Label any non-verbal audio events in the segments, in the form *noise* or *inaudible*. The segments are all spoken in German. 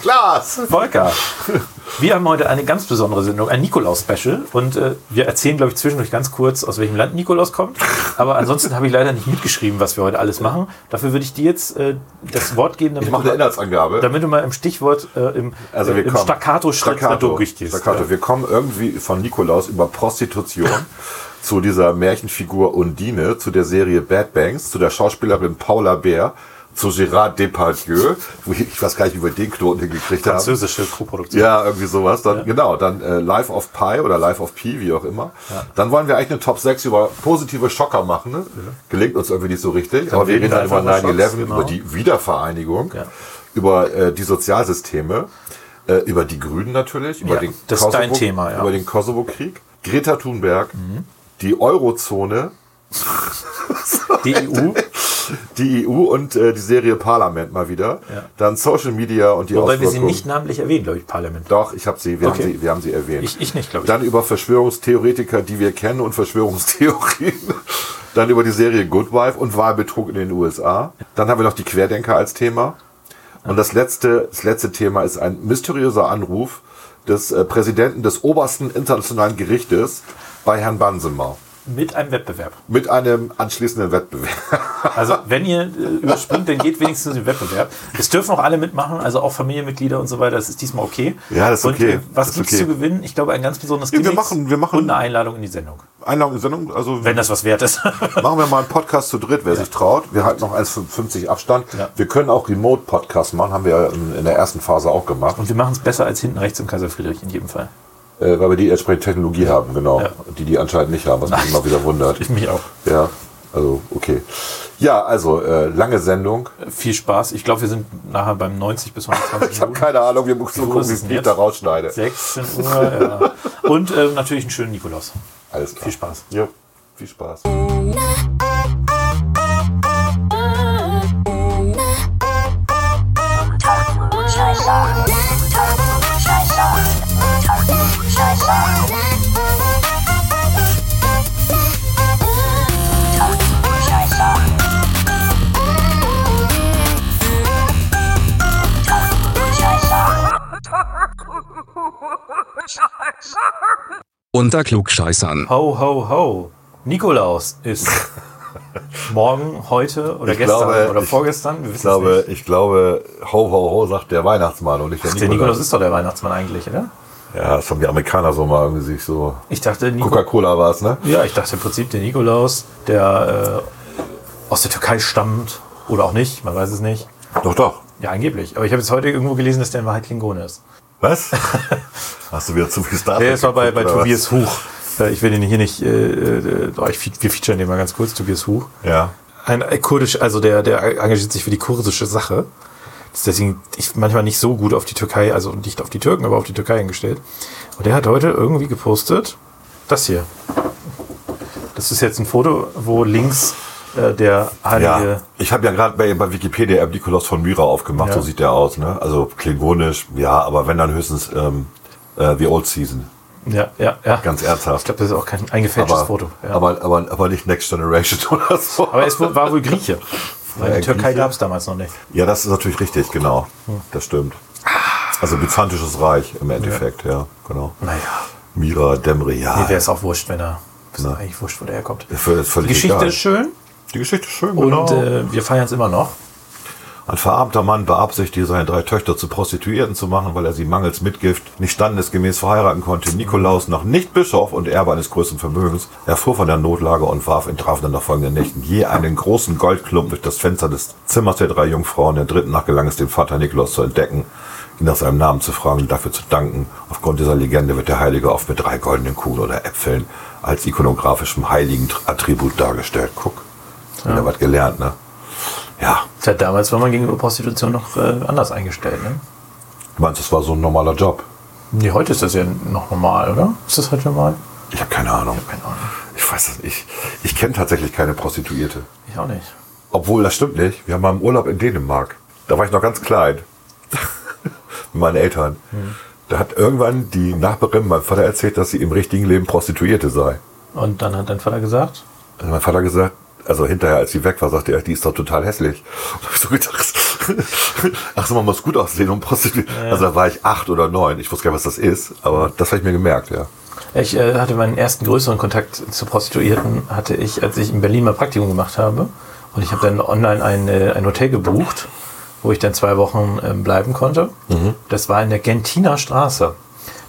Klaas! Volker, wir haben heute eine ganz besondere Sendung, ein Nikolaus-Special. Und äh, wir erzählen, glaube ich, zwischendurch ganz kurz, aus welchem Land Nikolaus kommt. Aber ansonsten habe ich leider nicht mitgeschrieben, was wir heute alles machen. Dafür würde ich dir jetzt äh, das Wort geben, damit, Ich mache du, eine Inhaltsangabe. damit du mal im Stichwort, äh, im, Also wir im kommen- Staccato-Schritt durchgehst. Staccato. Wir kommen irgendwie von Nikolaus über Prostitution *laughs* zu dieser Märchenfigur Undine, zu der Serie Bad Banks, zu der Schauspielerin Paula Bär, zu Gérard Depardieu, wo ich, weiß gar nicht, wie wir den Knoten hingekriegt haben. Französische Co-Produktion. Ja, irgendwie sowas. Dann, Genau, dann äh, Life of Pi oder Life of Pi, wie auch immer. Dann wollen wir eigentlich eine Top 6 über positive Schocker machen. Ne? Gelingt uns irgendwie nicht so richtig. Aber wir reden dann über einfach über 9-11, Schocks, genau. über die Wiedervereinigung, Ja. über äh, die Sozialsysteme, äh, über die Grünen natürlich, über Ja, den das ist dein Thema, ja. Mhm. über den Kosovo-Krieg, Greta Thunberg, die Eurozone, Die EU, *laughs* die EU und äh, die Serie Parlament mal wieder. Ja. Dann Social Media und die wobei wir sie nicht namentlich erwähnen, glaube ich, Parlament. Doch, ich habe sie, wir, Okay. haben sie, wir haben sie erwähnt. Ich, ich nicht, glaube ich. Dann über Verschwörungstheoretiker, die wir kennen und Verschwörungstheorien. *laughs* Dann über die Serie Good Wife und Wahlbetrug in den USA. Dann haben wir noch die Querdenker als Thema. Und das letzte, das letzte Thema ist ein mysteriöser Anruf des äh, Präsidenten des obersten internationalen Gerichtes bei Herrn Bansemer. Mit einem Wettbewerb. Mit einem anschließenden Wettbewerb. *laughs* Also wenn ihr äh, überspringt, dann geht wenigstens den Wettbewerb. Es dürfen auch alle mitmachen, also auch Familienmitglieder und so weiter. Das ist diesmal okay. Ja, das ist und, okay. äh, was ist gibt's okay. zu gewinnen? Ich glaube, ein ganz besonderes Ja, wir machen- wir machen- und eine Einladung in die Sendung. Einladung in die Sendung, also Wenn das was wert ist. *laughs* Machen wir mal einen Podcast zu dritt, wer sich traut. Wir halten noch 1,50 Abstand. Ja. Wir können auch Remote-Podcasts machen, haben wir ja in der ersten Phase auch gemacht, Und wir machen es besser als hinten rechts im Kaiser Friedrich in jedem Fall. Äh, weil wir die entsprechende Technologie haben, genau. Ja. Die die anscheinend nicht haben, was mich immer wieder wundert. Ich mich auch. Ja, also okay. Ja, also äh, lange Sendung. Viel Spaß. Ich glaube, wir sind nachher beim 90 bis 120 Ich habe keine Ahnung, wir müssen gucken, ist wie ich da rausschneide. 16 Uhr, ja. Und äh, natürlich einen schönen Nikolaus. Alles klar. Viel Spaß. Ja, viel Spaß. Unter Klugscheißern. Ho, ho, ho. Nikolaus ist *laughs* morgen, heute oder Ich gestern glaube, oder ich- vorgestern. Wir Ich glaube, nicht. ich glaube, ho, ho, ho, sagt der Weihnachtsmann und nicht der Der Nikolaus. Nikolaus ist doch der Weihnachtsmann eigentlich, oder? Ja, das haben die Amerikaner so mal irgendwie sich so. Ich dachte, Coca-Cola war es, ne? ja, ich dachte im Prinzip der Nikolaus, der äh, aus der Türkei stammt oder auch nicht, man weiß es nicht. Doch, doch. Ja, angeblich. Aber ich habe jetzt heute irgendwo gelesen, dass der in Wahrheit Klingone ist. Was? *laughs* Hast du wieder zu viel Star Der Trek ist mal bei, bei oder Tobias Huch. Äh, Ich will den hier nicht, äh, äh, oh, ich, fe- wir featuren den mal ganz kurz, Tobias Huch. Ja. Ein äh, kurdisch, also der, der engagiert sich für die kurdische Sache. Ist deswegen ich manchmal nicht so gut auf die Türkei, also nicht auf die Türken, aber auf die Türkei eingestellt. Und der hat heute irgendwie gepostet, das hier. Das ist jetzt ein Foto, wo links äh, der heilige. Ja, ich habe ja gerade bei, bei Wikipedia App Nikolaus von Myra aufgemacht, Ja. so sieht der aus, ne? Also klingonisch, ja, aber wenn dann höchstens ähm, äh, The Old Season. Ja, ja, ja. Ganz Ich ernsthaft. glaube, das ist auch kein eingefälschtes aber, Foto. Ja. aber, aber, aber nicht Next Generation *laughs* oder so. Aber es war wohl Grieche. Weil Ja, die Türkei gab es damals noch nicht. Ja, das ist natürlich richtig, genau. Das stimmt. Also byzantisches Reich im Endeffekt, ja, genau. Naja, Mira, Demri, ja. mir wäre es auch wurscht, wenn er. Ist eigentlich wurscht, wo der herkommt. Die Geschichte egal. ist schön Die Geschichte ist schön, und genau. äh, wir feiern es immer noch. Ein verarmter Mann beabsichtigte, seine drei Töchter zu Prostituierten zu machen, weil er sie mangels Mitgift nicht standesgemäß verheiraten konnte. Nikolaus, noch nicht Bischof und Erbe eines größeren Vermögens, erfuhr von der Notlage und warf in draufeinander folgenden Nächten je einen großen Goldklumpen durch das Fenster des Zimmers der drei Jungfrauen. Der dritten Nacht gelang es dem Vater Nikolaus zu entdecken, ihn nach seinem Namen zu fragen und dafür zu danken. Aufgrund dieser Legende wird der Heilige oft mit drei goldenen Kugeln oder Äpfeln als ikonografischem heiligen Attribut dargestellt. Guck, wieder was gelernt, ne? Ja, Seit damals war man gegenüber Prostitution noch äh, anders eingestellt. Ne? Du meinst, das war so ein normaler Job? Nee, heute ist das ja noch normal, oder? Ist das heute normal? Ich habe keine Ahnung. Keine Ahnung. Ich weiß es nicht. Ich kenne tatsächlich keine Prostituierte. Ich auch nicht. Obwohl, das stimmt nicht. Wir haben mal im Urlaub in Dänemark. Da war ich noch ganz klein. *laughs* Mit meinen Eltern. Da hat irgendwann die Nachbarin meinem Vater erzählt, dass sie im richtigen Leben Prostituierte sei. Und dann hat dein Vater gesagt, Dann hat mein Vater gesagt, also hinterher, als sie weg war, sagte er, die ist doch total hässlich. Und hab ich so gedacht, *laughs* Ach so, man muss gut aussehen und prostituiert. Also da war ich acht oder neun. Ich wusste gar nicht, was das ist, aber das habe ich mir gemerkt, ja. Ich äh, hatte meinen ersten größeren Kontakt zu Prostituierten, hatte ich, als ich in Berlin mal Praktikum gemacht habe. Und ich habe dann online ein, äh, ein Hotel gebucht, wo ich dann zwei Wochen ähm, bleiben konnte. Das war in der Gentiner Straße.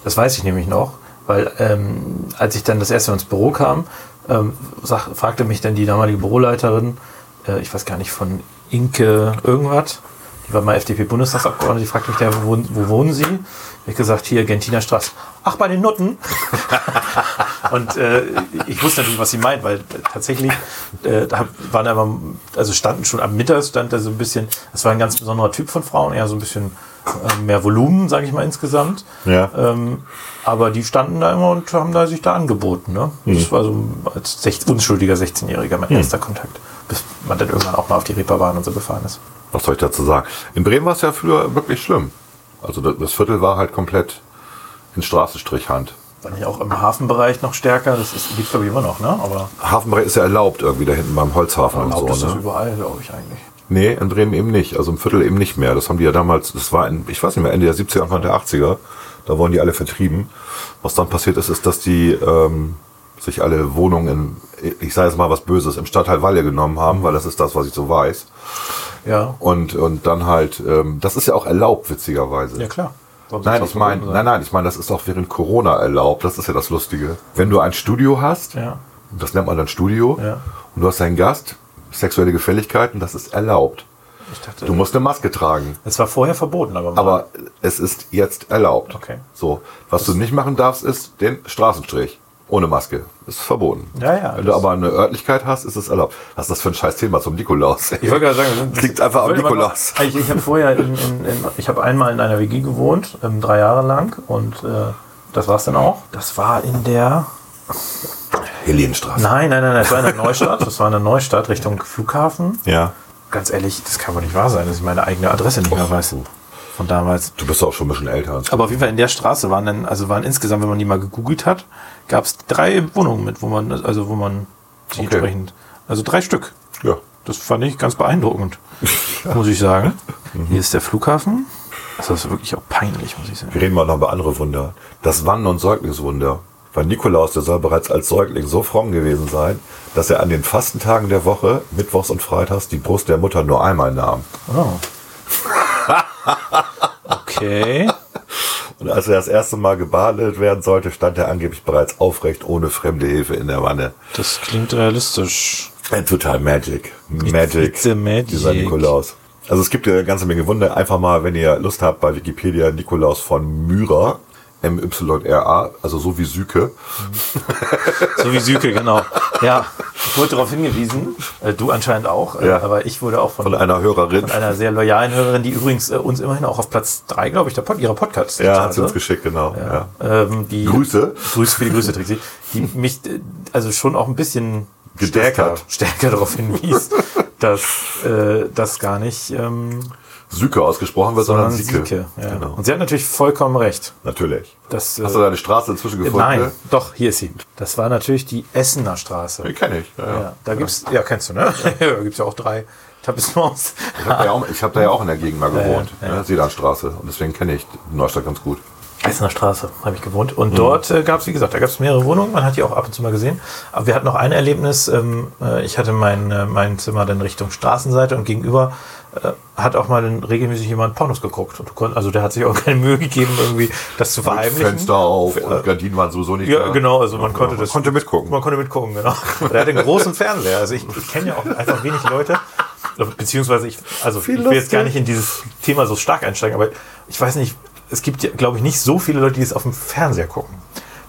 Das weiß ich nämlich noch, weil ähm, als ich dann das erste Mal ins Büro kam, ähm, sag, fragte mich dann die damalige Büroleiterin, äh, ich weiß gar nicht, von Inke irgendwas, die war mal FDP-Bundestagsabgeordnete, die fragte mich, ja, wo, wohnen- wo wohnen Sie? Ich gesagt, hier, Gentiner Straße. Ach, bei den Nutten. *laughs* Und äh, ich wusste natürlich, was sie meint, weil tatsächlich äh, waren aber, also standen schon am Mittag, stand da so ein bisschen, das war ein ganz besonderer Typ von Frauen, eher so ein bisschen äh, mehr Volumen, sage ich mal insgesamt. Ja. Ähm, aber die standen da immer und haben da sich da angeboten. Ne? Das war so als 16, unschuldiger 16-Jähriger mein erster Kontakt. Bis man dann irgendwann auch mal auf die Reeperbahn und so gefahren ist. Was soll ich dazu sagen? In Bremen war es ja früher wirklich schlimm. Also das, Viertel war halt komplett in Straßenstrichhand. War nicht auch im Hafenbereich noch stärker? Das ist, gibt glaube ich immer noch, ne? Aber Hafenbereich ist ja erlaubt irgendwie da hinten beim Holzhafen und erlaubt ist so. das Ne? überall, glaube ich eigentlich. Nee, in Bremen eben nicht. Also im Viertel eben nicht mehr. Das haben die ja damals, das war in, ich weiß nicht mehr, Ende der 70er, Anfang der 80er. Da wurden die alle vertrieben. Was dann passiert ist, ist, dass die ähm, sich alle Wohnungen in, ich sage jetzt mal was Böses, im Stadtteil Walle genommen haben, weil das ist das, was ich so weiß. Ja, Und, und dann halt, ähm, das ist ja auch erlaubt, witzigerweise. ja klar. Nein, ich das meine, nein, nein, ich meine, das ist auch während Corona erlaubt. Das ist ja das Lustige. Wenn du ein Studio hast? Ja. das nennt man dann Studio, Ja. und du hast einen Gast, sexuelle Gefälligkeiten, das ist erlaubt. Dachte, Du musst eine Maske tragen. es war vorher verboten, aber. Aber es ist jetzt erlaubt. Okay. So, was du nicht machen darfst, ist den Straßenstrich. Ohne Maske. Ist verboten. Ja, ja, Wenn du das- aber eine Örtlichkeit hast, ist es erlaubt. Was ist das für ein scheiß Thema zum Nikolaus? Ich wollte gerade sagen, das Liegt einfach am ich wollte mal- Nikolaus. Ich, ich habe vorher, in, in, in, ich habe einmal in einer WG gewohnt, ähm, drei Jahre lang, und äh, das war's dann auch. Das war in der, Helenstraße. nein, nein, nein, das war in der Neustadt, das war in der Neustadt Richtung Flughafen. Ja. Ganz ehrlich, das kann wohl nicht wahr sein, dass ich meine eigene Adresse nicht mehr weiß von damals. Du bist auch schon ein bisschen älter. Aber auf jeden Fall in der Straße waren dann, also waren insgesamt, wenn man die mal gegoogelt hat, gab es drei Wohnungen mit, wo man, also wo man sich Okay. entsprechend, also drei Stück. Ja. Das fand ich ganz beeindruckend, *laughs* muss ich sagen. Mhm. Hier ist der Flughafen. Das ist wirklich auch peinlich, muss ich sagen. Wir reden mal noch über andere Wunder. Das Wannen- und Säuglingswunder. Weil Nikolaus, der soll bereits als Säugling so fromm gewesen sein, dass er an den Fastentagen der Woche, Mittwochs und Freitags, die Brust der Mutter nur einmal nahm. Oh. *laughs* Okay. Und als er das erste Mal gebadet werden sollte, stand er angeblich bereits aufrecht ohne fremde Hilfe in der Wanne. Das klingt realistisch. Äh, total Magic. Magic. it's a magic. Dieser Nikolaus. Also es gibt ja eine ganze Menge Wunder. Einfach mal, wenn ihr Lust habt, bei Wikipedia Nikolaus von Myra. M-Y-R-A, also so wie Süke. So wie Süke, genau. Ja, ich wurde darauf hingewiesen, äh, du anscheinend auch, äh, Ja. aber ich wurde auch von, Von einer Hörerin. von einer sehr loyalen Hörerin, die übrigens äh, uns immerhin auch auf Platz 3, glaube ich, der Pod, ihrer Podcast Ja, hat sie uns geschickt, genau. Ja. Ähm, die, Grüße. Grüße für die Grüße, Trixie. Die mich also schon auch ein bisschen Gedeckt stärker, stärker darauf hinwies, *laughs* dass äh, das gar nicht ähm, Süke ausgesprochen wird, sondern, sondern Sieke. Ja. Genau. Und sie hat natürlich vollkommen recht. Natürlich. Das, äh, Hast du deine Straße inzwischen gefunden? nein, doch, hier ist sie. Das war natürlich die Essener Straße. Die kenne ich. Ja, ja. Da gibt's, ja, kennst du, ne? ja, *laughs* da gibt's ja auch drei Tapissements. Ich habe da, ja hab da ja auch in der Gegend mal gewohnt, *laughs* ja, ja. ne? Seelandstraße. Und deswegen kenne ich Neustadt ganz gut. Essener Straße habe ich gewohnt. Und dort äh, gab es, wie gesagt, da gab es mehrere Wohnungen. Man hat die auch ab und zu mal gesehen. Aber wir hatten noch ein Erlebnis. Ähm, äh, ich hatte mein, äh, mein Zimmer dann Richtung Straßenseite und gegenüber äh, hat auch mal dann regelmäßig jemand Pornos geguckt. Und also der hat sich auch *laughs* keine Mühe gegeben, irgendwie das zu verheimlichen. Fenster auf und Gardinen waren sowieso nicht Ja, da. genau, also man konnte man das. konnte mitgucken. Man konnte mitgucken, genau. Und er hat einen großen Fernseher. Also ich, ich kenne ja auch einfach wenig Leute, beziehungsweise ich, also ich will jetzt lustig. gar nicht in dieses Thema so stark einsteigen, aber ich weiß nicht, es gibt, ja, glaube ich, nicht so viele Leute, die es auf dem Fernseher gucken.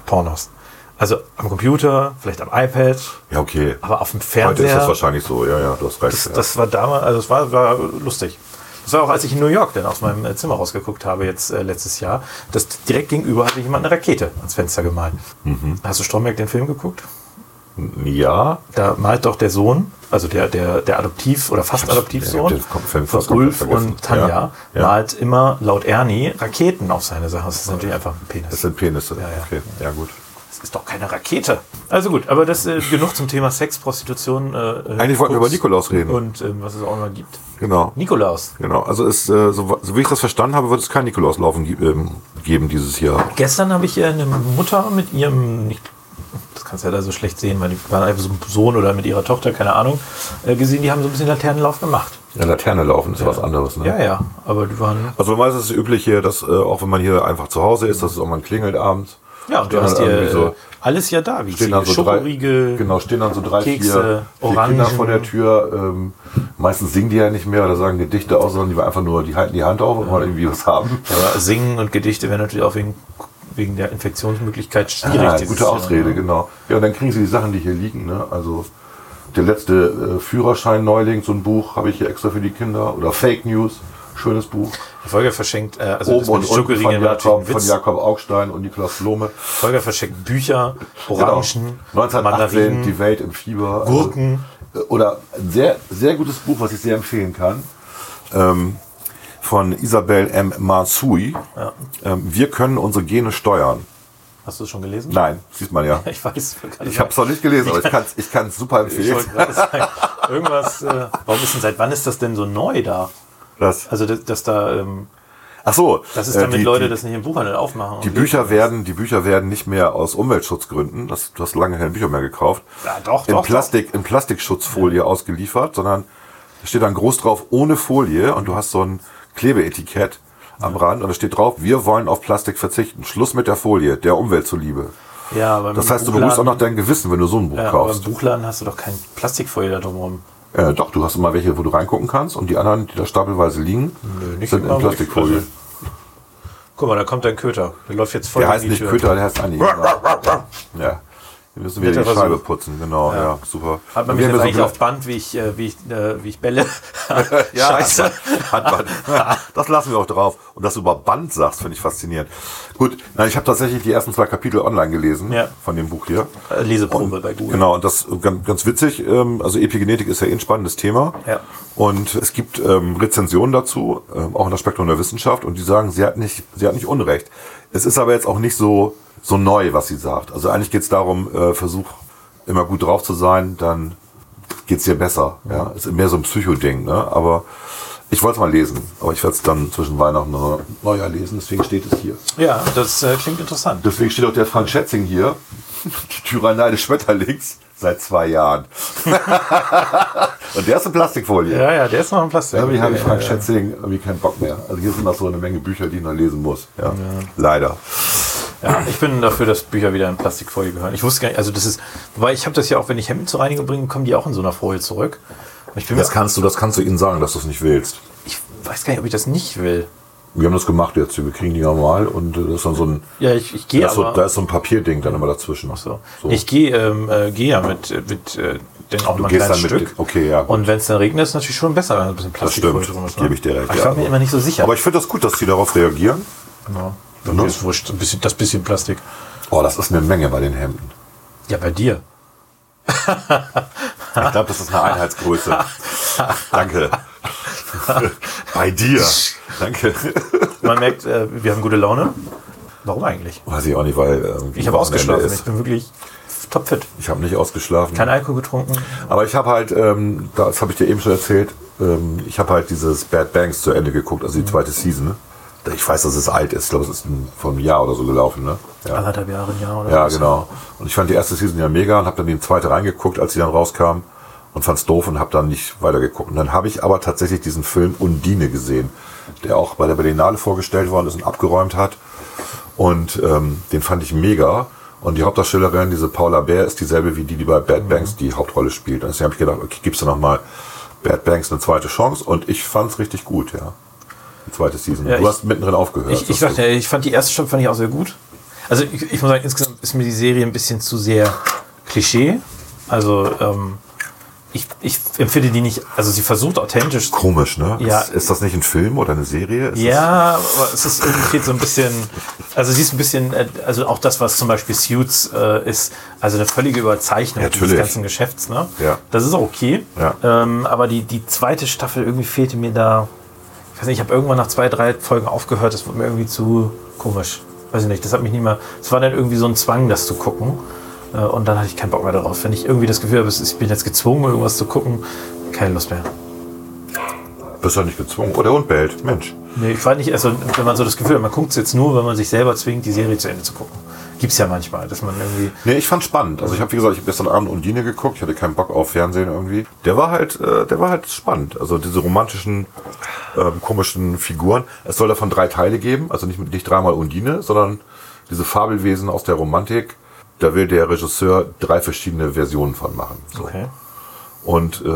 Pornos. Also am Computer, vielleicht am iPad, Ja, okay. aber auf dem Heute ist Fernseher. das wahrscheinlich so. Ja, ja, du hast recht. Das, ja. das war damals, also es war, war lustig. Das war auch, als ich in New York dann aus meinem äh, Zimmer rausgeguckt habe, jetzt äh, letztes Jahr. Das direkt gegenüber hatte jemand eine Rakete ans Fenster gemalt. Mhm. Hast du Stromberg den Film geguckt? Ja, Da malt doch der Sohn, also der, der, der Adoptiv- oder fast Ja, Adoptivsohn ich von Ulf und Tanja, Ja, ja. malt immer laut Ernie Raketen auf seine Sachen. Das ist natürlich einfach ein das Penis. sind Penisse. ja. Okay, ja gut. Das ist doch keine Rakete. Also gut, aber das äh, genug zum Thema Sex, Prostitution. Äh, Eigentlich wollten wir über Nikolaus reden. Und ähm, was es auch immer gibt. Genau. Nikolaus. Genau. Also ist, äh, so, so wie ich das verstanden habe, wird es kein Nikolauslaufen ähm, geben dieses Jahr. Gestern habe ich äh, eine Mutter mit ihrem, nicht, das kannst du ja da so schlecht sehen, weil die waren einfach so ein Sohn oder mit ihrer Tochter, keine Ahnung, äh, gesehen, die haben so ein bisschen Laternenlauf gemacht. Ja, Laterne laufen ist was anderes. Ne? Ja, ja, aber die waren. Also normalerweise ist es üblich hier, dass äh, auch wenn man hier einfach zu Hause ist, dass es auch mal klingelt abends. Ja, und du hast dir irgendwie so- alles ja da, wie stehen dann so drei, Schokoriegel. genau, stehen dann so drei, Kekse, vier, vier. Kinder vor der Tür. Ähm, meistens singen die ja nicht mehr oder sagen Gedichte aus, sondern die einfach nur, die halten die Hand auf und wollen irgendwie was haben. Aber Singen und Gedichte wären natürlich auch wegen, wegen der Infektionsmöglichkeit schwierig. Ah, gute Jahr, Ausrede, ne? genau. Ja, und dann kriegen sie die Sachen, die hier liegen. Ne? Also der letzte äh, Führerschein-Neuling, so ein Buch habe ich hier extra für die Kinder. Oder Fake News, schönes Buch. Volker verschenkt, äh, also Oben und unten von Jakob, von. Jakob Augstein und Niklas Lohme. Volker verschenkt Bücher, Orangen, Genau. 1918, Mandarinen, Die Welt im Fieber. Gurken. Also, oder ein sehr, sehr gutes Buch, was ich sehr empfehlen kann. Ähm, von Isabel M. Marsui. Ja. Ähm, wir können unsere Gene steuern. Hast du es schon gelesen? Nein, sieht man ja. *laughs* Ich weiß. Ich habe es noch nicht gelesen, aber ich kann es ich kann's super empfehlen. irgendwas, äh, warum ist denn, seit wann ist das denn so neu da? Das, Also, dass, dass da, ähm, ach so, das ist äh, damit die, Leute die, das nicht im Buchhandel aufmachen. die Bücher werden, die Bücher werden nicht mehr aus Umweltschutzgründen. Das, du hast lange keine Bücher mehr gekauft. Ja, doch, in doch, Plastik, in Plastikschutzfolie ausgeliefert, sondern da steht dann groß drauf ohne Folie und du hast so ein Klebeetikett am Rand und da steht drauf, wir wollen auf Plastik verzichten. Schluss mit der Folie, der Umwelt zuliebe. Ja, aber Das heißt, du beruhigst auch noch Buchladen- dein Gewissen, wenn du so ein Buch ja, aber im kaufst. Buchladen hast du doch kein Plastikfolie da drumherum. Äh, doch, du hast immer welche, wo du reingucken kannst und die anderen, die da stapelweise liegen, nicht sind in immer. Plastikfolie. Guck mal, da kommt dein Köter. Der läuft jetzt voll Der in heißt die nicht Tür. Köter, der heißt Anni. *laughs* Ja. Wir müssen wieder Netter die Scheibe putzen, genau, ja, super. Hat man Und mich wir jetzt eigentlich so auf Band, wie ich, äh, wie ich, äh, wie ich bälle? *laughs* *laughs* Ja, Scheiße. Hat man. *laughs* Das lassen wir auch drauf. Und dass du über Band sagst, finde ich faszinierend. Gut, nein, ich habe tatsächlich die ersten zwei Kapitel online gelesen Ja. von dem Buch hier. Äh, Leseprobe bei Google. Genau, und das ganz, ganz witzig. ähm, Also Epigenetik ist ja eh ein spannendes Thema. Ja. Und es gibt ähm, Rezensionen dazu, ähm, auch in das Spektrum der Wissenschaft, und die sagen, sie hat nicht, sie hat nicht Unrecht. Es ist aber jetzt auch nicht so, so neu, was sie sagt. Also eigentlich geht es darum, äh, versuch immer gut drauf zu sein, dann geht's dir besser. Ja, ist mehr so ein Psychoding, ne? Aber ich wollte es mal lesen, aber ich werde es dann zwischen Weihnachten und Neujahr lesen, deswegen steht es hier. Ja, das äh, klingt interessant. Deswegen steht auch der Frank Schätzing hier, *laughs* die Tyrannei des Schmetterlings, seit zwei Jahren. *laughs* und der ist in Plastikfolie. Ja, ja, der ist noch im Plastik. Irgendwie habe ich Frank Ja, Schätzing irgendwie keinen Bock mehr. Also hier sind noch so eine Menge Bücher, die ich noch lesen muss. Ja. Leider. Ja, ich bin dafür, dass Bücher wieder in Plastikfolie gehören. Ich wusste gar nicht, also das ist, wobei ich habe das ja auch, wenn ich Hemden zur Reinigung bringe, kommen die auch in so einer Folie zurück. Das kannst du, das kannst du ihnen sagen, dass du es nicht willst. ich weiß gar nicht, ob ich das nicht will. Wir haben das gemacht jetzt. Wir kriegen die normal und äh, das ist dann so ein, Ja, ich, ich gehe da ist, so, da ist so ein Papierding dann immer dazwischen. so. So. Ich gehe ähm, äh, gehe ja mit, mit äh, denn auch Du mal ein gehst kleines dann mit- Stück. okay, ja, gut. Und wenn es dann regnet, ist es natürlich schon besser, wenn ein bisschen das Plastikfolie stimmt, ist. gebe ich dir recht. Aber ich ja. war mir immer nicht so sicher. Aber ich finde das gut, dass sie darauf reagieren. ja. Mir ist wurscht, ein bisschen, das bisschen Plastik. Oh, das ist eine Menge bei den Hemden. Ja, bei dir. Ich glaube, das ist eine Einheitsgröße. *laughs* Danke. *laughs* Bei dir. Danke. Man merkt, äh, wir haben gute Laune. Warum eigentlich? Weiß ich auch nicht, weil irgendwie Ich habe ausgeschlafen. Ich Ist. bin wirklich topfit. Ich habe nicht ausgeschlafen. Kein Alkohol getrunken. Aber ich habe halt, ähm, das habe ich dir eben schon erzählt, ähm, ich habe halt dieses Bad Banks zu Ende geguckt, also die zweite Season. Ne? Ich weiß, dass es alt ist. Ich glaube, es ist vor einem Jahr oder so gelaufen. Ne? Ja. Anderthalb Jahre, ein Jahr oder Ja, so. genau. Und ich fand die erste Season ja mega und habe dann die zweite reingeguckt, als sie dann rauskam und fand's doof und habe dann nicht weitergeguckt. Und dann habe ich aber tatsächlich diesen Film Undine gesehen, der auch bei der Berlinale vorgestellt worden ist und abgeräumt hat. Und ähm, den fand ich mega. Und die Hauptdarstellerin, diese Paula Bär, ist dieselbe wie die, die bei Mhm. Bad Banks die Hauptrolle spielt. Und deswegen habe ich gedacht, okay, gibst du noch mal Bad Banks eine zweite Chance. Und ich fand's richtig gut, ja. Die zweite Season. Ja, du ich- hast mittendrin aufgehört. Ich, ich dachte, ich fand die erste Staffel fand ich auch sehr gut. Also ich, ich muss sagen, insgesamt ist mir die Serie ein bisschen zu sehr Klischee. Also ähm, ich, ich empfinde die nicht, also sie versucht authentisch. Komisch, ne? Ja. Ist, ist das nicht ein Film oder eine Serie? Ist Ja, aber es ist irgendwie so ein bisschen, also sie ist ein bisschen, äh, also auch das, was zum Beispiel Suits äh, ist, also eine völlige Überzeichnung Natürlich. dieses ganzen Geschäfts, ne? Ja. Das ist auch okay. Ja. Ähm, aber die, die zweite Staffel irgendwie fehlte mir da, ich weiß nicht, ich habe irgendwann nach zwei, drei Folgen aufgehört, das wurde mir irgendwie zu komisch. weiß ich nicht, das hat mich nie mal, es war dann irgendwie so ein Zwang, das zu gucken. Äh, Und dann hatte ich keinen Bock mehr darauf. Wenn ich irgendwie das Gefühl habe, ich bin jetzt gezwungen, irgendwas zu gucken, keine Lust mehr. Bist du nicht gezwungen? Oh, der Hund bellt. Mensch. Nee, ich war nicht, also wenn man so das Gefühl hat, man guckt es jetzt nur, wenn man sich selber zwingt, die Serie zu Ende zu gucken. Gibt's ja manchmal, dass man irgendwie. Nee, ich fand's spannend. Also ich habe wie gesagt, ich habe gestern Abend Undine geguckt. Ich hatte keinen Bock auf Fernsehen irgendwie. Der war halt, äh, der war halt spannend. Also diese romantischen, ähm, komischen Figuren. Es soll davon drei Teile geben. Also nicht, nicht dreimal Undine, sondern diese Fabelwesen aus der Romantik. Da will der Regisseur drei verschiedene Versionen von machen. So. Okay. Und äh,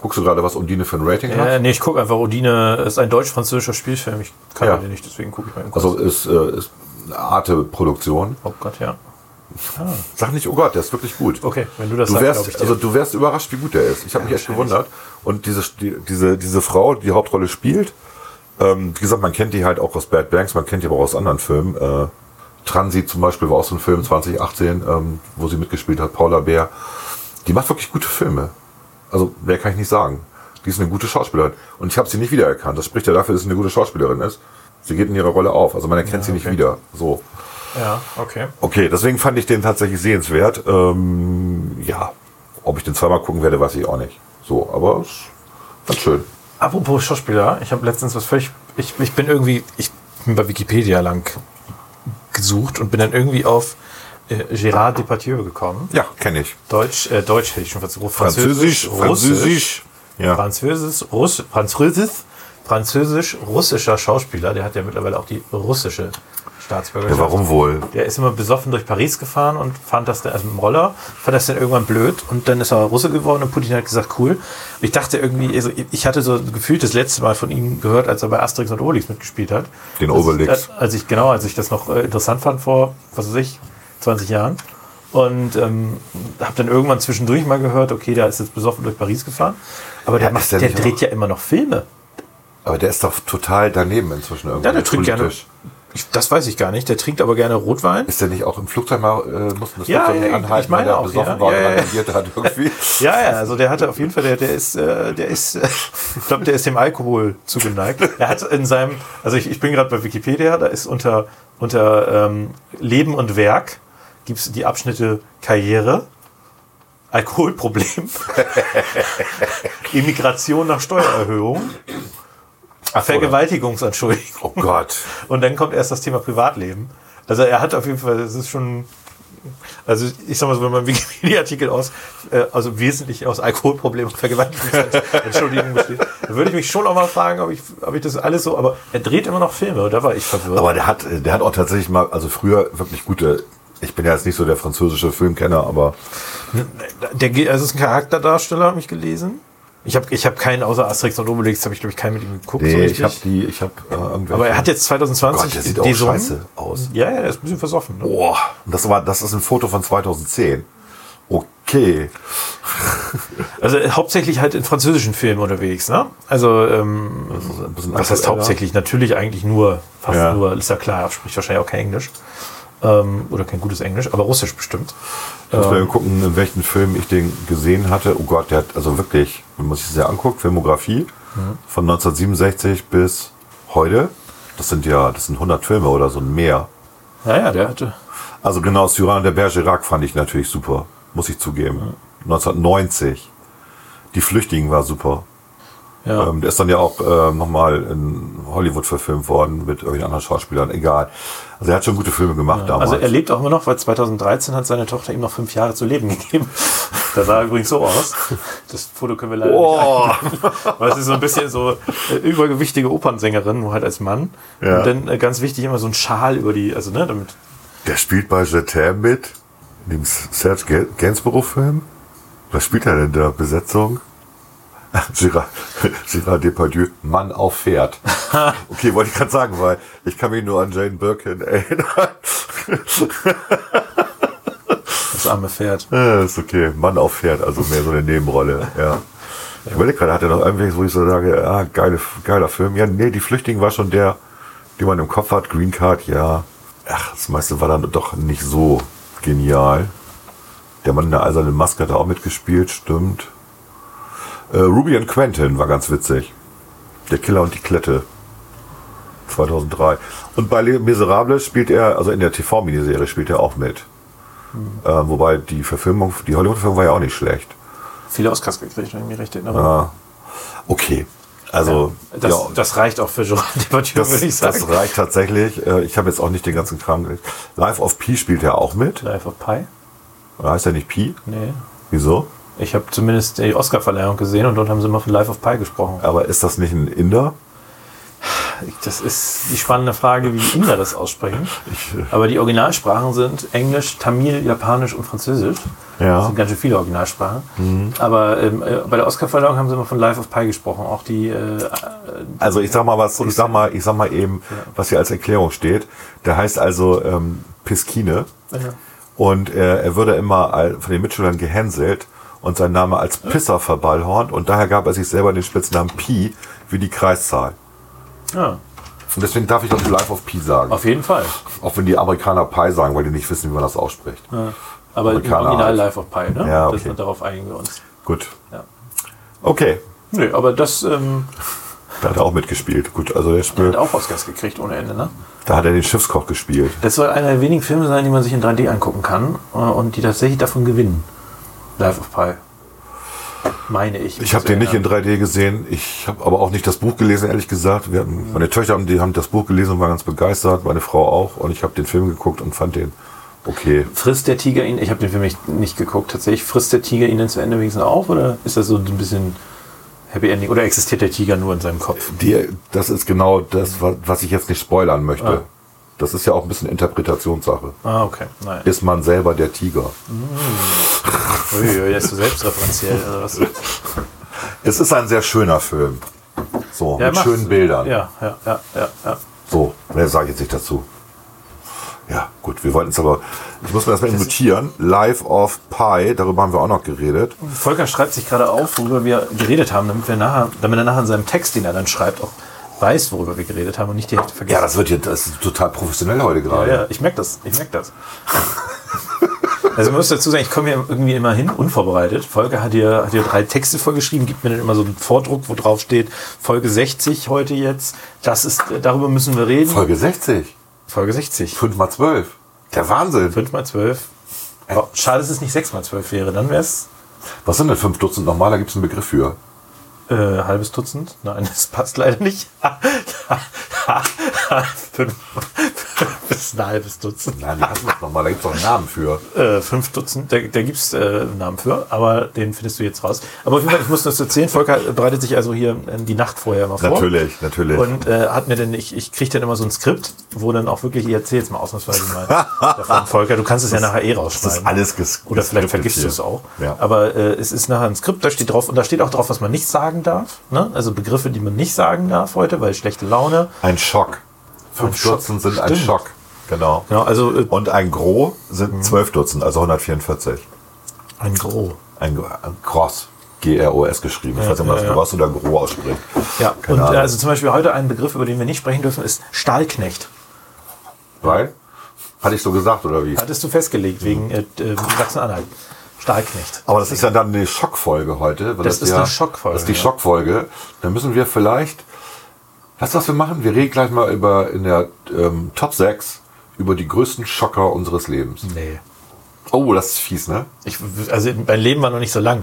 guckst du gerade, was Undine für ein Rating hat? Äh, nee, ich gucke einfach, Odine ist ein deutsch-französischer Spielfilm. Ich kann Ja. den nicht, deswegen gucke ich mal eben kurz. Also ist, äh, ist eine Arte-Produktion. oh Gott, ja. *laughs* Sag nicht, oh Gott, der ist wirklich gut. Okay, wenn du das Du sagst, wärst, dir. also du wärst überrascht, wie gut der ist. Ich habe mich echt gewundert. Und diese, die, diese, diese Frau, die die Hauptrolle spielt, ähm, wie gesagt, man kennt die halt auch aus Bad Banks, man kennt die aber auch aus anderen Filmen. Äh, Transit zum Beispiel war auch so ein Film 2018, ähm, wo sie mitgespielt hat, Paula Bär. Die macht wirklich gute Filme. Also, mehr kann ich nicht sagen. Die ist eine gute Schauspielerin. Und ich habe sie nicht wiedererkannt. Das spricht ja dafür, dass sie eine gute Schauspielerin ist. Sie geht in ihrer Rolle auf. Also man erkennt sie nicht okay. wieder. So. ja, okay. Okay, deswegen fand ich den tatsächlich sehenswert. Ähm, ja, ob ich den zweimal gucken werde, weiß ich auch nicht. So, aber es ganz schön. Apropos Schauspieler, ich habe letztens was völlig. Ich, ich bin irgendwie. Ich bin bei Wikipedia lang gesucht und bin dann irgendwie auf äh, Gérard Depardieu gekommen. Ja, kenne ich. Deutsch, äh, Deutsch hätte ich schon versucht. Französisch, Französisch. Ja. Französisch, Russ, Französisch, französisch-russischer Schauspieler. Der hat ja mittlerweile auch die russische Staatsbürgerschaft. ja, warum wohl? Der ist immer besoffen durch Paris gefahren und fand das dann, also mit dem Roller, fand das dann irgendwann blöd und dann ist er Russe geworden und Putin hat gesagt, cool. Ich dachte irgendwie, also ich hatte so gefühlt das letzte Mal von ihm gehört, als er bei Asterix und Obelix mitgespielt hat. Den Als- Obelix. Als ich, genau, als ich das noch äh, interessant fand vor, was weiß ich, 20 Jahren. Und ähm, habe dann irgendwann zwischendurch mal gehört, okay, der ist jetzt besoffen durch Paris gefahren. Aber der, Ja, macht, der der dreht auch- ja immer noch Filme. Aber der ist doch total daneben inzwischen irgendwie. Ja, der trinkt gerne. Ich, das weiß ich gar nicht. Der trinkt aber gerne Rotwein. Ist der nicht auch im Flugzeug mal, äh, mussten das Ja, Flugzeug ja, anhalten, ich meine weil auch, besoffen ja. war Ja, und ja, hat irgendwie? *laughs* Ja, ja, also der hatte auf jeden Fall, der, der ist, äh, der ist, äh, ich glaube, der ist dem Alkohol zugeneigt. Er hat in seinem, also ich, ich bin gerade bei Wikipedia, da ist unter, unter ähm, Leben und Werk gibt es die Abschnitte Karriere, Alkoholproblem, *laughs* Immigration nach Steuererhöhung, Vergewaltigungsanschuldigung. Oh Gott. *laughs* Und dann kommt erst das Thema Privatleben. Also er hat auf jeden Fall, das ist schon, also ich sag mal so, wenn man Wikipedia-Artikel aus, äh, also wesentlich aus Alkoholproblemen und Vergewaltigungsentschuldigung besteht, dann würde ich mich schon auch mal fragen, ob ich, ob ich das alles so, aber er dreht immer noch Filme, da war ich verwirrt. Aber der hat, der hat auch tatsächlich mal, also früher wirklich gute, ich bin ja jetzt nicht so der französische Filmkenner, aber Der, geht- also es ist ein Charakterdarsteller, habe ich gelesen. Ich habe ich hab keinen, außer Asterix und Obelix, habe ich glaube ich keinen mit ihm geguckt. so nee, richtig. ich habe die, ich habe äh, irgendwelche. aber er hat jetzt 2020 Gott, der sieht auch scheiße aus. Ja, ja, der ist ein bisschen versoffen. Ne? Boah, und das war, das ist ein Foto von 2010. Okay. *laughs* Also äh, hauptsächlich halt in französischen Filmen unterwegs, ne? Also, ähm, Das ist ein bisschen was heißt hauptsächlich? Natürlich eigentlich nur, fast Ja. nur, ist ja klar, er spricht wahrscheinlich auch kein Englisch. Ähm, oder kein gutes Englisch, aber Russisch bestimmt. Ich muss mal gucken, in welchen Film ich den gesehen hatte. Oh Gott, der hat also wirklich, wenn man sich das ja anguckt, Filmografie von 1967 bis heute. Das sind ja, das sind 100 Filme oder so mehr. Ja, ja, der hatte. Also genau, Cyrano der Bergerac fand ich natürlich super, muss ich zugeben. 1990. Die Flüchtigen war super. Ja. Ähm, der ist dann ja auch äh, nochmal in Hollywood verfilmt worden mit irgendwelchen anderen Schauspielern, egal. Also er hat schon gute Filme gemacht damals. Also er lebt auch immer noch, weil 2013 hat seine Tochter ihm noch fünf Jahre zu leben gegeben. Da sah er übrigens so aus. Das Foto können wir leider Oh. nicht. Weil es ist so ein bisschen so äh, übergewichtige Opernsängerin, nur halt als Mann. Ja. Und dann äh, ganz wichtig immer so ein Schal über die, also ne, damit Der spielt bei Jetem mit, in dem Serge Ga- Gainsborough-Film. Was spielt er denn da? Besetzung? *laughs* Gérard, Depardieu, Mann auf Pferd. *laughs* Okay, wollte ich gerade sagen, weil ich kann mich nur an Jane Birkin erinnern. das arme Pferd. Ja, ist okay, Mann auf Pferd, also mehr so eine Nebenrolle, ja. Ich überlege gerade, hat er noch irgendwelches, wo ich so sage, ah, geile, geiler Film. Ja, nee, die Flüchtigen war schon der, den man im Kopf hat. Green Card, ja. Ach, das meiste war dann doch nicht so genial. Der Mann in der eisernen Maske hat da auch mitgespielt, stimmt. Äh, Ruby and Quentin war ganz witzig. Der Killer und die Klette. 2003. Und bei Les Miserables spielt er, also in der TV-Miniserie spielt er auch mit. Äh, wobei die Verfilmung, die Hollywood-Verfilmung war ja auch nicht schlecht. Viele Oscars gekriegt, wenn ich mich recht erinnere. Ja. Okay. Also, Das, ja, das reicht auch für Gerard *laughs* Depardieu, das, würde ich sagen. das reicht tatsächlich. Äh, Ich habe jetzt auch nicht den ganzen Kram gelesen. Life of Pi spielt er auch mit. Life of Pi? Heißt er nicht Pi? Nee. Wieso? Ich habe zumindest die Oscar-Verleihung gesehen und dort haben sie immer von Life of Pi gesprochen. Aber ist das nicht ein Inder? Das ist die spannende Frage, wie die Inder das aussprechen. Äh, Aber die Originalsprachen sind Englisch, Tamil, Japanisch und Französisch. Ja. Das sind ganz schön viele Originalsprachen. Aber ähm, äh, bei der Oscar-Verleihung haben sie immer von Life of Pi gesprochen. Auch die, äh, Also ich sag mal was, ich sag mal, ich sag mal eben, was hier als Erklärung steht. Der heißt also ähm, Piskine äh, und äh, er würde immer von den Mitschülern gehänselt und sein Name als Pisser verballhornt und daher gab er sich selber den Spitznamen Pi wie die Kreiszahl. ja, Und deswegen darf ich doch Life of Pi sagen. auf jeden Fall. Auch wenn die Amerikaner Pi sagen, weil die nicht wissen, wie man das ausspricht. Ja. Aber im Amerikaner Original halt. Life of Pi, ne? Ja, das, okay. darauf einigen wir uns. Gut. Ja. Okay. Nö, aber das ähm, *laughs* Da hat er auch mitgespielt. Gut, also der hat spielt, auch Oscars gekriegt ohne Ende, ne? da hat er den Schiffskoch gespielt. Das soll einer der wenigen Filme sein, die man sich in 3D angucken kann äh, und die tatsächlich davon gewinnen. Life of Pi. Meine ich. Ich habe den nicht in 3D gesehen. Ich habe aber auch nicht das Buch gelesen, ehrlich gesagt. Wir hatten, meine Töchter haben, die haben das Buch gelesen und waren ganz begeistert. Meine Frau auch. Und ich habe den Film geguckt und fand den okay. Frisst der Tiger ihn, ich habe den Film nicht, nicht geguckt, tatsächlich, frisst der Tiger ihn dann zu Ende wenigstens auf oder ist das so ein bisschen Happy Ending oder existiert der Tiger nur in seinem Kopf? Die, das ist genau das, wa- was ich jetzt nicht spoilern möchte. Ah. Das ist ja auch ein bisschen Interpretationssache. Ah, okay. Nein. Ist man selber der Tiger? Uiuiui, der ist so selbstreferenziell. Also *laughs* Es ist ein sehr schöner Film. So, Ja, mit schönen Bildern. ja, ja, ja, ja, ja. So, mehr sage ich jetzt nicht dazu. Ja, gut, wir wollten es aber, ich muss mir das mal notieren. Life of Pi, darüber haben wir auch noch geredet. Volker schreibt sich gerade auf, worüber wir geredet haben, damit, wir nachher, damit er nachher in seinem Text, den er dann schreibt, auch weiß, worüber wir geredet haben und nicht die Hälfte vergessen. Ja, das wird jetzt, das ist total professionell heute gerade. Ja, ja, ich merke das. Ich merke das. Also man muss dazu sagen, ich komme hier irgendwie immer hin, unvorbereitet. Volker hat hier, hat hier drei Texte vorgeschrieben, gibt mir dann immer so einen Vordruck, wo drauf steht, Folge 60 heute jetzt. Das ist, darüber müssen wir reden. Folge 60, Folge 60. 5 mal 12. Der Wahnsinn. 5 mal 12. Oh, schade, dass es nicht 6 mal 12 wäre. Dann wäre es Was sind denn 5 Dutzend nochmal? Da gibt es einen Begriff für. Äh, halbes Dutzend. Nein, *laughs* das passt leider nicht. *laughs* fünf, das ist ein halbes Dutzend. Nein, wie heißt das nochmal? Da gibt es doch einen Namen für. Äh, fünf Dutzend, da, da gibt es äh, einen Namen für, aber den findest du jetzt raus. Aber auf jeden Fall, ich muss das erzählen. Volker bereitet sich also hier äh, die Nacht vorher immer vor. Natürlich, natürlich. Und äh, hat mir dann, ich, ich kriege dann immer so ein Skript, wo dann auch wirklich, ich erzähle jetzt mal ausnahmsweise mal *laughs* davon, Volker, du kannst es ja nachher eh das rausschneiden. ist alles ges Oder vielleicht geskriptet vergisst du es auch. Ja. Aber äh, es ist nachher ein Skript, da steht drauf, und da steht auch drauf, was man nicht sagen darf. Ne? Also Begriffe, die man nicht sagen darf heute, weil schlechte Laune. Ein Schock. Fünf Ein. Dutzend sind ein Stimmt. Schock. Genau. Genau, also äh, Und ein Gros sind 12 Dutzend, also 144. ein Gros. Ein, ein Gross. G-R-O-S geschrieben. Ich weiß nicht, ob man das ja, ja. Gross oder Gros ausspricht. Ja, Keine und äh, Ahnung. also zum Beispiel heute ein Begriff, über den wir nicht sprechen dürfen, ist Stahlknecht. Weil? Hatte ich so gesagt, oder wie? Hattest du festgelegt, wegen äh, äh, Sachsen-Anhalt. Stahlknecht. Aber das ist ja dann eine Schockfolge heute. weil Das ist ja, eine Schockfolge, Das ist die ja. Schockfolge. Dann müssen wir vielleicht, weißt du, was wir machen? Wir reden gleich mal über in der ähm, Top 6 über die größten Schocker unseres Lebens. Nee. Oh, das ist fies, ne? Ich, also mein Leben war noch nicht so lang.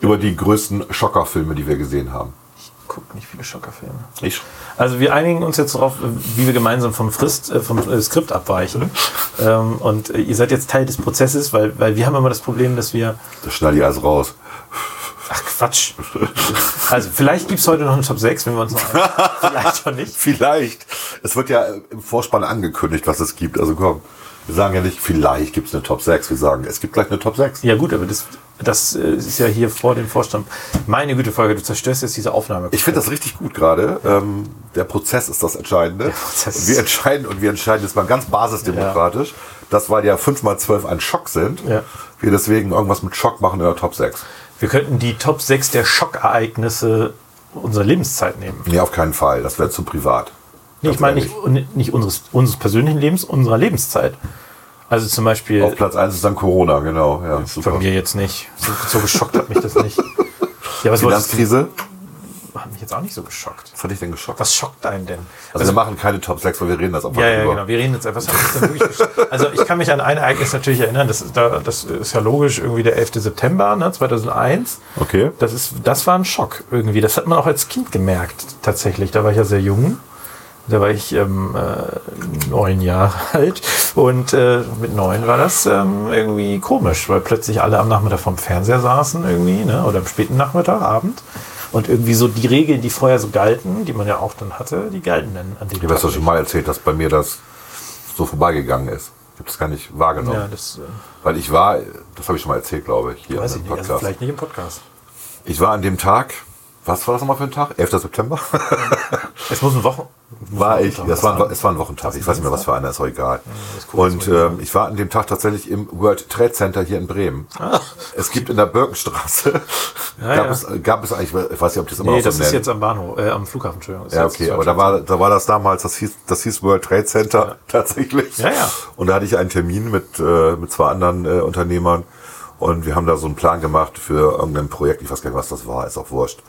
Über die größten Schockerfilme, die wir gesehen haben. Ich gucke nicht viele Schockerfilme. Ich, Also wir einigen uns jetzt darauf, wie wir gemeinsam vom Frist, äh, vom äh, Skript abweichen. ähm, und äh, ihr seid jetzt Teil des Prozesses, weil, weil wir haben immer das Problem, dass wir. das schneide ich alles raus. Ach Quatsch. Also vielleicht gibt es heute noch eine Top 6, wenn wir uns noch *laughs* Vielleicht auch nicht. Vielleicht. Es wird ja im Vorspann angekündigt, was es gibt. Also komm, wir sagen ja nicht, vielleicht gibt es eine Top 6. Wir sagen, es gibt gleich eine Top 6. Ja gut, aber das, das äh, ist ja hier vor dem Vorstand. Meine Güte, Folge, du zerstörst jetzt diese Aufnahme. Ich finde das richtig gut gerade. Ähm, der Prozess ist das Entscheidende. Prozess wir entscheiden und wir entscheiden jetzt mal ganz basisdemokratisch, dass weil ja 5 mal 12 ein Schock sind, Ja. wir deswegen irgendwas mit Schock machen in der Top 6. Wir könnten die Top 6 der Schockereignisse unserer Lebenszeit nehmen. Nee, auf keinen Fall. Das wäre zu privat. Nee, ich meine nicht, nicht unseres, unseres persönlichen Lebens, unserer Lebenszeit. Also zum Beispiel Auf Platz 1 ist dann Corona, genau. Ja, super. bei mir jetzt nicht. So, so geschockt hat mich das nicht. Ja, was *laughs* wolltest du? Hat mich jetzt auch nicht so geschockt. Was hat dich denn geschockt? Was schockt einen denn? Also, wir machen keine Top 6, weil wir reden das einfach Ja, ja, drüber. genau. Wir reden jetzt geschockt? Also ich kann mich an ein Ereignis natürlich erinnern. Das ist, da, das ist ja logisch, irgendwie der 11. September ne, 2001. Okay. Das, ist, das war ein Schock irgendwie. Das hat man auch als Kind gemerkt, tatsächlich. Da war ich ja sehr jung. Da war ich ähm, äh, neun Jahre *laughs* alt. Und äh, mit neun war das ähm, irgendwie komisch, weil plötzlich alle am Nachmittag vom Fernseher saßen irgendwie, ne? oder am späten Nachmittag, Abend. Und irgendwie so die Regeln, die vorher so galten, die man ja auch dann hatte, die galten dann an dem Ich das Tag schon mal erzählt, dass bei mir das so vorbeigegangen ist. Ich habe das gar nicht wahrgenommen. Ja, das äh, Weil ich war, das habe ich schon mal erzählt, glaube ich, hier weiß im ich nicht. Also Podcast. vielleicht nicht im Podcast. ich war an dem Tag, was war das nochmal für ein Tag? 11. September? *laughs* Es muss ein Wochen. *laughs* war ich, das war, ein, es war ein Wochentag, ich weiß nicht mehr, was für einer, ist auch egal. das ist cool, Und das ähm, ich war an dem Tag tatsächlich im World Trade Center hier in Bremen. Es gibt in der Birkenstraße, Ja, *laughs* gab, ja. Es, gab es eigentlich, ich weiß nicht, ob es immer Nee, noch so das ist nennen. jetzt am Bahnhof, äh, am Flughafen, Entschuldigung. Das Ja, ist okay, aber da war, da war das damals, das hieß, das hieß World Trade Center tatsächlich. Ja, ja. Und da hatte ich einen Termin mit, äh, mit zwei anderen äh, Unternehmern und wir haben da so einen Plan gemacht für irgendein Projekt, ich weiß gar nicht, was das war, ist auch wurscht.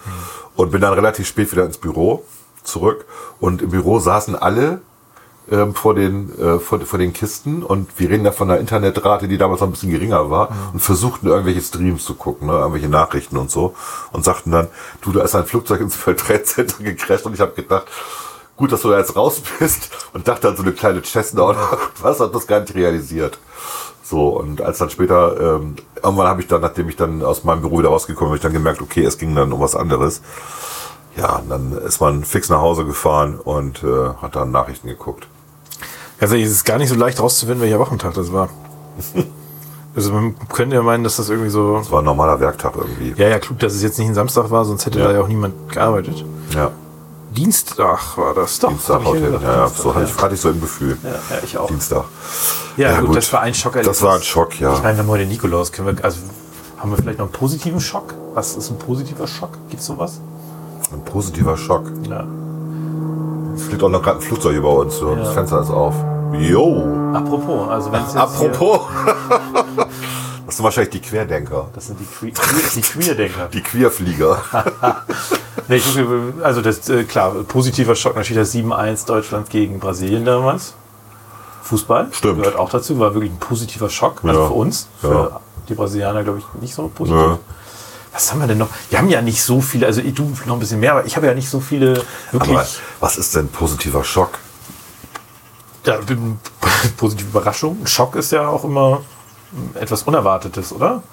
Und bin dann relativ spät wieder ins Büro zurück. Und im Büro saßen alle ähm, vor, den, äh, vor, vor den Kisten. Und wir reden da von einer Internetrate, die damals noch ein bisschen geringer war. Und versuchten irgendwelche Streams zu gucken, ne, irgendwelche Nachrichten und so. Und sagten dann, du, da ist ein Flugzeug ins World Trade Center gecrasht und ich habe gedacht, gut, dass du da jetzt raus bist. Und dachte an so eine kleine oder *laughs* was, hat das gar nicht realisiert. So, und als dann später, ähm, irgendwann habe ich dann, nachdem ich dann aus meinem Büro wieder rausgekommen bin, habe ich dann gemerkt, okay, es ging dann um was anderes. Ja, und dann ist man fix nach Hause gefahren und äh, hat dann Nachrichten geguckt. Also es ist gar nicht so leicht rauszufinden, welcher Wochentag das war. *laughs* also man könnte ja meinen, dass das irgendwie so. Es war ein normaler Werktag irgendwie. Ja, ja, klug, dass es jetzt nicht ein Samstag war, sonst hätte Ja. da ja auch niemand gearbeitet. Ja, Dienstag war das doch. Dienstag gedacht, Ja, ja, Dienstag, so hatte ich, hatte ich so im Gefühl. ja, ja, ich auch. Dienstag. Ja, Ja, gut, gut. das war ein Schock. Das war ein Schock, ja. Ich meine, wir haben heute Nikolaus. Können wir, also, haben wir vielleicht noch einen positiven Schock? Was ist ein positiver Schock? Gibt es sowas? Ein positiver Schock. Ja. Fliegt auch noch gerade ein Flugzeug über uns. So. Das Ja. Fenster ist auf. Jo. Apropos, also wenn es jetzt Apropos. *laughs* Das sind wahrscheinlich die Querdenker. Das sind die, Que die Queerdenker. *laughs* Die Queerflieger. *laughs* Nee, ich also das, äh, klar, positiver Schock natürlich das 7-1 Deutschland gegen Brasilien damals. Fußball. Stimmt. Gehört auch dazu, war wirklich ein positiver Schock. Also Ja. für uns. Für Ja. die Brasilianer, glaube ich, nicht so positiv. Nö. Was haben wir denn noch? Wir haben ja nicht so viele, also du noch ein bisschen mehr, aber ich habe ja nicht so viele wirklich. Aber was ist denn positiver Schock? Ja, *laughs* positive Überraschung. Ein Schock ist ja auch immer etwas Unerwartetes, oder?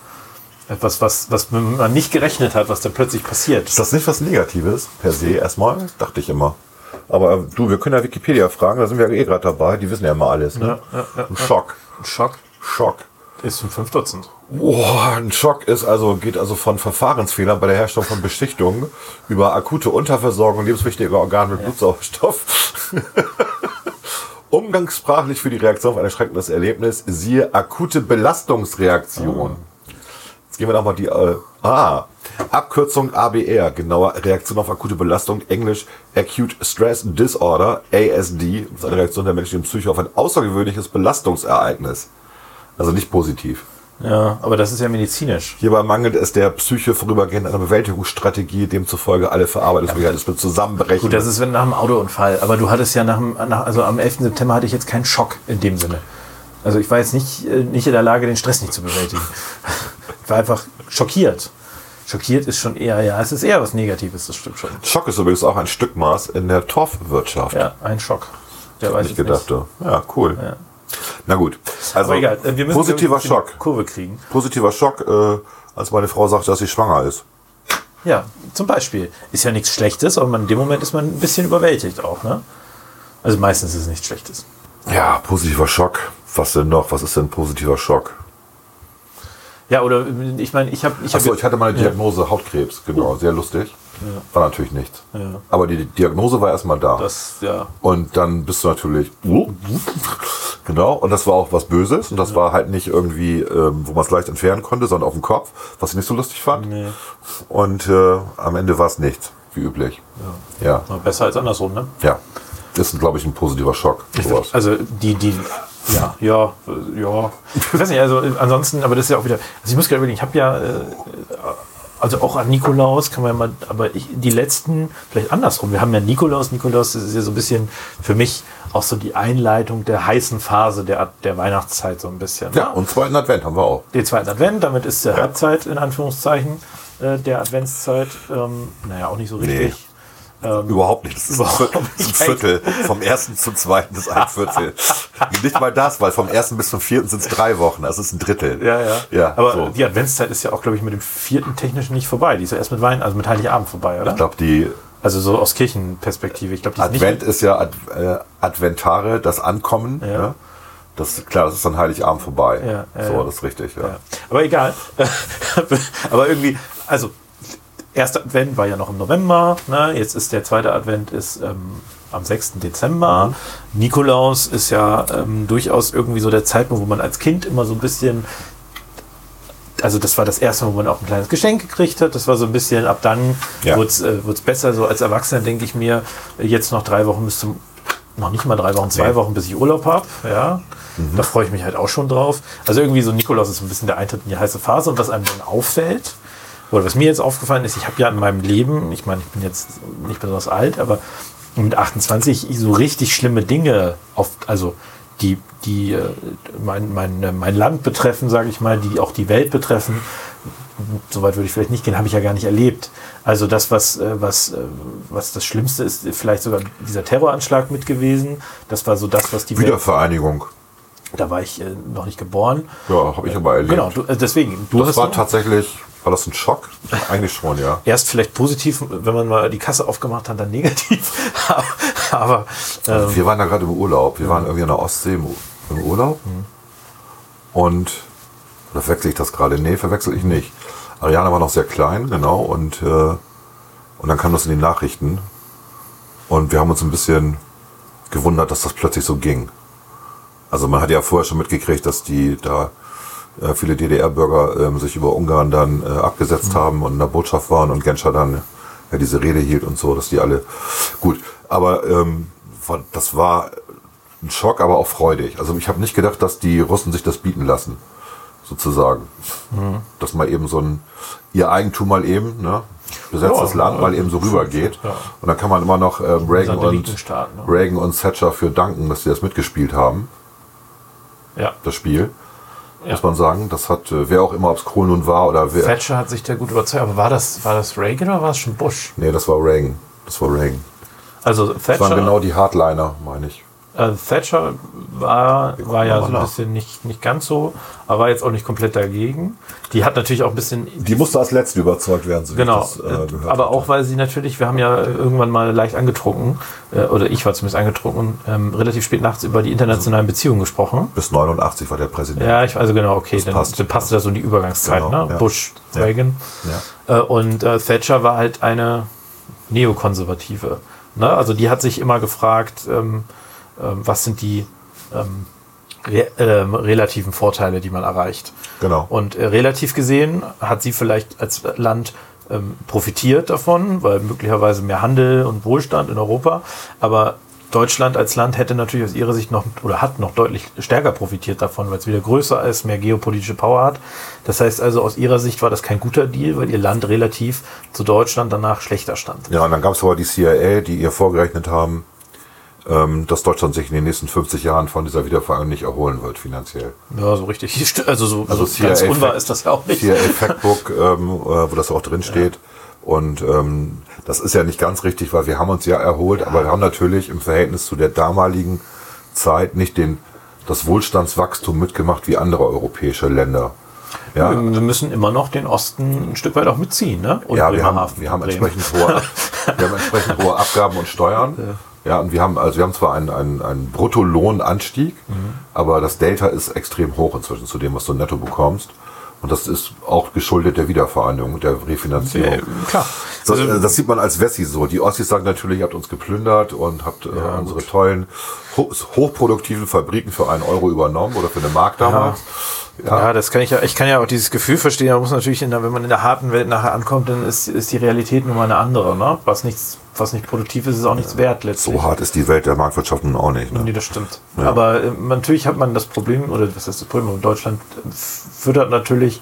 Etwas, was, was man nicht gerechnet hat, was da plötzlich passiert. Ist das nicht was Negatives per se erstmal? Dachte ich immer. Aber äh, du, wir können ja Wikipedia fragen, da sind wir ja eh gerade dabei. Die wissen ja immer alles. Ne? Ja, ja, ja, Ein Schock. Ein Schock Schock. ist ein 5 Dutzend. Boah, ein Schock ist also, geht also von Verfahrensfehlern bei der Herstellung von Beschichtungen über akute Unterversorgung lebenswichtiger Organe mit Blutsauerstoff. *laughs* Umgangssprachlich für die Reaktion auf ein erschreckendes Erlebnis, siehe akute Belastungsreaktion. Jetzt gehen wir nochmal die, äh, ah, Abkürzung ABR, genauer Reaktion auf akute Belastung, Englisch Acute Stress Disorder, ASD, das ist eine Reaktion der menschlichen Psyche auf ein außergewöhnliches Belastungsereignis. Also nicht positiv. Ja, aber das ist ja medizinisch. Hierbei mangelt es der Psyche vorübergehend einer Bewältigungsstrategie, demzufolge alle Verarbeitungsmechanismen zusammenbrechen. Gut, das ist wenn nach einem Autounfall. Aber du hattest ja nach, dem, nach also am 11. September hatte ich jetzt keinen Schock in dem Sinne. Also ich war jetzt nicht, äh, nicht in der Lage, den Stress nicht zu bewältigen. Ich war einfach schockiert. Schockiert ist schon eher, ja, es ist eher was Negatives, das stimmt schon. Schock ist übrigens auch ein Stückmaß in der Torfwirtschaft. Ja, ein Schock. Der Hab weiß ich es gedacht. nicht. Ja, ja cool. Ja. Na gut. Also, egal, wir müssen positiver Schock. Kurve kriegen. Positiver Schock, äh, als meine Frau sagte, dass sie schwanger ist. Ja, zum Beispiel. Ist ja nichts Schlechtes, aber in dem Moment ist man ein bisschen überwältigt auch, ne? Also meistens ist es nichts Schlechtes. Ja, positiver Schock. Was denn noch? Was ist denn positiver Schock? Ja, oder ich meine, ich habe. Ich hab Achso, ich hatte mal eine Diagnose Hautkrebs. Genau, sehr lustig. War natürlich nichts. Ja. Aber die Diagnose war erstmal da. das, ja. Und dann bist du natürlich. Genau, und das war auch was Böses. Und das war halt nicht irgendwie, ähm, wo man es leicht entfernen konnte, sondern auf dem Kopf, was ich nicht so lustig fand. Nee. Und äh, am Ende war es nichts, wie üblich. Ja. Besser als andersrum, ne? Ja. Das ist, glaube ich, ein positiver Schock. Sowas. Also die, die, ja, ja, äh, ja. Ich weiß nicht, also äh, ansonsten, aber das ist ja auch wieder, also ich muss gerade überlegen, ich habe ja äh, also auch an Nikolaus kann man ja mal, aber ich, die letzten, vielleicht andersrum. Wir haben ja Nikolaus. Nikolaus ist ja so ein bisschen für mich auch so die Einleitung der heißen Phase der, der Weihnachtszeit so ein bisschen. Ja, ne? und zweiten Advent haben wir auch. Den zweiten Advent, damit ist der Halbzeit in Anführungszeichen der Adventszeit. Ähm, naja, auch nicht so richtig. Überhaupt nicht. Das ist Überhaupt ein. Viertel. Vom ersten zum zweiten ist ein Viertel. nicht mal das, weil vom ersten bis zum vierten sind es drei Wochen. Das ist ein Drittel. Ja, ja. Ja, aber so. die Adventszeit ist ja auch, glaube ich, mit dem vierten technischen nicht vorbei. Die ist ja erst mit Weihnachten, also mit Heiligabend vorbei, oder? Ich glaube, die Also so aus Kirchenperspektive. Ich glaube, ist Advent nicht. ist ja Ad, äh, Adventare, das Ankommen. Ja. Ja. Das, klar, das ist dann Heiligabend vorbei. Ja, ja, so, das ist richtig. Ja. Ja. Aber egal. *laughs* aber irgendwie, also erster Advent war ja noch im November. Ne? Jetzt ist der zweite Advent ist ähm, am 6. Dezember. Mhm. Nikolaus ist ja ähm, durchaus irgendwie so der Zeitpunkt, wo man als Kind immer so ein bisschen also das war das erste Mal, wo man auch ein kleines Geschenk gekriegt hat. Das war so ein bisschen, ab dann Ja. wurde es äh, besser. So als Erwachsener denke ich mir, äh, jetzt noch drei Wochen bis zum, noch nicht mal drei Wochen, zwei Nee. Mhm. Wochen, bis ich Urlaub habe. Ja, da freue ich mich halt auch schon drauf. Also irgendwie so Nikolaus ist so ein bisschen der Eintritt in die heiße Phase. Und was einem dann auffällt, oder was mir jetzt aufgefallen ist, ich habe ja in meinem Leben, ich meine, ich bin jetzt nicht besonders alt, aber mit 28 so richtig schlimme Dinge auf, also die, die äh, mein, mein, äh, mein Land betreffen, sage ich mal, die auch die Welt betreffen, soweit würde ich vielleicht nicht gehen, habe ich ja gar nicht erlebt. Also das, was, äh, was, was das Schlimmste ist, vielleicht sogar dieser Terroranschlag mit gewesen. Das war so das, was die Welt, Wiedervereinigung. da war ich äh, noch nicht geboren. Ja, habe ich aber erlebt. Genau, du, äh, deswegen, du Das war tatsächlich, war das ein Schock? Eigentlich schon, ja. *laughs* erst vielleicht positiv, wenn man mal die Kasse aufgemacht hat, dann negativ. *laughs* Aber ähm, Wir waren da gerade im Urlaub. Wir waren irgendwie an der Ostsee im, im Urlaub. Und, oder verwechsel ich das gerade? Nee, verwechsel ich nicht. Ariane war noch sehr klein, genau. Und, äh, und dann kam das in die Nachrichten. Und wir haben uns ein bisschen gewundert, dass das plötzlich so ging. Also man hat ja vorher schon mitgekriegt, dass die da äh, viele DDR-Bürger ähm, sich über Ungarn dann äh, abgesetzt haben und in der Botschaft waren und Genscher dann ja, diese Rede hielt und so, dass die alle gut. Aber ähm, das war ein Schock, aber auch freudig. Also ich habe nicht gedacht, dass die Russen sich das bieten lassen, sozusagen. Dass mal eben so ein ihr Eigentum mal eben, ne, besetztes Ja, Land mal eben so rübergeht. ja. Und dann kann man immer noch ähm, Reagan, und, ne? Reagan und Thatcher für danken, dass sie das mitgespielt haben ja. das Spiel. Ja. Muss man sagen. Das hat, äh, wer auch immer, ob es Kohl nun war oder wer. Thatcher hat sich da gut überzeugt. Aber war das, war das Reagan oder war es schon Bush? Nee, das war Reagan. Das war Reagan. Also Das waren Thatcher, genau die Hardliner, meine ich. Äh, Thatcher war, war ja so ein nach. bisschen nicht, nicht ganz so, aber war jetzt auch nicht komplett dagegen. Die hat natürlich auch ein bisschen Die musste als Letzte überzeugt werden, so Genau, das äh, gehört aber auch, weil sie natürlich, wir haben ja irgendwann mal leicht angetrunken, äh, oder ich war zumindest angetrunken, ähm, relativ spät nachts über die internationalen Beziehungen gesprochen. Bis 89 war der Präsident. Ja, ich also genau, okay, dann, passt. dann passte das so in die Übergangszeit, Genau, ne? ja. Bush. Reagan. Ja. Äh, und äh, Thatcher war halt eine Neokonservative. Ne? Also die hat sich immer gefragt, ähm, was sind die ähm, re ähm, relativen Vorteile, die man erreicht. Genau. Und äh, relativ gesehen hat sie vielleicht als Land ähm, profitiert davon, weil möglicherweise mehr Handel und Wohlstand in Europa. Aber Deutschland als Land hätte natürlich aus ihrer Sicht noch oder hat noch deutlich stärker profitiert davon, weil es wieder größer ist, mehr geopolitische Power hat. Das heißt also, aus ihrer Sicht war das kein guter Deal, weil ihr Land relativ zu Deutschland danach schlechter stand. Ja, und dann gab es aber die CIA, die ihr vorgerechnet haben, ähm, dass Deutschland sich in den nächsten 50 Jahren von dieser Wiedervereinigung nicht erholen wird, finanziell. Ja, so richtig. *laughs* Also so Also so ganz unwahr ist das ja auch nicht. CIA Factbook, *laughs* ähm, äh, wo das auch drin steht. Und ähm, das ist ja nicht ganz richtig, weil wir haben uns ja erholt, aber wir haben natürlich im Verhältnis zu der damaligen Zeit nicht den, das Wohlstandswachstum mitgemacht wie andere europäische Länder. Ja, Wir müssen immer noch den Osten ein Stück weit auch mitziehen, ne? Und ja wir, haben, wir, haben entsprechend hohe, wir haben entsprechend hohe Abgaben und Steuern. Ja, und wir haben, also wir haben zwar einen, einen, einen Bruttolohnanstieg, Mhm. aber das Delta ist extrem hoch inzwischen zu dem, was du netto bekommst. Und das ist auch geschuldet der Wiedervereinigung, der Refinanzierung. Äh, klar. Also- äh, das sieht man als Wessi so. Die Ossis sagen natürlich, ihr habt uns geplündert und habt äh, unsere tollen, ho hochproduktiven Fabriken für einen Euro übernommen oder für eine Mark damals. Ja. das kann ich ja, ich kann ja auch dieses Gefühl verstehen, man muss natürlich, in der, wenn man in der harten Welt nachher ankommt, dann ist, ist die Realität nun mal eine andere, ne? Was nichts, was nicht produktiv ist, ist auch nichts wert letztlich. So hart ist die Welt der Marktwirtschaft nun auch nicht. Nee, Ne? das stimmt. Aber äh, natürlich hat man das Problem, oder was ist das Problem? Deutschland äh, füttert natürlich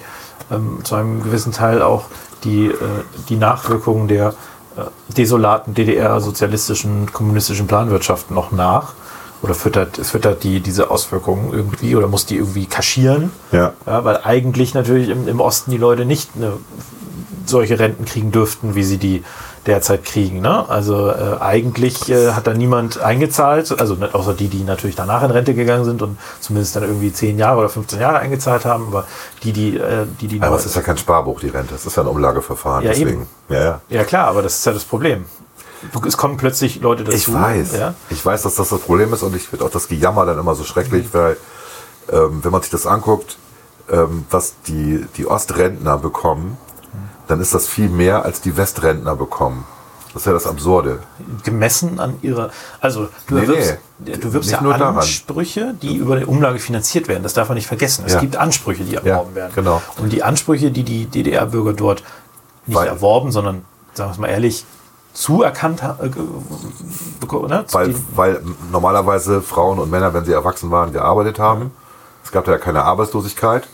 ähm, zu einem gewissen Teil auch die, äh, die Nachwirkungen der äh, desolaten DDR-sozialistischen, kommunistischen Planwirtschaft noch nach oder füttert, füttert die, diese Auswirkungen irgendwie oder muss die irgendwie kaschieren. Ja. Ja, weil eigentlich natürlich im, im Osten die Leute nicht eine, solche Renten kriegen dürften, wie sie die derzeit kriegen. Ne? Also äh, eigentlich äh, hat da niemand eingezahlt, also nicht, außer die, die natürlich danach in Rente gegangen sind und zumindest dann irgendwie 10 Jahre oder 15 Jahre eingezahlt haben, aber die, die, äh, die, die Aber es ist ja kein Sparbuch, die Rente. Es ist ja ein Umlageverfahren. Ja, deswegen. eben. Ja, ja. ja klar, aber das ist ja das Problem. Es kommen plötzlich Leute dazu. Ich weiß. Ja? Ich weiß, dass das das Problem ist und ich finde auch das Gejammer dann immer so schrecklich, Mhm. weil ähm, wenn man sich das anguckt, ähm, was die, die Ostrentner bekommen, dann ist das viel mehr, als die Westrentner bekommen. Das ist ja das Absurde. gemessen an ihrer. Also du Nee, erwirbst, nee. du wirbst ja nur daran. Ansprüche, die über die Umlage finanziert werden. Das darf man nicht vergessen. Es Ja. gibt Ansprüche, die erworben werden. genau. Und die Ansprüche, die die DDR-Bürger dort nicht Weil- erworben, sondern sagen wir es mal ehrlich zuerkannt haben, äh, ne? Weil, weil normalerweise Frauen und Männer, wenn sie erwachsen waren, gearbeitet haben. Es gab ja keine Arbeitslosigkeit.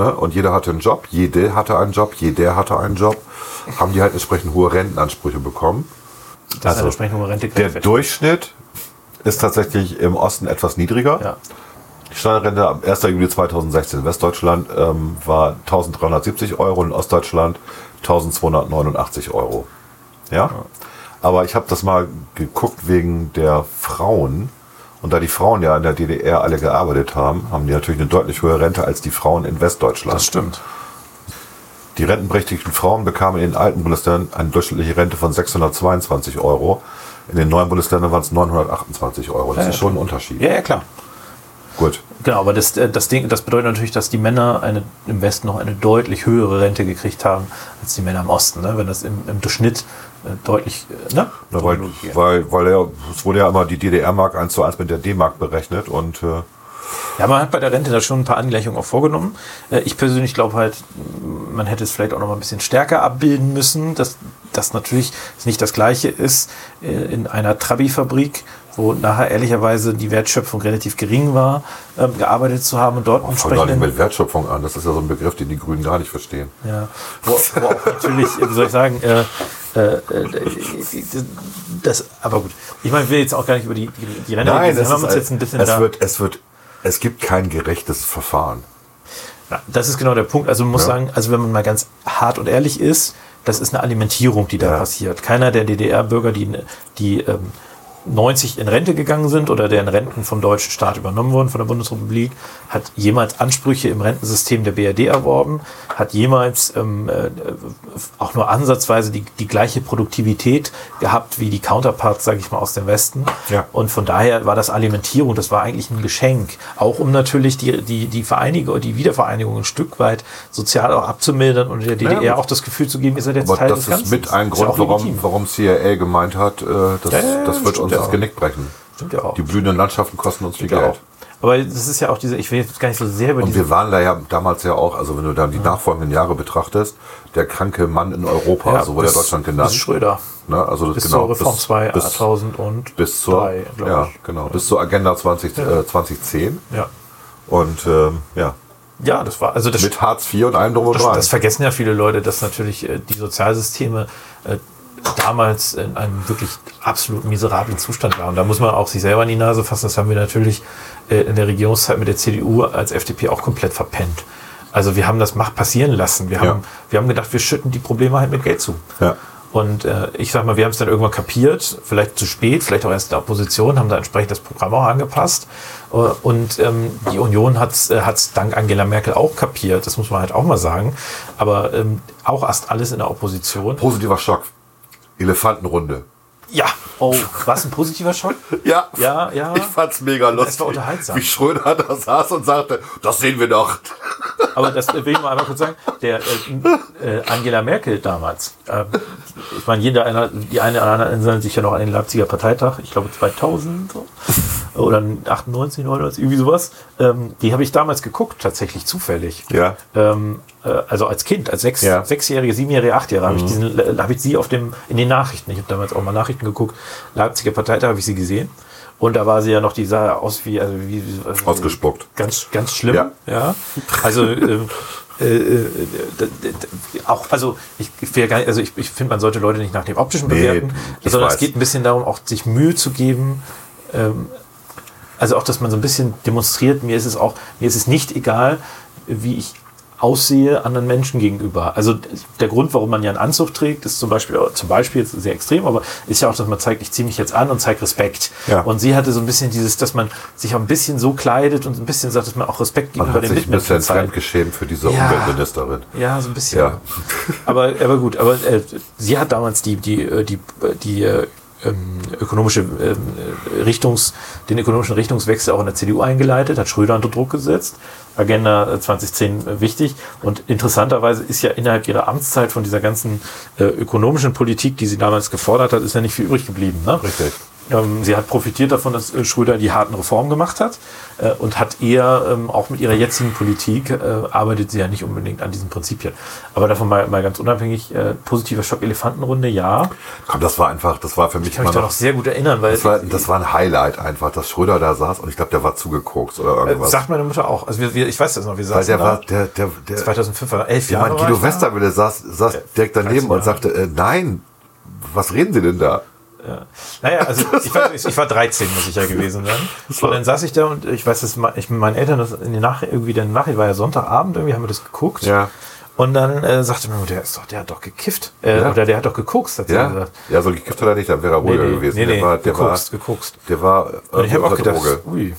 Ne? Und jeder hatte einen Job, jede hatte einen Job, jeder hatte einen Job. Haben die halt entsprechend hohe Rentenansprüche bekommen. das also, eine entsprechende hohe Rente Der. Durchschnitt ist tatsächlich im Osten etwas niedriger. ja. Die Standardrente am 1. Juli 2016 in Westdeutschland ähm, war 1370 Euro, in Ostdeutschland 1289 Euro. Ja? Aber ich habe das mal geguckt wegen der Frauen. Und da die Frauen ja in der DDR alle gearbeitet haben, haben die natürlich eine deutlich höhere Rente als die Frauen in Westdeutschland. Das stimmt. Die rentenberechtigten Frauen bekamen in den alten Bundesländern eine durchschnittliche Rente von 622 Euro. In den neuen Bundesländern waren es 928 Euro. Das Ja, ist schon ein Unterschied. Ja, ja, klar. Gut. Genau, aber das, äh, das, Ding, das bedeutet natürlich, dass die Männer eine, im Westen noch eine deutlich höhere Rente gekriegt haben als die Männer im Osten. Ne? Wenn das im, im Durchschnitt deutlich. Äh, ne? Na, weil, weil, weil er, es wurde ja immer die DDR-Mark 1 zu 1 mit der D-Mark berechnet und äh, Ja, man hat bei der Rente da schon ein paar Angleichungen auch vorgenommen. Äh, Ich persönlich glaube halt, man hätte es vielleicht auch noch mal ein bisschen stärker abbilden müssen, dass das natürlich nicht das Gleiche ist äh, in einer Trabi-Fabrik, wo nachher ehrlicherweise die Wertschöpfung relativ gering war, ähm, gearbeitet zu haben und dort fang gar nicht entsprechend mit Wertschöpfung an. Das ist ja so ein Begriff, den die Grünen gar nicht verstehen. Ja, wo, wo auch natürlich, wie soll ich sagen, äh, äh, äh, das, aber gut. Ich meine, ich will jetzt auch gar nicht über die, die, die Rente reden. Wir haben uns jetzt ein bisschen es da, wird, es wird, es gibt kein gerechtes Verfahren. Ja, das ist genau der Punkt. Also man muss Ja. sagen, also wenn man mal ganz hart und ehrlich ist, das ist eine Alimentierung, die da Ja. passiert. Keiner der DDR-Bürger, die, die ähm, 90 in Rente gegangen sind oder deren Renten vom deutschen Staat übernommen wurden, von der Bundesrepublik, hat jemals Ansprüche im Rentensystem der BRD erworben, hat jemals ähm, äh, auch nur ansatzweise die, die gleiche Produktivität gehabt wie die Counterparts, sage ich mal, aus dem Westen. Ja. Und von daher war das Alimentierung, das war eigentlich ein Geschenk. Auch um natürlich die, die, die Vereinigung, die Wiedervereinigung ein Stück weit sozial auch abzumildern und der DDR gut. auch das Gefühl zu geben, ihr seid jetzt Teil das des ist Ganzen. mit ein Ist ja Grund, auch warum, warum CIA gemeint hat, äh, das, Ja, ja, das wird stimmt uns ja das. Genick brechen. Stimmt ja auch. Die blühenden Landschaften kosten uns viel Ja, Geld. auch. Aber das ist ja auch diese, ich will jetzt gar nicht so sehr über Und wir waren da ja damals ja auch, also wenn du dann die nachfolgenden Jahre betrachtest, der kranke Mann in Europa, ja, so wurde ja Deutschland genannt. Bis Schröder. Ne? Also das Bis genau, zur Reform bis, 2000 und bis zur, drei, glaub ja, ich. genau, bis zur Agenda 20, äh, 2010. Ja. Und ähm, ja, Ja, das war, also das, mit Hartz IV und allem drum und das, dran. das vergessen ja viele Leute, dass natürlich äh, die Sozialsysteme äh, damals in einem wirklich absolut miserablen Zustand waren. Und da muss man auch sich selber in die Nase fassen. Das haben wir natürlich äh, in der Regierungszeit mit der CDU als FDP auch komplett verpennt. Also wir haben das Macht passieren lassen. Wir haben, Ja. wir haben gedacht, wir schütten die Probleme halt mit Geld zu. Ja. Und äh, ich sag mal, wir haben es dann irgendwann kapiert, vielleicht zu spät, vielleicht auch erst in der Opposition, haben da entsprechend das Programm auch angepasst. Äh, und ähm, die Union hat es äh, hat's dank Angela Merkel auch kapiert, das muss man halt auch mal sagen. Aber ähm, auch erst alles in der Opposition. Positiver Schock. Elefantenrunde. Ja, oh, was ein positiver Schock? *laughs* Ja, Ja, ja. ich fand's mega lustig. war unterhaltsam. Wie Schröder da saß und sagte, das sehen wir doch. Aber das will ich mal einmal kurz sagen. Der äh, äh, Angela Merkel damals, äh, ich meine, jeder einer, die eine oder andere erinnern sich ja noch an den Leipziger Parteitag, ich glaube 2000 so, oder 98, 99, irgendwie sowas. Ähm, die habe ich damals geguckt, tatsächlich zufällig. Ja. Ähm, äh, also als Kind, als sechs, Ja. sechsjährige, siebenjährige, achtjährige habe ich diesen, äh, habe ich sie auf dem in den Nachrichten. Ich habe damals auch mal Nachrichten geguckt. Leipziger Parteitag habe ich sie gesehen. Und da war sie ja noch, die sah aus wie, also wie, wie Ausgespuckt. Ganz, ganz schlimm. Ja. Ja. Also ähm, äh, äh, auch, also ich, ich, will gar nicht- also ich, ich finde, man sollte Leute nicht nach dem Optischen Nee, bewerten, ich sondern weiß. es geht ein bisschen darum, auch sich Mühe zu geben. Ähm, also auch, dass man so ein bisschen demonstriert, mir ist es auch, mir ist es nicht egal, wie ich aussehe anderen Menschen gegenüber. Also der Grund, warum man ja einen Anzug trägt, ist zum Beispiel, zum Beispiel jetzt sehr extrem, aber ist ja auch, dass man zeigt, ich ziehe mich jetzt an und zeige Respekt. Ja. Und sie hatte so ein bisschen dieses, dass man sich auch ein bisschen so kleidet und ein bisschen sagt, dass man auch Respekt Man gegenüber hat den sich ein bisschen Mitmenschen fremdgeschämt für diese Ja. Umweltministerin. Ja, so ein bisschen. Ja. aber, aber gut, aber äh, sie hat damals die, die, äh, die, die äh, ähm, ökonomische ähm, äh, Richtungs, den ökonomischen Richtungswechsel auch in der CDU eingeleitet, hat Schröder unter Druck gesetzt. Agenda äh, 2010 äh, wichtig. Und interessanterweise ist ja innerhalb ihrer Amtszeit von dieser ganzen äh, ökonomischen Politik, die sie damals gefordert hat, ist ja nicht viel übrig geblieben. Ne? Richtig. Ähm, sie hat profitiert davon, dass äh, Schröder die harten Reformen gemacht hat äh, und hat eher ähm, auch mit ihrer jetzigen Politik äh, arbeitet sie ja nicht unbedingt an diesen Prinzipien. Aber davon mal, mal ganz unabhängig, positiver Schock Elefantenrunde, ja. Komm, das war einfach, das war für mich Ich kann mich da noch sehr gut erinnern, weil Das war, das war ein Highlight einfach, dass Schröder da saß und ich glaube, der war zugekokst oder irgendwas. sagt meine Mutter auch. Also wir, wir, ich weiß das noch, wir Weil saßen der da, war, der, der, der, 2005 war elf ja, Jahre. war Guido. Westerwelle saß, saß direkt daneben 13 und sagte, äh, nein, was reden Sie denn da? Naja, also ich war, ich war 13, muss ich ja gewesen sein. Und dann saß ich da und ich weiß, dass ich mit meinen Eltern das in die Nacht irgendwie dann Nachricht war ja Sonntagabend, irgendwie haben wir das geguckt. Ja. Und dann äh, sagte mir, der ist doch, der hat doch gekifft. Äh, Ja. Oder der hat doch gekokst, hat Ja, gesagt. ja so gekifft hat er nicht, dann wäre er ruhiger gewesen. nee, der nee, war, der gekokst, war, gekokst. der war, äh, Und ich habe auch unter gedacht, ui,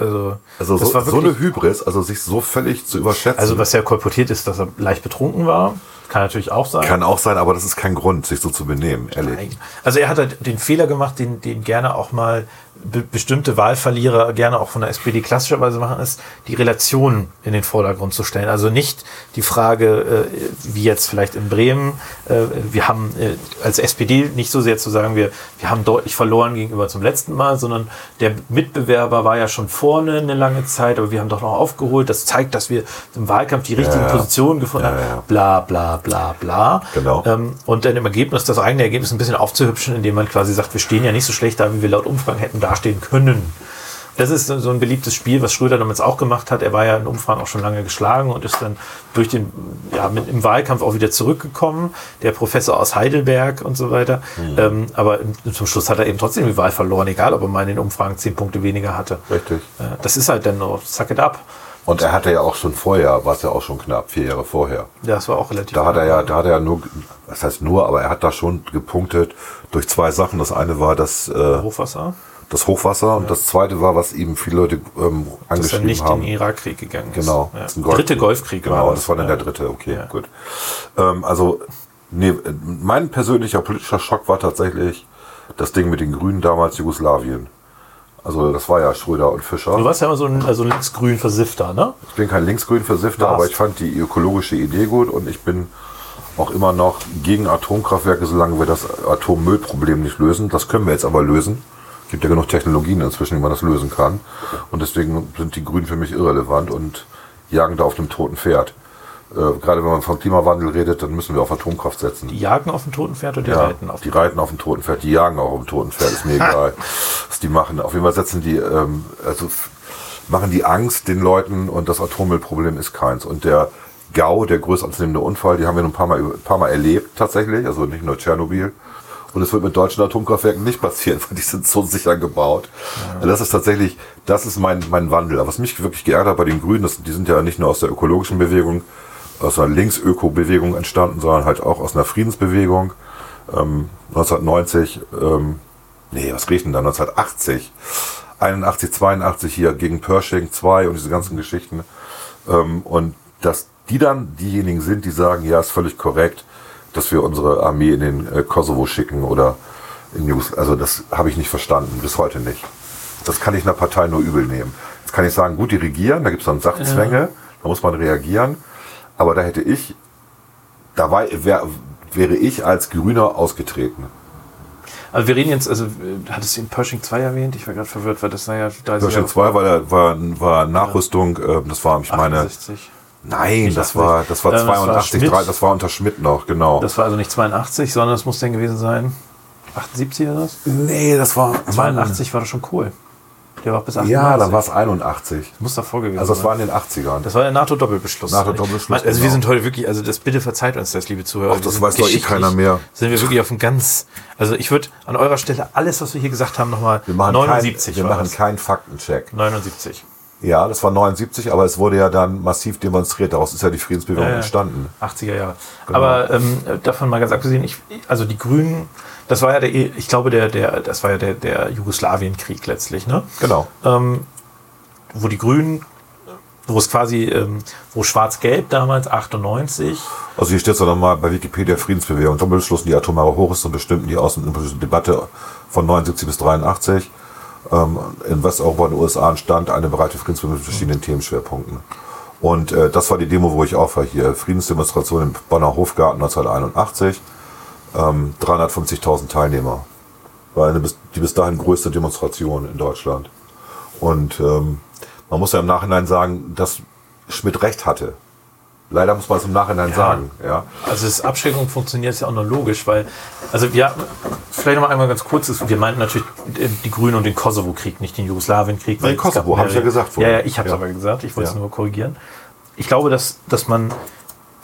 also, Also so, war so wirklich, eine Hybris, also sich so völlig zu überschätzen, also was ja kolportiert ist, dass er leicht betrunken war, kann natürlich auch sein. kann auch sein, aber das ist kein Grund, sich so zu benehmen, ehrlich. Nein. Also er hat halt den Fehler gemacht, den, den gerne auch mal be bestimmte Wahlverlierer gerne auch von der SPD klassischerweise machen, ist die Relation in den Vordergrund zu stellen. Also nicht die Frage, äh, wie jetzt vielleicht in Bremen, äh, wir haben äh, als SPD nicht so sehr zu sagen, wir, wir haben deutlich verloren gegenüber zum letzten Mal, sondern der Mitbewerber war ja schon vorne eine lange Zeit, aber wir haben doch noch aufgeholt. Das zeigt, dass wir im Wahlkampf die richtigen ja. Positionen gefunden Ja, haben. ja. Bla bla bla bla. Genau. Ähm, und dann im Ergebnis das eigene Ergebnis ein bisschen aufzuhübschen, indem man quasi sagt, wir stehen ja nicht so schlecht da, wie wir laut Umfragen hätten dastehen können. Das ist so ein beliebtes Spiel, was Schröder damals auch gemacht hat. Er war ja in Umfragen auch schon lange geschlagen und ist dann durch den, ja, mit, im Wahlkampf auch wieder zurückgekommen. Der Professor aus Heidelberg und so weiter. Ähm, aber zum Schluss hat er eben trotzdem die Wahl verloren, egal ob er mal in den Umfragen zehn Punkte weniger hatte. Richtig. Äh, das ist halt dann noch, suck it up. Und er hatte ja auch schon vorher, war es ja auch schon knapp, vier Jahre vorher. Ja, das war auch relativ. Da hat er ja, da hat er ja nur, was heißt nur, aber er hat da schon gepunktet durch zwei Sachen. Das eine war das, äh, Hochwasser, das Hochwasser und das zweite war, was ihm viele Leute ähm, dass er angeschrieben nicht haben. in den Irakkrieg gegangen ist. Genau. Ja. Das ist ein Golf- Dritte Golfkrieg Genau, das war dann der dritte, okay, gut. Ähm, also, nee, mein persönlicher politischer Schock war tatsächlich das Ding mit den Grünen damals Jugoslawien. Also das war ja Schröder und Fischer. Du warst ja immer so ein also linksgrün Versifter, ne? Ich bin kein linksgrün Versifter, aber ich fand die ökologische Idee gut und ich bin auch immer noch gegen Atomkraftwerke, solange wir das Atommüllproblem nicht lösen. Das können wir jetzt aber lösen. Es gibt ja genug Technologien inzwischen, wie man das lösen kann. Und deswegen sind die Grünen für mich irrelevant und jagen da auf einem toten Pferd. Äh, gerade wenn man vom Klimawandel redet, dann müssen wir auf Atomkraft setzen. Die jagen auf dem toten Pferd oder die Ja, reiten auf die reiten auf dem toten Pferd, die jagen auch auf dem toten Pferd, ist mir *laughs* egal, was die machen. Auf jeden Fall setzen die, ähm, also machen die Angst den Leuten und das Atommüllproblem ist keins. Und der GAU, der größte anzunehmende Unfall, die haben wir noch ein paar Mal, ein paar Mal erlebt tatsächlich, also nicht nur Tschernobyl. Und es wird mit deutschen Atomkraftwerken nicht passieren, *laughs* weil die sind so sicher gebaut. Das ist tatsächlich, das ist mein, mein Wandel. Aber was mich wirklich geärgert hat bei den Grünen, das, die sind ja nicht nur aus der ökologischen Bewegung, aus einer Linksöko-Bewegung entstanden, sondern halt auch aus einer Friedensbewegung. Ähm, 1990, ähm, nee, was riecht denn da? 1980, 81, 82 hier gegen Pershing 2 und diese ganzen Geschichten. Ähm, und dass die dann diejenigen sind, die sagen, ja, ist völlig korrekt, dass wir unsere Armee in den äh, Kosovo schicken oder in Jugos also das habe ich nicht verstanden, bis heute nicht. Das kann ich einer Partei nur übel nehmen. Jetzt kann ich sagen, gut, die regieren, da gibt es dann Sachzwänge, da muss man reagieren. Aber da hätte ich, da war, wär, wäre ich als Grüner ausgetreten. Also wir reden jetzt, also hattest du den Pershing 2 erwähnt? Ich war gerade verwirrt, weil das naja 30 Pershing Jahre 2 war, war, war Nachrüstung, äh, das war, ich meine, 68. nein, Nicht das war, das war Ähm, das war 82, das war unter Schmidt noch, genau. Das war also nicht 82, sondern es muss dann gewesen sein 78 oder was? nee, das war, 82 war das schon cool. Der war bis 98. Ja, dann war es 81. Muss davor gewesen Also das sein. war in den 80ern. Das war der NATO-Doppelbeschluss. NATO-Doppelbeschluss, Also wir genau. sind heute wirklich, also das bitte verzeiht uns das, liebe Zuhörer. Ach, das Wir weiß doch eh keiner mehr. Sind wir wirklich auf einem ganz, also ich würde an eurer Stelle alles, was wir hier gesagt haben, nochmal wir machen 79 kein, wir machen das. keinen Faktencheck. 79. Ja, das war 79, aber es wurde ja dann massiv demonstriert. Daraus ist ja die Friedensbewegung Ja, ja. entstanden. 80er Jahre. Genau. Aber ähm, davon mal ganz abgesehen, ich, also die Grünen, das war ja der, ich glaube, der, der, das war ja der, der Jugoslawienkrieg letztlich, ne? Genau. ähm, wo die Grünen, wo es quasi, ähm, wo Schwarz-Gelb damals, 98, Also hier steht es nochmal bei Wikipedia Friedensbewegung. Doppelbeschluss die atomare Hochriss und bestimmten die außenpolitische Debatte von 79 bis 83. Ähm, in Westeuropa und den USA entstand eine breite Friedensbewegung mit verschiedenen Themenschwerpunkten. Und äh, das war die Demo, wo ich auch war hier. Friedensdemonstration im Bonner Hofgarten 1981. Ähm, 350.000 Teilnehmer. War eine die bis dahin größte Demonstration in Deutschland. Und ähm, man muss ja im Nachhinein sagen, dass Schmidt recht hatte. Leider muss man es im Nachhinein sagen. Ja. also das Abschreckung funktioniert ja auch nur logisch, weil, also wir, vielleicht noch mal einmal ganz kurz, wir meinten natürlich äh, die Grünen und den Kosovo-Krieg, nicht den Jugoslawien-Krieg. weil Kosovo, hab ich ja gesagt Ja, vorhin. ja, ich habe es Ja. aber gesagt, ich wollte es Ja. nur korrigieren. Ich glaube, dass, dass man,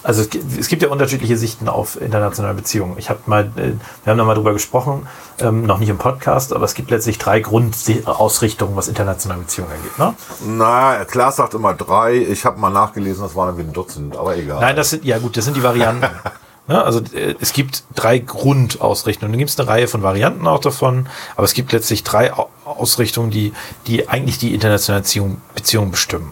also es gibt, es gibt ja unterschiedliche Sichten auf internationale Beziehungen. Ich habe mal, äh, wir haben da mal drüber gesprochen, ähm, noch nicht im Podcast, aber es gibt letztlich drei Grundausrichtungen, was internationale Beziehungen angeht. Ne? Na, Klaas sagt immer drei. Ich habe mal nachgelesen, das waren irgendwie ein Dutzend, aber egal. Nein, das sind, ja gut, das sind die Varianten. *laughs* ne? Also äh, es gibt drei Grundausrichtungen. Dann gibt es eine Reihe von Varianten auch davon, aber es gibt letztlich drei Au- Ausrichtungen, die, die eigentlich die internationale Beziehung, Beziehung bestimmen.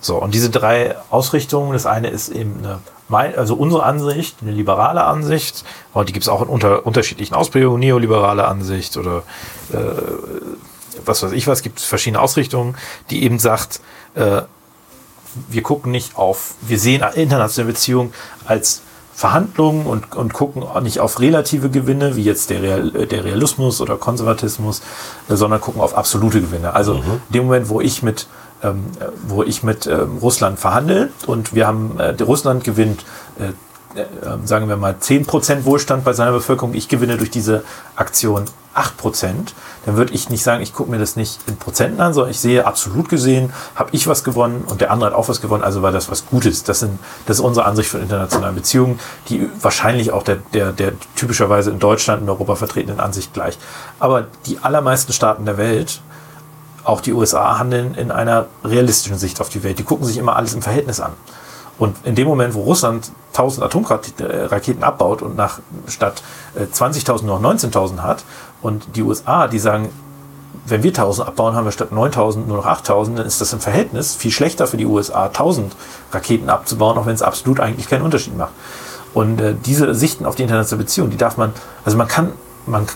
So, und diese drei Ausrichtungen, das eine ist eben eine, mein, also unsere Ansicht, eine liberale Ansicht, und die gibt es auch in unter, unterschiedlichen Ausprägungen, neoliberale Ansicht oder äh, was weiß ich was, gibt es verschiedene Ausrichtungen, die eben sagt, äh, wir gucken nicht auf, wir sehen internationale Beziehungen als Verhandlungen und, und gucken auch nicht auf relative Gewinne, wie jetzt der, Real, der Realismus oder Konservatismus, sondern gucken auf absolute Gewinne. Also in dem Moment, wo ich mit, wo ich mit ähm, Russland verhandle und wir haben, äh, Russland gewinnt, äh, äh, sagen wir mal, 10% Wohlstand bei seiner Bevölkerung, ich gewinne durch diese Aktion 8%, dann würde ich nicht sagen, ich gucke mir das nicht in Prozenten an, sondern ich sehe absolut gesehen, habe ich was gewonnen und der andere hat auch was gewonnen, also war das was Gutes. Das, sind, das ist unsere Ansicht von internationalen Beziehungen, die wahrscheinlich auch der, der, der typischerweise in Deutschland und Europa vertretenen Ansicht gleicht. Aber die allermeisten Staaten der Welt auch die USA handeln in einer realistischen Sicht auf die Welt. Die gucken sich immer alles im Verhältnis an. Und in dem Moment, wo Russland 1000 Atomraketen abbaut und nach statt äh, 20.000 nur noch 19.000 hat und die USA, die sagen, wenn wir 1000 abbauen, haben wir statt 9000 nur noch 8000, dann ist das im Verhältnis viel schlechter für die USA, 1000 Raketen abzubauen, auch wenn es absolut eigentlich keinen Unterschied macht. Und äh, diese Sichten auf die internationale Beziehung, die darf man, also man kann, man,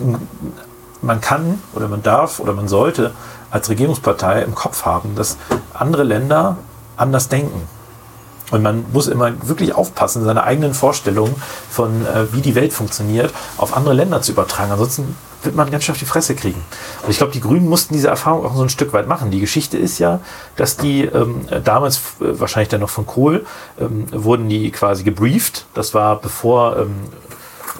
man kann oder man darf oder man sollte als Regierungspartei im Kopf haben, dass andere Länder anders denken. Und man muss immer wirklich aufpassen, seine eigenen Vorstellungen von, äh, wie die Welt funktioniert, auf andere Länder zu übertragen. Ansonsten wird man ganz schön auf die Fresse kriegen. Und ich glaube, die Grünen mussten diese Erfahrung auch so ein Stück weit machen. Die Geschichte ist ja, dass die ähm, damals, äh, wahrscheinlich dann noch von Kohl, ähm, wurden die quasi gebrieft. Das war bevor, ähm,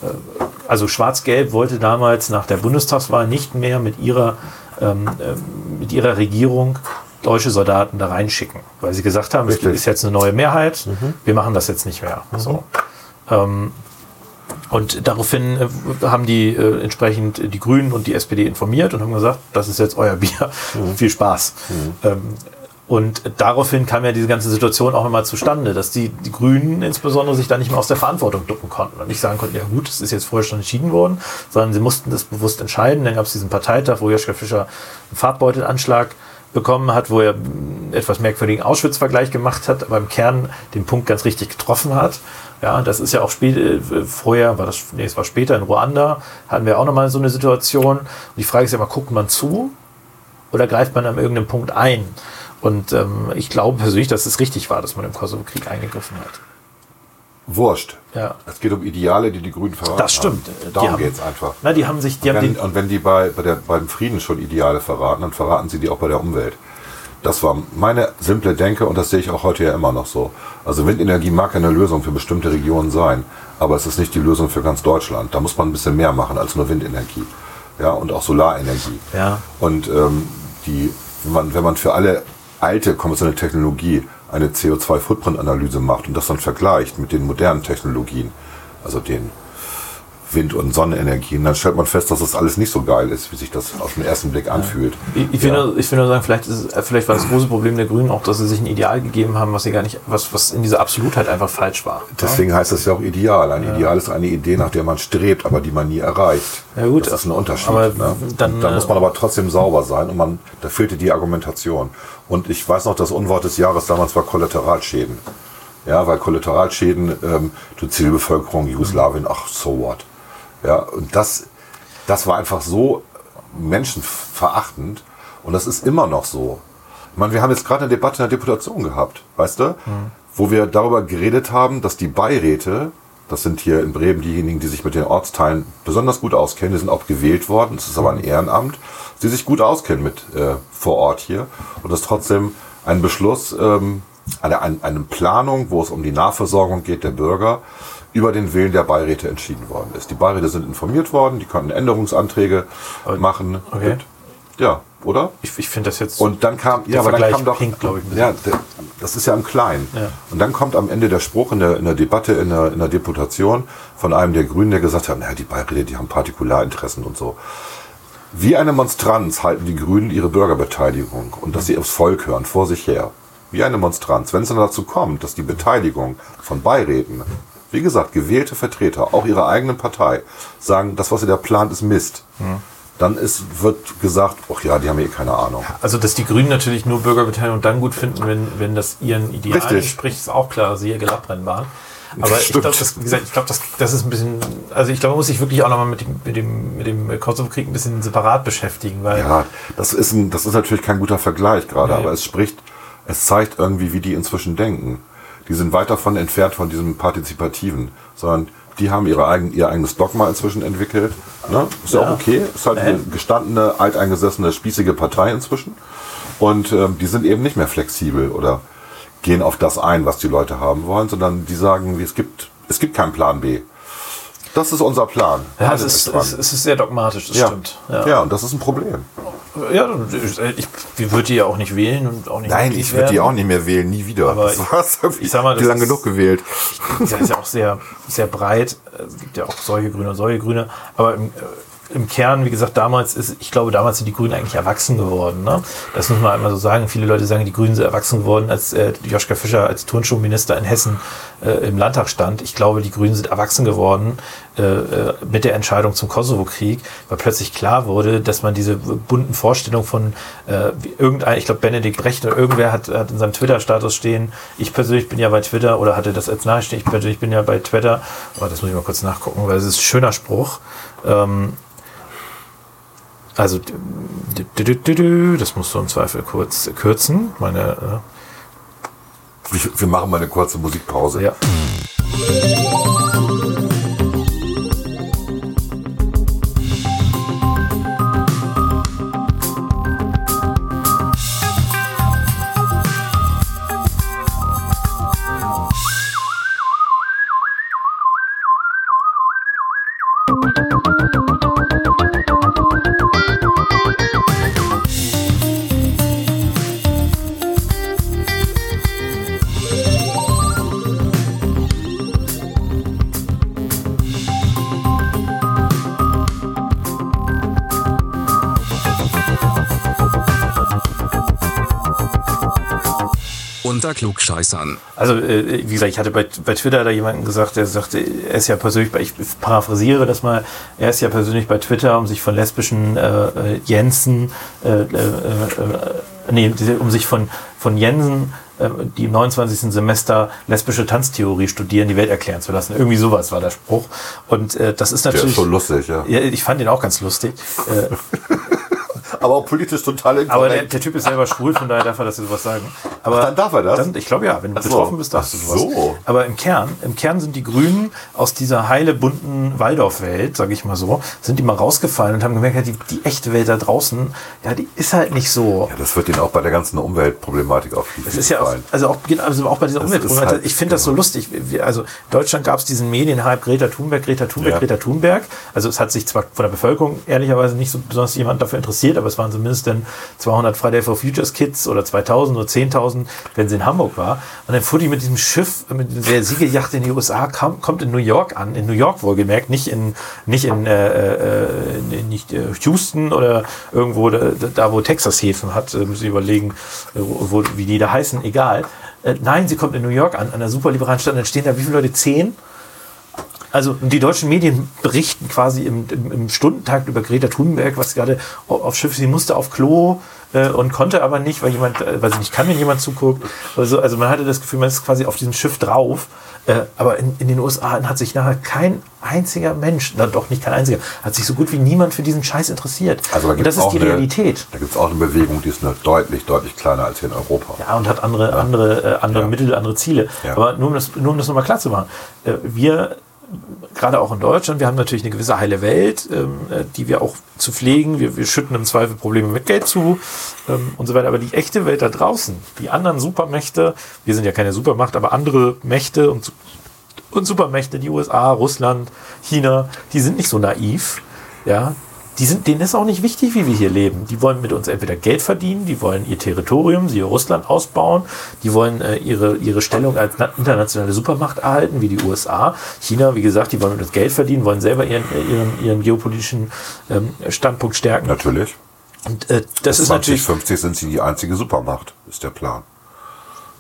äh, also Schwarz-Gelb wollte damals nach der Bundestagswahl nicht mehr mit ihrer, ähm, ähm, mit ihrer Regierung deutsche Soldaten da reinschicken, weil sie gesagt haben, es Richtig. ist jetzt eine neue Mehrheit, wir machen das jetzt nicht mehr. So. Ähm, und daraufhin äh, haben die äh, entsprechend die Grünen und die SPD informiert und haben gesagt, das ist jetzt euer Bier. *laughs* Viel Spaß. Ähm, und daraufhin kam ja diese ganze Situation auch immer zustande, dass die, die Grünen insbesondere sich da nicht mehr aus der Verantwortung ducken konnten und nicht sagen konnten, ja gut, es ist jetzt vorher schon entschieden worden, sondern sie mussten das bewusst entscheiden. Dann gab es diesen Parteitag, wo Joschka Fischer einen Fahrtbeutelanschlag bekommen hat, wo er einen etwas merkwürdigen Auschwitz-Vergleich gemacht hat, aber im Kern den Punkt ganz richtig getroffen hat. Ja, das ist ja auch spät, äh, vorher, war das, nee, es war später in Ruanda, hatten wir auch nochmal so eine Situation. Und die Frage ist ja immer, guckt man zu oder greift man an irgendeinem Punkt ein? Und ähm, ich glaube persönlich, dass es richtig war, dass man im Kosovo-Krieg eingegriffen hat. Wurscht. Ja. Es geht um Ideale, die die Grünen verraten Das stimmt. Haben. Darum haben- geht es einfach. Na, die haben sich, die haben Wenn, den, und wenn die bei, bei der, beim Frieden schon Ideale verraten, dann verraten sie die auch bei der Umwelt. Das war meine simple Denke und das sehe ich auch heute ja immer noch so. Also Windenergie mag eine Lösung für bestimmte Regionen sein, aber es ist nicht die Lösung für ganz Deutschland. Da muss man ein bisschen mehr machen als nur Windenergie. Ja, und auch Solarenergie. Ja. Und ähm, die wenn man, wenn man für alle alte konventionelle Technologie eine CO2-Footprint-Analyse macht und das dann vergleicht mit den modernen Technologien, also den Wind- und Sonnenenergien, dann stellt man fest, dass das alles nicht so geil ist, wie sich das auf den ersten Blick anfühlt. Ich, ich, will, nur, ich will nur sagen, vielleicht, ist, es- vielleicht war das große Problem der Grünen auch, dass sie sich ein Ideal gegeben haben, was sie gar nicht, was, was in dieser Absolutheit einfach falsch war. Deswegen heißt das ja auch Ideal. Ein Ideal ist eine Idee, nach der man strebt, aber die man nie erreicht. Ja, gut, das ist ein Unterschied. aber ne? dann, Und da äh, muss man aber trotzdem sauber sein und man, da fehlte die Argumentation. Und ich weiß noch, das Unwort des Jahres damals war Kollateralschäden. Ja, weil Kollateralschäden, ähm, die Zielbevölkerung, Jugoslawien, ach, so what. Ja, und das, das war einfach so menschenverachtend. Und das ist immer noch so. Ich meine, wir haben jetzt gerade eine Debatte in der Deputation gehabt, weißt du, wo wir darüber geredet haben, dass die Beiräte, das sind hier in Bremen diejenigen, die sich mit den Ortsteilen besonders gut auskennen, die sind auch gewählt worden, das ist aber ein Ehrenamt, die sich gut auskennen mit äh, vor Ort hier. Und das trotzdem ein Beschluss, ähm, eine, eine, eine Planung, wo es um die Nahversorgung geht der Bürger, über den Willen der Beiräte entschieden worden ist. Die Beiräte sind informiert worden, die konnten Änderungsanträge machen. okay. Ja, oder? Ich, ich finde das jetzt. Und dann kam, ja, aber dann Vergleich kam doch, hinkt, ich, ja, das ist ja im Kleinen. Ja. Und dann kommt am Ende der Spruch in der, in der Debatte, in der, in der Deputation von einem der Grünen, der gesagt hat, naja, die Beiräte, die haben Partikularinteressen und so. Wie eine Monstranz halten die Grünen ihre Bürgerbeteiligung und dass sie aufs Volk hören, vor sich her. Wie eine Monstranz. Wenn es dann dazu kommt, dass die Beteiligung von Beiräten, wie gesagt, gewählte Vertreter, auch ihrer eigenen Partei, sagen, das, was ihr da plant, ist Mist, dann ist, wird gesagt, ach ja, die haben eh keine Ahnung. Also, dass die Grünen natürlich nur Bürgerbeteiligung dann gut finden, wenn, wenn das ihren Idealen Richtig. entspricht, ist auch klar, siehe Gelabrennbahn. *laughs* Aber ich Stimmt. glaube, das, wie gesagt, ich glaube, das, das ist ein bisschen, also ich glaube, man muss sich wirklich auch nochmal mit dem, mit dem, mit dem Kosovo-Krieg ein bisschen separat beschäftigen, weil Ja, das ist, ein, das ist natürlich kein guter Vergleich gerade, Nee. aber es spricht, es zeigt irgendwie, wie die inzwischen denken. Die sind weit davon entfernt von diesem Partizipativen, sondern die haben ihre eigen, ihr eigenes Dogma inzwischen entwickelt. Ne? Ist ja, Ja. auch okay. Ist halt eine gestandene, alteingesessene, spießige Partei inzwischen. Und ähm, die sind eben nicht mehr flexibel oder gehen auf das ein, was die Leute haben wollen, sondern die sagen, es gibt, es gibt keinen Plan B. Das ist unser Plan. ja, es ist, es, ist sehr dogmatisch, das ja. stimmt. Ja. und das ist ein Problem. Ja, ich, ich, würde die ja auch nicht wählen und auch nicht Nein, ich würde die auch nicht mehr wählen, nie wieder. Aber das ich- war's irgendwie. ich sag mal, das die lang ist- genug gewählt. Das ist ja auch sehr, sehr breit. Es gibt ja auch solche Grüne und solche Grüne. Aber im, äh, im Kern, wie gesagt, damals ist, ich glaube, damals sind die Grünen eigentlich erwachsen geworden. Ne? Das muss man einmal so sagen. Viele Leute sagen, die Grünen sind erwachsen geworden, als äh, Joschka Fischer als Turnschuhminister in Hessen äh, im Landtag stand. Ich glaube, die Grünen sind erwachsen geworden äh, äh, mit der Entscheidung zum Kosovo-Krieg, weil plötzlich klar wurde, dass man diese bunten Vorstellungen von äh, irgendein, ich glaube, Benedikt Brecht oder irgendwer hat, hat in seinem Twitter-Status stehen, ich persönlich bin ja bei Twitter oder hatte das als Nachricht ich persönlich bin ja bei Twitter. Aber das muss ich mal kurz nachgucken, weil es ist ein schöner Spruch. Ähm, also, das musst du im Zweifel kurz kürzen. Meine, Wir, wir machen mal eine kurze äh, Musikpause. ja. Unter Klugscheißern. Also, äh, wie gesagt, ich hatte bei, bei Twitter da jemanden gesagt, der sagte, er ist ja persönlich, bei, ich paraphrasiere das mal, er ist ja persönlich bei Twitter, um sich von lesbischen äh, äh, Jensen, äh, äh, äh, nee, um sich von, von Jensen, äh, die im 29. Semester lesbische Tanztheorie studieren, die Welt erklären zu lassen. Irgendwie sowas war der Spruch. Und äh, das ist Der natürlich. ist schon lustig, ja. ja, ich fand den auch ganz lustig. Äh, *laughs* Aber auch politisch total inkorrekt. aber der, der Typ ist selber schwul, von daher darf er das sowas sagen. Aber Ach, dann darf er das? Dann, ich glaube ja, wenn du so. betroffen bist, darfst du sowas. so. Aber im Kern, im Kern sind die Grünen aus dieser heile bunten Waldorfwelt, sage ich mal so, sind die mal rausgefallen und haben gemerkt, ja, die, die echte Welt da draußen, ja, die ist halt nicht so. ja, das wird ihnen auch bei der ganzen Umweltproblematik auf Es ist ja auch, also auch, also auch bei dieser Das Umweltproblematik. halt- ich finde das so lustig. Wir, also in Deutschland gab es diesen Medienhype Greta Thunberg, Greta Thunberg, Ja. Greta Thunberg. Also es hat sich zwar von der Bevölkerung ehrlicherweise nicht so besonders jemand dafür interessiert, aber es waren zumindest dann 200 Friday for Futures Kids oder 2000 oder 10.000, wenn sie in Hamburg war. Und dann fuhr die mit diesem Schiff, mit der Siegejacht in die USA, kam, kommt in New York an, in New York wohlgemerkt, nicht in, nicht in, äh, äh, in nicht äh, Houston oder irgendwo da, da, wo Texas Häfen hat, äh, Sie überlegen, äh, wo, wie die da heißen, egal. Äh, nein, sie kommt in New York an, an einer superliberalen Stadt, dann stehen da wie viele Leute? Zehn? Also die deutschen Medien berichten quasi im, im, im Stundentakt über Greta Thunberg, was gerade auf Schiff, sie musste auf Klo äh, und konnte aber nicht, weil jemand, äh, weil sie nicht kann, wenn jemand zuguckt. Also, also man hatte das Gefühl, man ist quasi auf diesem Schiff drauf. Äh, aber in, in den USA hat sich nachher kein einziger Mensch, na doch nicht kein einziger, hat sich so gut wie niemand für diesen Scheiß interessiert. Also da und das ist die eine, Realität. Da gibt es auch eine Bewegung, die ist nur deutlich, deutlich kleiner als hier in Europa. Ja, und hat andere, ja. andere, äh, andere ja. Mittel, andere Ziele. Ja. Aber nur um das, nur um das nochmal klar zu machen, äh, wir gerade auch in Deutschland, wir haben natürlich eine gewisse heile Welt, ähm, äh, die wir auch zu pflegen. Wir, wir schütten im Zweifel Probleme mit Geld zu ähm, und so weiter. Aber die echte Welt da draußen, die anderen Supermächte, wir sind ja keine Supermacht, aber andere Mächte und, und Supermächte, die USA, Russland, China, die sind nicht so naiv. Ja, die sind, denen ist auch nicht wichtig, wie wir hier leben. Die wollen mit uns entweder Geld verdienen, die wollen ihr Territorium, sie Russland ausbauen, die wollen äh, ihre, ihre Stellung als internationale Supermacht erhalten, wie die USA. China, wie gesagt, die wollen mit uns Geld verdienen, wollen selber ihren, ihren, ihren geopolitischen ähm, Standpunkt stärken. Natürlich. Und äh, das Bis ist natürlich. 2050 sind sie die einzige Supermacht, ist der Plan.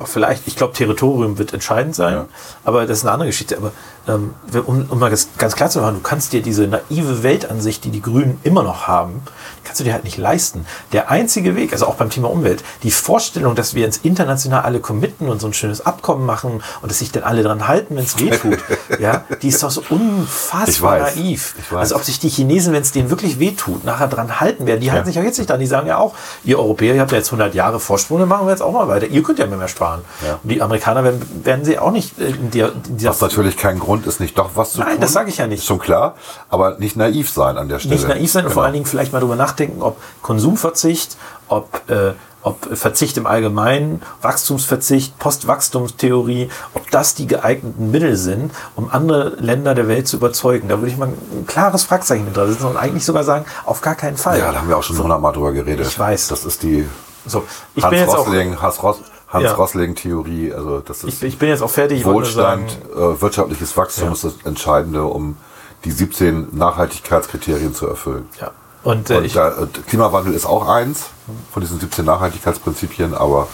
Vielleicht, ich glaube, Territorium wird entscheidend sein, Ja. aber das ist eine andere Geschichte. Aber ähm, um, um mal das ganz klar zu machen, du kannst dir diese naive Weltansicht, die die Grünen immer noch haben, kannst du dir halt nicht leisten. Der einzige Weg, also auch beim Thema Umwelt, die Vorstellung, dass wir ins International alle committen und so ein schönes Abkommen machen und dass sich dann alle dran halten, wenn es weh tut, *laughs* ja, die ist doch so unfassbar Ich weiß. naiv. Ich weiß. Also ob sich die Chinesen, wenn es denen wirklich weh tut, nachher dran halten werden, die halten Ja. sich ja jetzt nicht dran. Die sagen ja auch, ihr Europäer, ihr habt ja jetzt 100 Jahre Vorsprung, dann machen wir jetzt auch mal weiter. Ihr könnt ja mehr, mehr sparen. Ja. Und die Amerikaner werden, werden sie auch nicht äh, in, der, in dieser Was natürlich kein Grund ist, nicht doch was zu Nein, tun. das sage ich ja nicht. Ist schon klar. Aber nicht naiv sein an der Stelle. nicht naiv sein und Genau. vor allen Dingen vielleicht mal drüber nachdenken, ob Konsumverzicht, ob, äh, ob Verzicht im Allgemeinen, Wachstumsverzicht, Postwachstumstheorie, ob das die geeigneten Mittel sind, um andere Länder der Welt zu überzeugen. Da würde ich mal ein klares Fragezeichen hinter setzen und eigentlich sogar sagen, auf gar keinen Fall. Ja, da haben wir auch schon hundertmal drüber geredet. Ich weiß. Das ist die so, ich Hans bin jetzt auch, Rosling, Hans, Ros, Hans Ja. Rosling-Theorie. Also das ist ich, ich bin jetzt auch fertig. Wohlstand, äh, wirtschaftliches Wachstum Ja. ist das Entscheidende, um die 17 Nachhaltigkeitskriterien zu erfüllen. ja. Und, äh, Und da, äh, Klimawandel ist auch eins von diesen 17 Nachhaltigkeitsprinzipien, aber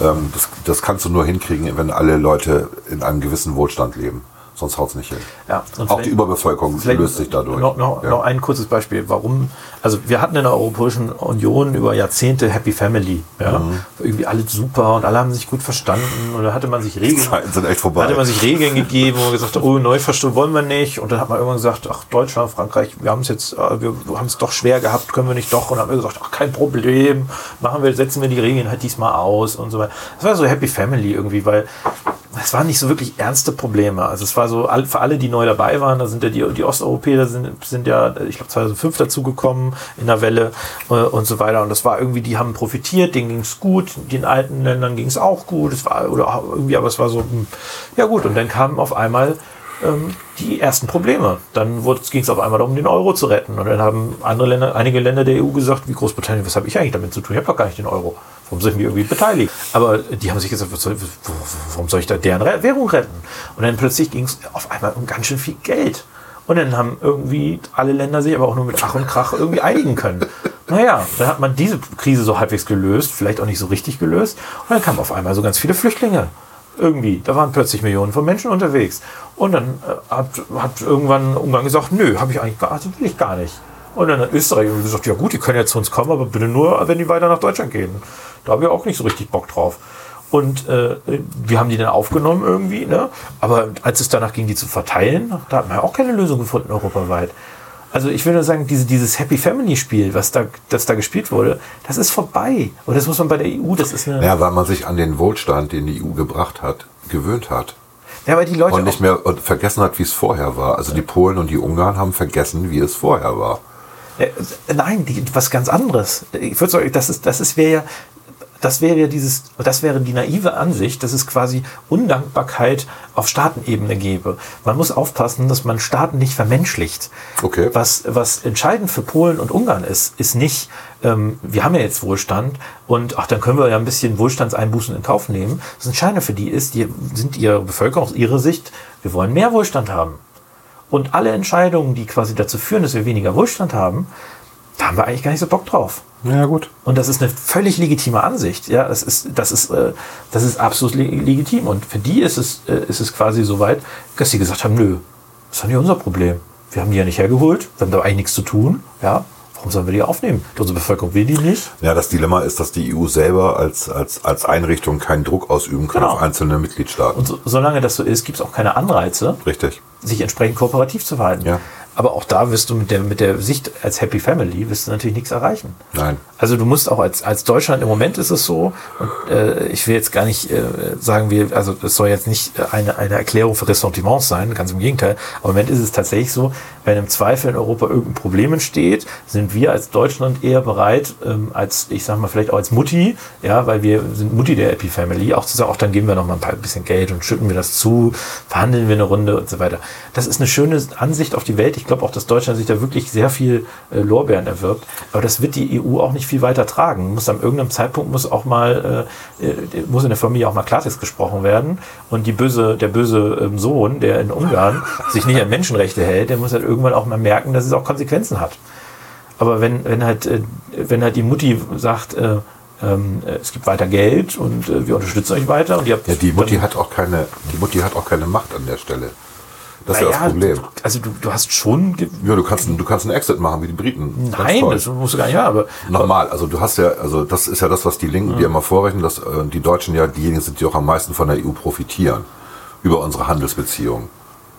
ähm, das, das kannst du nur hinkriegen, wenn alle Leute in einem gewissen Wohlstand leben. Sonst haut es nicht hin. Ja, auch die Überbevölkerung löst sich dadurch. Noch, noch, Ja. noch ein kurzes Beispiel. Warum? Also wir hatten in der Europäischen Union über Jahrzehnte Happy Family. Ja? Mhm. Irgendwie alle super und alle haben sich gut verstanden. Und da hatte man sich Die Regeln, Zeiten sind echt vorbei. hatte man sich Regeln gegeben und gesagt, oh, Neuverstuhl wollen wir nicht. Und dann hat man irgendwann gesagt, ach, Deutschland, Frankreich, wir haben es jetzt, äh, wir haben es doch schwer gehabt, können wir nicht doch. Und dann haben wir gesagt, ach, kein Problem, machen wir, setzen wir die Regeln halt diesmal aus und so weiter. Das war so Happy Family irgendwie, weil es waren nicht so wirklich ernste Probleme. Also es war so, für alle, die neu dabei waren, da sind ja die, die Osteuropäer sind, sind ja, ich glaube 2005 dazugekommen in der Welle äh, und so weiter. Und das war irgendwie, die haben profitiert, denen ging es gut, den alten Ländern ging es auch gut. Es war, oder irgendwie, aber es war so, hm, ja gut. Und dann kamen auf einmal ähm, die ersten Probleme. Dann ging es auf einmal darum, den Euro zu retten. Und dann haben andere Länder, einige Länder der EU gesagt, wie Großbritannien, was habe ich eigentlich damit zu tun? Ich habe doch gar nicht den Euro. Warum ich mich irgendwie beteiligen? Aber die haben sich gesagt, soll, warum soll ich da deren Re- Währung retten? Und dann plötzlich ging es auf einmal um ganz schön viel Geld. Und dann haben irgendwie alle Länder sich aber auch nur mit Ach und Krach irgendwie einigen können. Naja, dann hat man diese Krise so halbwegs gelöst, vielleicht auch nicht so richtig gelöst. Und dann kamen auf einmal so ganz viele Flüchtlinge. Irgendwie. Da waren plötzlich Millionen von Menschen unterwegs. Und dann äh, hat, hat irgendwann Ungarn gesagt, nö, habe ich eigentlich gar, das will ich gar nicht. Und dann hat Österreich gesagt, ja gut, die können ja zu uns kommen, aber bitte nur, wenn die weiter nach Deutschland gehen. Da haben wir auch nicht so richtig Bock drauf. Und äh, wir haben die dann aufgenommen irgendwie, ne? aber als es danach ging, die zu verteilen, da hat man ja auch keine Lösung gefunden europaweit. Also ich will nur sagen, diese, dieses Happy Family Spiel, was da, das da gespielt wurde, das ist vorbei. Und das muss man bei der EU, das ist eine... Ja, weil man sich an den Wohlstand, den die EU gebracht hat, gewöhnt hat. Ja, weil die Leute Und nicht mehr und vergessen hat, wie es vorher war. Also die Polen und die Ungarn haben vergessen, wie es vorher war. Äh, nein, die, was ganz anderes. Ich würde sagen, das ist, das ist wäre ja, das wäre ja dieses, das wäre die naive Ansicht, dass es quasi Undankbarkeit auf Staatenebene gäbe. Man muss aufpassen, dass man Staaten nicht vermenschlicht. Okay. Was, was entscheidend für Polen und Ungarn ist, ist nicht, ähm, wir haben ja jetzt Wohlstand und ach, dann können wir ja ein bisschen Wohlstandseinbußen in Kauf nehmen. Das Entscheidende für die ist, die sind ihre Bevölkerung aus ihrer Sicht, wir wollen mehr Wohlstand haben. Und alle Entscheidungen, die quasi dazu führen, dass wir weniger Wohlstand haben, da haben wir eigentlich gar nicht so Bock drauf. Ja, gut. Und das ist eine völlig legitime Ansicht. Ja, das ist, das ist, äh, das ist absolut le legitim. Und für die ist es, äh, ist es quasi so weit, dass sie gesagt haben, nö, das ist doch nicht unser Problem. Wir haben die ja nicht hergeholt, wir haben da eigentlich nichts zu tun. Ja, warum sollen wir die aufnehmen? Unsere Bevölkerung will die nicht. Ja, das Dilemma ist, dass die EU selber als, als, als Einrichtung keinen Druck ausüben kann Genau. auf einzelne Mitgliedstaaten. Und so, solange das so ist, gibt es auch keine Anreize, Richtig. sich entsprechend kooperativ zu verhalten. Ja. Aber auch da wirst du mit der, mit der Sicht als Happy Family wirst du natürlich nichts erreichen. Nein. Also du musst auch als, als Deutschland, im Moment ist es so, und äh, ich will jetzt gar nicht äh, sagen, wir, also es soll jetzt nicht eine, eine Erklärung für Ressentiments sein, ganz im Gegenteil. Aber im Moment ist es tatsächlich so, wenn im Zweifel in Europa irgendein Problem entsteht, sind wir als Deutschland eher bereit, ähm, als, ich sag mal, vielleicht auch als Mutti, ja, weil wir sind Mutti der Happy Family, auch zu sagen, auch dann geben wir noch mal ein paar, bisschen Geld und schütten wir das zu, verhandeln wir eine Runde und so weiter. Das ist eine schöne Ansicht auf die Welt. Ich glaube auch, dass Deutschland sich da wirklich sehr viel äh, Lorbeeren erwirbt. Aber das wird die EU auch nicht viel weiter tragen. Muss an irgendeinem Zeitpunkt muss auch mal, äh, äh, muss in der Familie auch mal Klartext gesprochen werden. Und die böse, der böse ähm, Sohn, der in Ungarn sich nicht an Menschenrechte hält, der muss halt irgendwann auch mal merken, dass es auch Konsequenzen hat. Aber wenn, wenn halt, äh, wenn halt die Mutti sagt, äh, ähm, äh, es gibt weiter Geld und äh, wir unterstützen euch weiter und ihr habt Ja, die Mutti hat auch keine, die Mutti hat auch keine Macht an der Stelle. Das ist ja das Problem. du- Also du, du hast schon. Ja, du kannst, du kannst einen Exit machen wie die Briten. Nein, das musst du gar nicht haben. Aber Normal, also du hast ja, also das ist ja das, was die Linken dir immer vorrechnen, dass äh, die Deutschen ja diejenigen sind, die auch am meisten von der EU profitieren über unsere Handelsbeziehungen.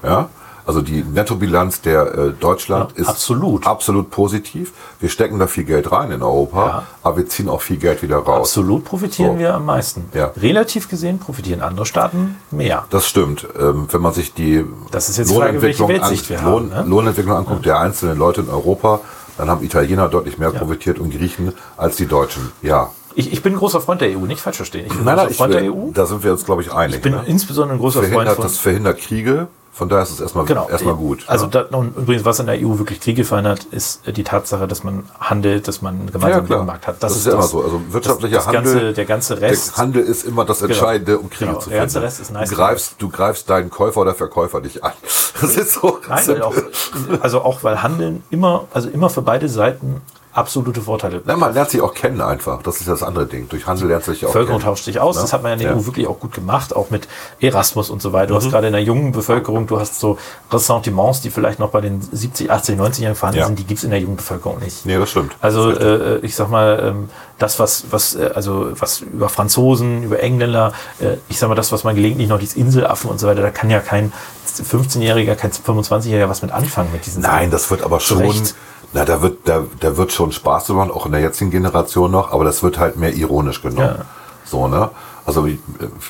Ja, also die Nettobilanz der äh, Deutschland Ja, ist absolut. absolut positiv. Wir stecken da viel Geld rein in Europa, Ja. aber wir ziehen auch viel Geld wieder raus. absolut profitieren So. wir am meisten. Ja. Relativ gesehen profitieren andere Staaten mehr. Das stimmt. Ähm, wenn man sich die die Frage, Weltsicht wir haben, Lohn, ne? Lohnentwicklung anguckt der einzelnen Leute in Europa, dann haben Italiener deutlich mehr profitiert und Griechen als die Deutschen. Ja. Ich, ich bin großer Freund der EU, nicht falsch verstehen. Ich bin Nein, ein nein, großer ich, Freund der will- EU. da sind wir uns, glaube ich, einig. Ich bin ne? insbesondere ein großer Freund verhindert, von. das verhindert Kriege, von daher ist es erstmal, Genau. erstmal gut. Also ja. da, und übrigens, was in der EU wirklich Kriege verhindert, ist die Tatsache, dass man handelt, dass man einen ja. Binnenmarkt hat. Das, ist ja immer so. Also wirtschaftlicher das, das Handel, ganze, der ganze Rest. der Handel ist immer das Entscheidende, um Kriege Genau, zu der finden. ganze Rest ist nice du, greifst, du greifst deinen Käufer oder Verkäufer nicht an. Das ist so. Nein, auch, also auch weil Handeln immer, also immer für beide Seiten absolute Vorteile. Nein, man lernt sich auch kennen einfach. Das ist das andere Ding. Durch Handel lernt sich auch Bevölkerung kennen. tauscht sich aus. Ja. Das hat man ja in der Ja. EU wirklich auch gut gemacht, auch mit Erasmus und so weiter. Du Mhm. hast gerade in der jungen Bevölkerung, du hast so Ressentiments, die vielleicht noch bei den 70, 80, 90 Jahren vorhanden Ja. sind, die gibt es in der jungen Bevölkerung nicht. Nee, das stimmt. Also Das äh, ich sag mal, ähm, das, was, was, äh, also was über Franzosen, über Engländer, äh, ich sag mal, das, was man gelegentlich noch, dieses Inselaffen und so weiter, da kann ja kein 15-Jähriger, kein 25-Jähriger was mit anfangen mit diesen Nein, das wird aber schon. Recht. Na, da wird, da, da wird schon Spaß machen, auch in der jetzigen Generation noch, aber das wird halt mehr ironisch genommen. Ja. So, ne? Also wie-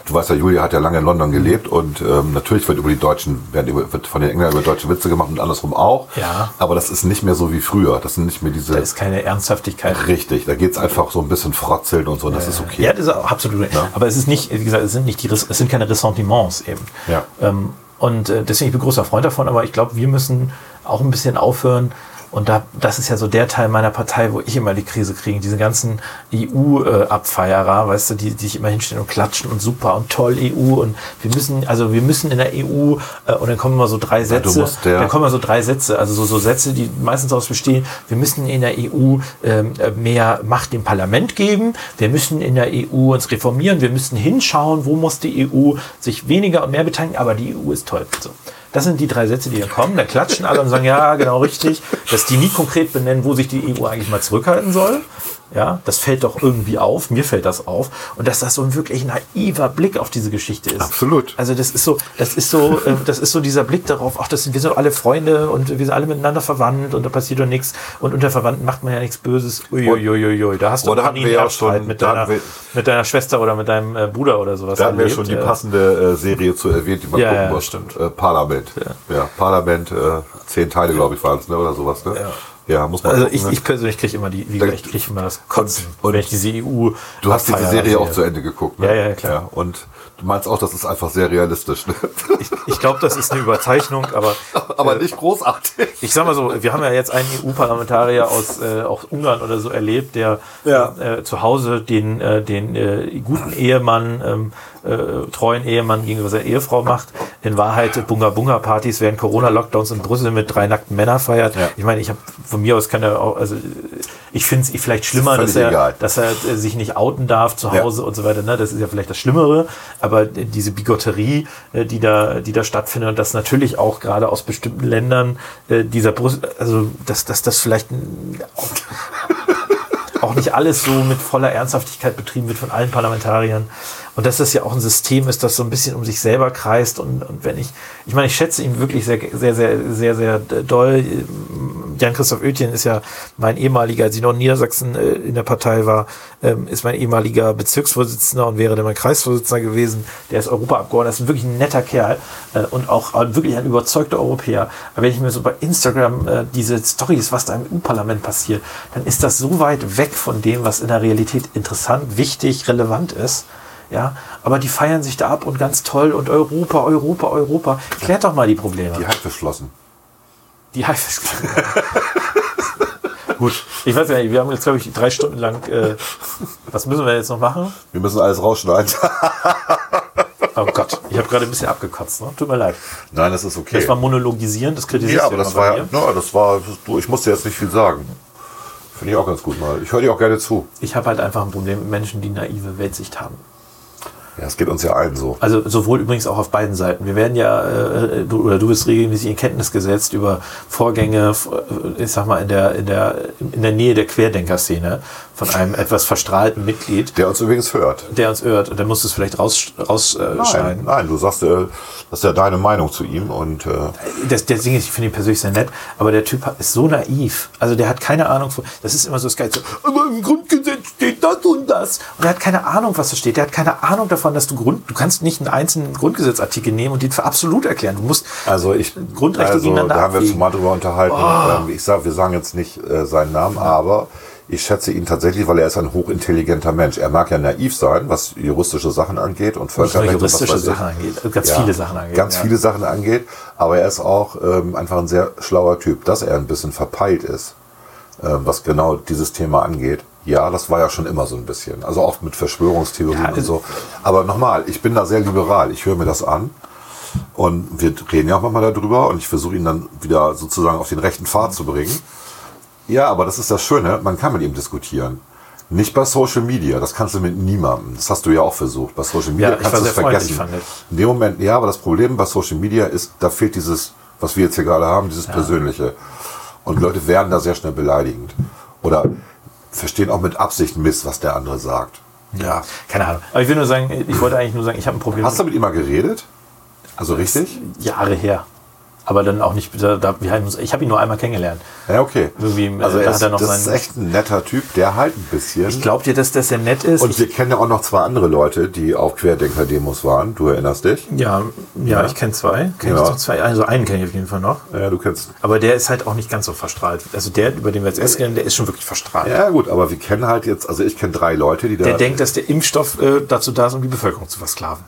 du weißt ja, Julia hat ja lange in London gelebt und ähm, natürlich wird über die Deutschen, wird von den Engländern über deutsche Witze gemacht und andersrum auch. Ja. Aber das ist nicht mehr so wie früher. Das sind nicht mehr diese. Da ist keine Ernsthaftigkeit. richtig, da geht's einfach so ein bisschen frotzeln und so, und das ist okay. Ja, das ist absolut. Aber es ist nicht, wie gesagt, es sind nicht die, es sind keine Ressentiments eben. Ja. Ähm, und äh, deswegen ich bin großer Freund davon, aber ich glaube, wir müssen auch ein bisschen aufhören. Und da, das ist ja so der Teil meiner Partei, wo ich immer die Krise kriege. Diese ganzen EU-Abfeierer, weißt du, die, die sich immer hinstellen und klatschen und super und toll EU und wir müssen, also wir müssen in der EU äh, und dann kommen immer so drei Sätze. musst der- dann kommen immer so drei Sätze, also so, so Sätze, die meistens daraus bestehen, wir müssen in der EU ähm, äh, mehr Macht dem Parlament geben, wir müssen in der EU uns reformieren, wir müssen hinschauen, wo muss die EU sich weniger und mehr beteiligen, aber die EU ist toll. So. Das sind die drei Sätze, die hier kommen. Da klatschen alle und sagen, ja, genau richtig, dass die nie konkret benennen, wo sich die EU eigentlich mal zurückhalten soll. Ja, das fällt doch irgendwie auf. Mir fällt das auf. Und dass das so ein wirklich naiver Blick auf diese Geschichte ist. Absolut. Also das ist so, das ist so, äh, das ist so dieser Blick darauf, ach, das sind, wir sind doch alle Freunde und wir sind alle miteinander verwandt und da passiert doch nichts und unter Verwandten macht man ja nichts Böses. Uiuiuiui, da hast du Oh, da noch hatten wir ja schon- mit deiner, hatten wir- mit deiner Schwester oder mit deinem äh, Bruder oder sowas. Da hatten wir erlebt. schon die Äh, passende äh, Serie zu erwähnt, die man Ja, gucken ja, muss. stimmt. Äh, Parlament. Ja, Parlament, äh, zehn Teile, glaube ich, waren es, ne? oder sowas. Ne? Ja. Ja, muss man Also gucken, ich, ne? ich persönlich kriege immer die, wie Da- ich kriege immer das Kotzen, Und- wenn ich diese EU. Du hast diese Serie auch zu Ende geguckt. Ne? Ja, ja, klar. und du meinst auch, das ist einfach sehr realistisch. Ne? Ich, ich glaube, das ist eine Überzeichnung, aber *laughs* Aber nicht großartig. ich sag mal so, wir haben ja jetzt einen EU-Parlamentarier aus äh, auch Ungarn oder so erlebt, der Ja. äh, zu Hause den, äh, den äh, guten Ehemann, ähm, äh, treuen Ehemann gegenüber seiner Ehefrau macht. In Wahrheit Bunga-Bunga-Partys während Corona-Lockdowns in Brüssel mit drei nackten Männern feiert. Ja. Ich meine, ich habe von mir aus kann er auch, also ich finde es vielleicht schlimmer, dass er, egal. dass er äh, sich nicht outen darf zu Ja. Hause und so weiter. Ne? Das ist ja vielleicht das Schlimmere, aber diese Bigotterie, äh, die da, die da stattfindet und das natürlich auch gerade aus bestimmten Ländern äh, dieser Brüssel, also dass, dass das vielleicht *laughs* auch nicht alles so mit voller Ernsthaftigkeit betrieben wird von allen Parlamentariern. Und dass das ja auch ein System ist, das so ein bisschen um sich selber kreist. Und, und wenn ich, ich meine, ich schätze ihn wirklich sehr, sehr, sehr, sehr, sehr doll. Jan-Christoph Oetjen ist ja mein ehemaliger, als ich noch in Niedersachsen äh, in der Partei war, ähm, ist mein ehemaliger Bezirksvorsitzender und wäre dann mein Kreisvorsitzender gewesen. Der ist Europaabgeordneter, ist wirklich ein netter Kerl äh, und auch wirklich ein überzeugter Europäer. Aber wenn ich mir so bei Instagram äh, diese Stories, was da im EU-Parlament passiert, dann ist das so weit weg von dem, was in der Realität interessant, wichtig, relevant ist. Ja, aber die feiern sich da ab und ganz toll und Europa, Europa, Europa. Klärt doch mal die Probleme. Die Hackverschlossen. Die Haifisch. *laughs* Gut, ich weiß ja nicht, wir haben jetzt, glaube ich, drei Stunden lang. Äh, was müssen wir jetzt noch machen? Wir müssen alles rausschneiden. *laughs* Oh Gott, ich habe gerade ein bisschen abgekotzt. Ne? Tut mir leid. Nein, das ist okay. Das war monologisieren, das kritisierst ja, aber das war ja, no, das war, du, ich musste jetzt nicht viel sagen. Finde ich auch ganz gut mal. Ich höre dir auch gerne zu. Ich habe halt einfach ein Problem mit Menschen, die naive Weltsicht haben. Ja, es geht uns ja allen so. Also sowohl übrigens auch auf beiden Seiten. Wir werden ja, äh, du, oder du bist regelmäßig in Kenntnis gesetzt über Vorgänge, äh, ich sag mal, in der, in der, in der Nähe der Querdenker-Szene von einem etwas verstrahlten Mitglied, Der uns übrigens hört. der uns irrt. Und der muss es vielleicht rausschneiden. Raus, äh, Nein, nein, du sagst, äh, das ist ja deine Meinung zu ihm und äh, das, der Ding ist, ich finde ihn persönlich sehr nett, aber der Typ ist so naiv. Also der hat keine Ahnung von, das ist immer so das Geil, so, aber im Grundgesetz steht das und das. Und er hat keine Ahnung, was da steht. Der hat keine Ahnung davon, dass du Grund, du kannst nicht einen einzelnen Grundgesetzartikel nehmen und den für absolut erklären. Du musst Also ich, Grundrechte also, gegeneinander da haben wir uns. Oh. schon mal drüber unterhalten. Ähm, ich sag, wir sagen jetzt nicht äh, seinen Namen, aber ich schätze ihn tatsächlich, weil er ist ein hochintelligenter Mensch. Er mag ja naiv sein, was juristische Sachen angeht und Völkerrecht und was juristische ich. Sachen angeht, ganz Ja, viele Sachen angeht. Ganz ja. viele Sachen angeht, aber er ist auch ähm, einfach ein sehr schlauer Typ, dass er ein bisschen verpeilt ist, ähm, was genau dieses Thema angeht. Ja, das war ja schon immer so ein bisschen. Also auch mit Verschwörungstheorien Ja, und also- so. Aber nochmal, ich bin da sehr liberal. Ich höre mir das an. Und wir reden ja auch manchmal darüber und ich versuche ihn dann wieder sozusagen auf den rechten Pfad zu bringen. Ja, aber das ist das Schöne, man kann mit ihm diskutieren. Nicht bei Social Media, das kannst du mit niemandem. Das hast du ja auch versucht. Bei Social Media Ja, kannst du es vergessen. fand ich. In dem Moment, ja, aber das Problem bei Social Media ist, da fehlt dieses, was wir jetzt hier gerade haben, dieses Persönliche. Und Leute werden da sehr schnell beleidigend. Oder verstehen auch mit Absicht Mist, was der andere sagt. Ja. Keine Ahnung. Aber ich will nur sagen, ich wollte eigentlich nur sagen, ich habe ein Problem Hast du mit ihm mal geredet? Also richtig? Jahre her. Aber dann auch nicht, da, da, wir haben uns- ich habe ihn nur einmal kennengelernt. Ja, okay. Irgendwie, äh, also da er hat ist, das ist seinen- echt ein netter Typ, der halt ein bisschen. Glaubt ihr, dass das sehr nett ist? und Ich- wir kennen ja auch noch zwei andere Leute, die auf Querdenker-Demos waren. Du erinnerst dich? Ja, ja, ich kenne zwei. Kenn Ja. ich zwei. Also einen kenne ich auf jeden Fall noch. Ja, du kennst. Aber der ist halt auch nicht ganz so verstrahlt. Also der, über den wir jetzt erst reden, der ist schon wirklich verstrahlt. Ja, gut, aber wir kennen halt jetzt, also ich kenne drei Leute, die da. Der denkt, dass der Impfstoff äh, dazu da ist, um die Bevölkerung zu versklaven.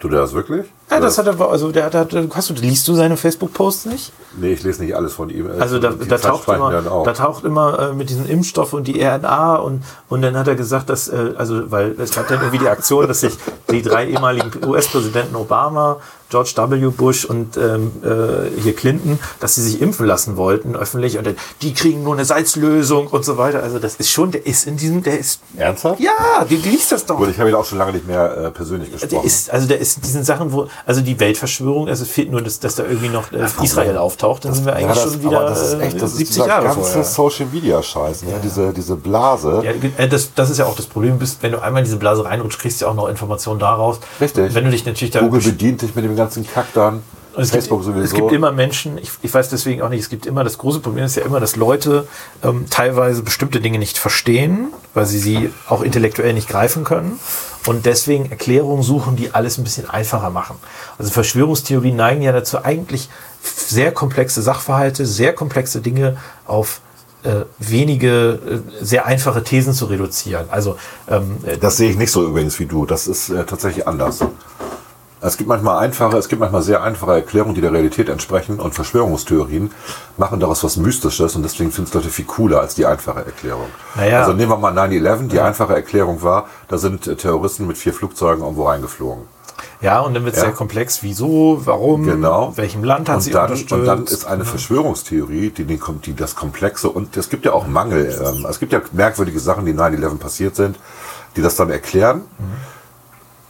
Tut er das wirklich? Ja, das hat er, also der hat, hat hast du, liest du seine Facebook-Posts nicht? Nee, ich lese nicht alles von ihm. Also da, da taucht immer, da taucht immer äh, mit diesem Impfstoff und die RNA und, und dann hat er gesagt, dass, äh, also, weil es gab dann irgendwie die Aktion, dass sich die drei ehemaligen US-Präsidenten Obama, George W. Bush und ähm, äh, hier Clinton, dass sie sich impfen lassen wollten öffentlich und dann, die kriegen nur eine Salzlösung und so weiter. Also das ist schon, der ist in diesem, der ist, Ernsthaft? ja, die, die liest das doch. Gut, ich habe ihn auch schon lange nicht mehr äh, persönlich Der gesprochen. ist, also der ist in diesen Sachen, wo, also die Weltverschwörung, also es fehlt nur, dass, dass da irgendwie noch äh, Israel auftaucht, dann sind wir eigentlich ja, das, schon wieder das ist echt, das äh, ist 70 dieser Jahre ganze vorher. Social Media Scheiß, ne? diese, diese Blase. Ja, äh, das, das ist ja auch das Problem, bist, wenn du einmal in diese Blase reinrutscht, kriegst du ja auch noch Informationen daraus. Richtig. Wenn du dich natürlich da Google bedient dich mit dem ganzen Kack dann. es Facebook gibt, sowieso. Es gibt immer Menschen, ich, ich weiß deswegen auch nicht, es gibt immer, das große Problem ist ja immer, dass Leute ähm, teilweise bestimmte Dinge nicht verstehen, weil sie sie auch intellektuell nicht greifen können und deswegen Erklärungen suchen, die alles ein bisschen einfacher machen. Also Verschwörungstheorien neigen ja dazu, eigentlich sehr komplexe Sachverhalte, sehr komplexe Dinge auf äh, wenige, äh, sehr einfache Thesen zu reduzieren. Also ähm, Das sehe ich nicht so übrigens wie du. Das ist äh, tatsächlich anders. Es gibt manchmal einfache, es gibt manchmal sehr einfache Erklärungen, die der Realität entsprechen und Verschwörungstheorien machen daraus was Mystisches und deswegen finden es Leute viel cooler als die einfache Erklärung. Naja. Also nehmen wir mal 9-11, die einfache Erklärung war, da sind äh, Terroristen mit vier Flugzeugen irgendwo reingeflogen. Ja, und dann wird es Ja. sehr komplex. Wieso, warum, Genau. welchem Land hat und sie dann, und dann ist eine Verschwörungstheorie, die, den, die das Komplexe und es gibt ja auch Mangel. Ähm, es gibt ja merkwürdige Sachen, die 9-11 passiert sind, die das dann erklären,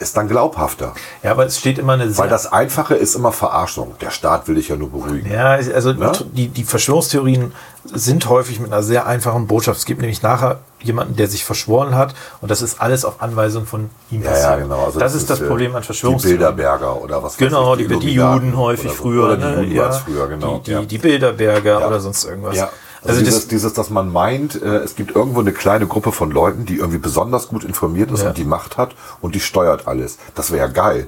ist dann glaubhafter. ja, aber es steht immer eine Weil das Einfache ist immer Verarschung. Der Staat will dich ja nur beruhigen. Ja, also Ne? die, die Verschwörungstheorien sind häufig mit einer sehr einfachen Botschaft. Es gibt nämlich nachher jemanden, der sich verschworen hat und das ist alles auf Anweisung von ihm Ja, ja, genau. Also das, ist das äh, Problem an Die Verschwörungstheorien. Bilderberger oder was weiß Genau, ich, die, die, Juden häufig oder so. früher. Oder die ne? Juden ja, waren es früher, genau. Die, die, ja. die Bilderberger Ja. oder sonst irgendwas. Ja. Also, Also, dieses, das, dieses, dass man meint, äh, es gibt irgendwo eine kleine Gruppe von Leuten, die irgendwie besonders gut informiert ist Ja. und die Macht hat und die steuert alles. Das wäre ja geil.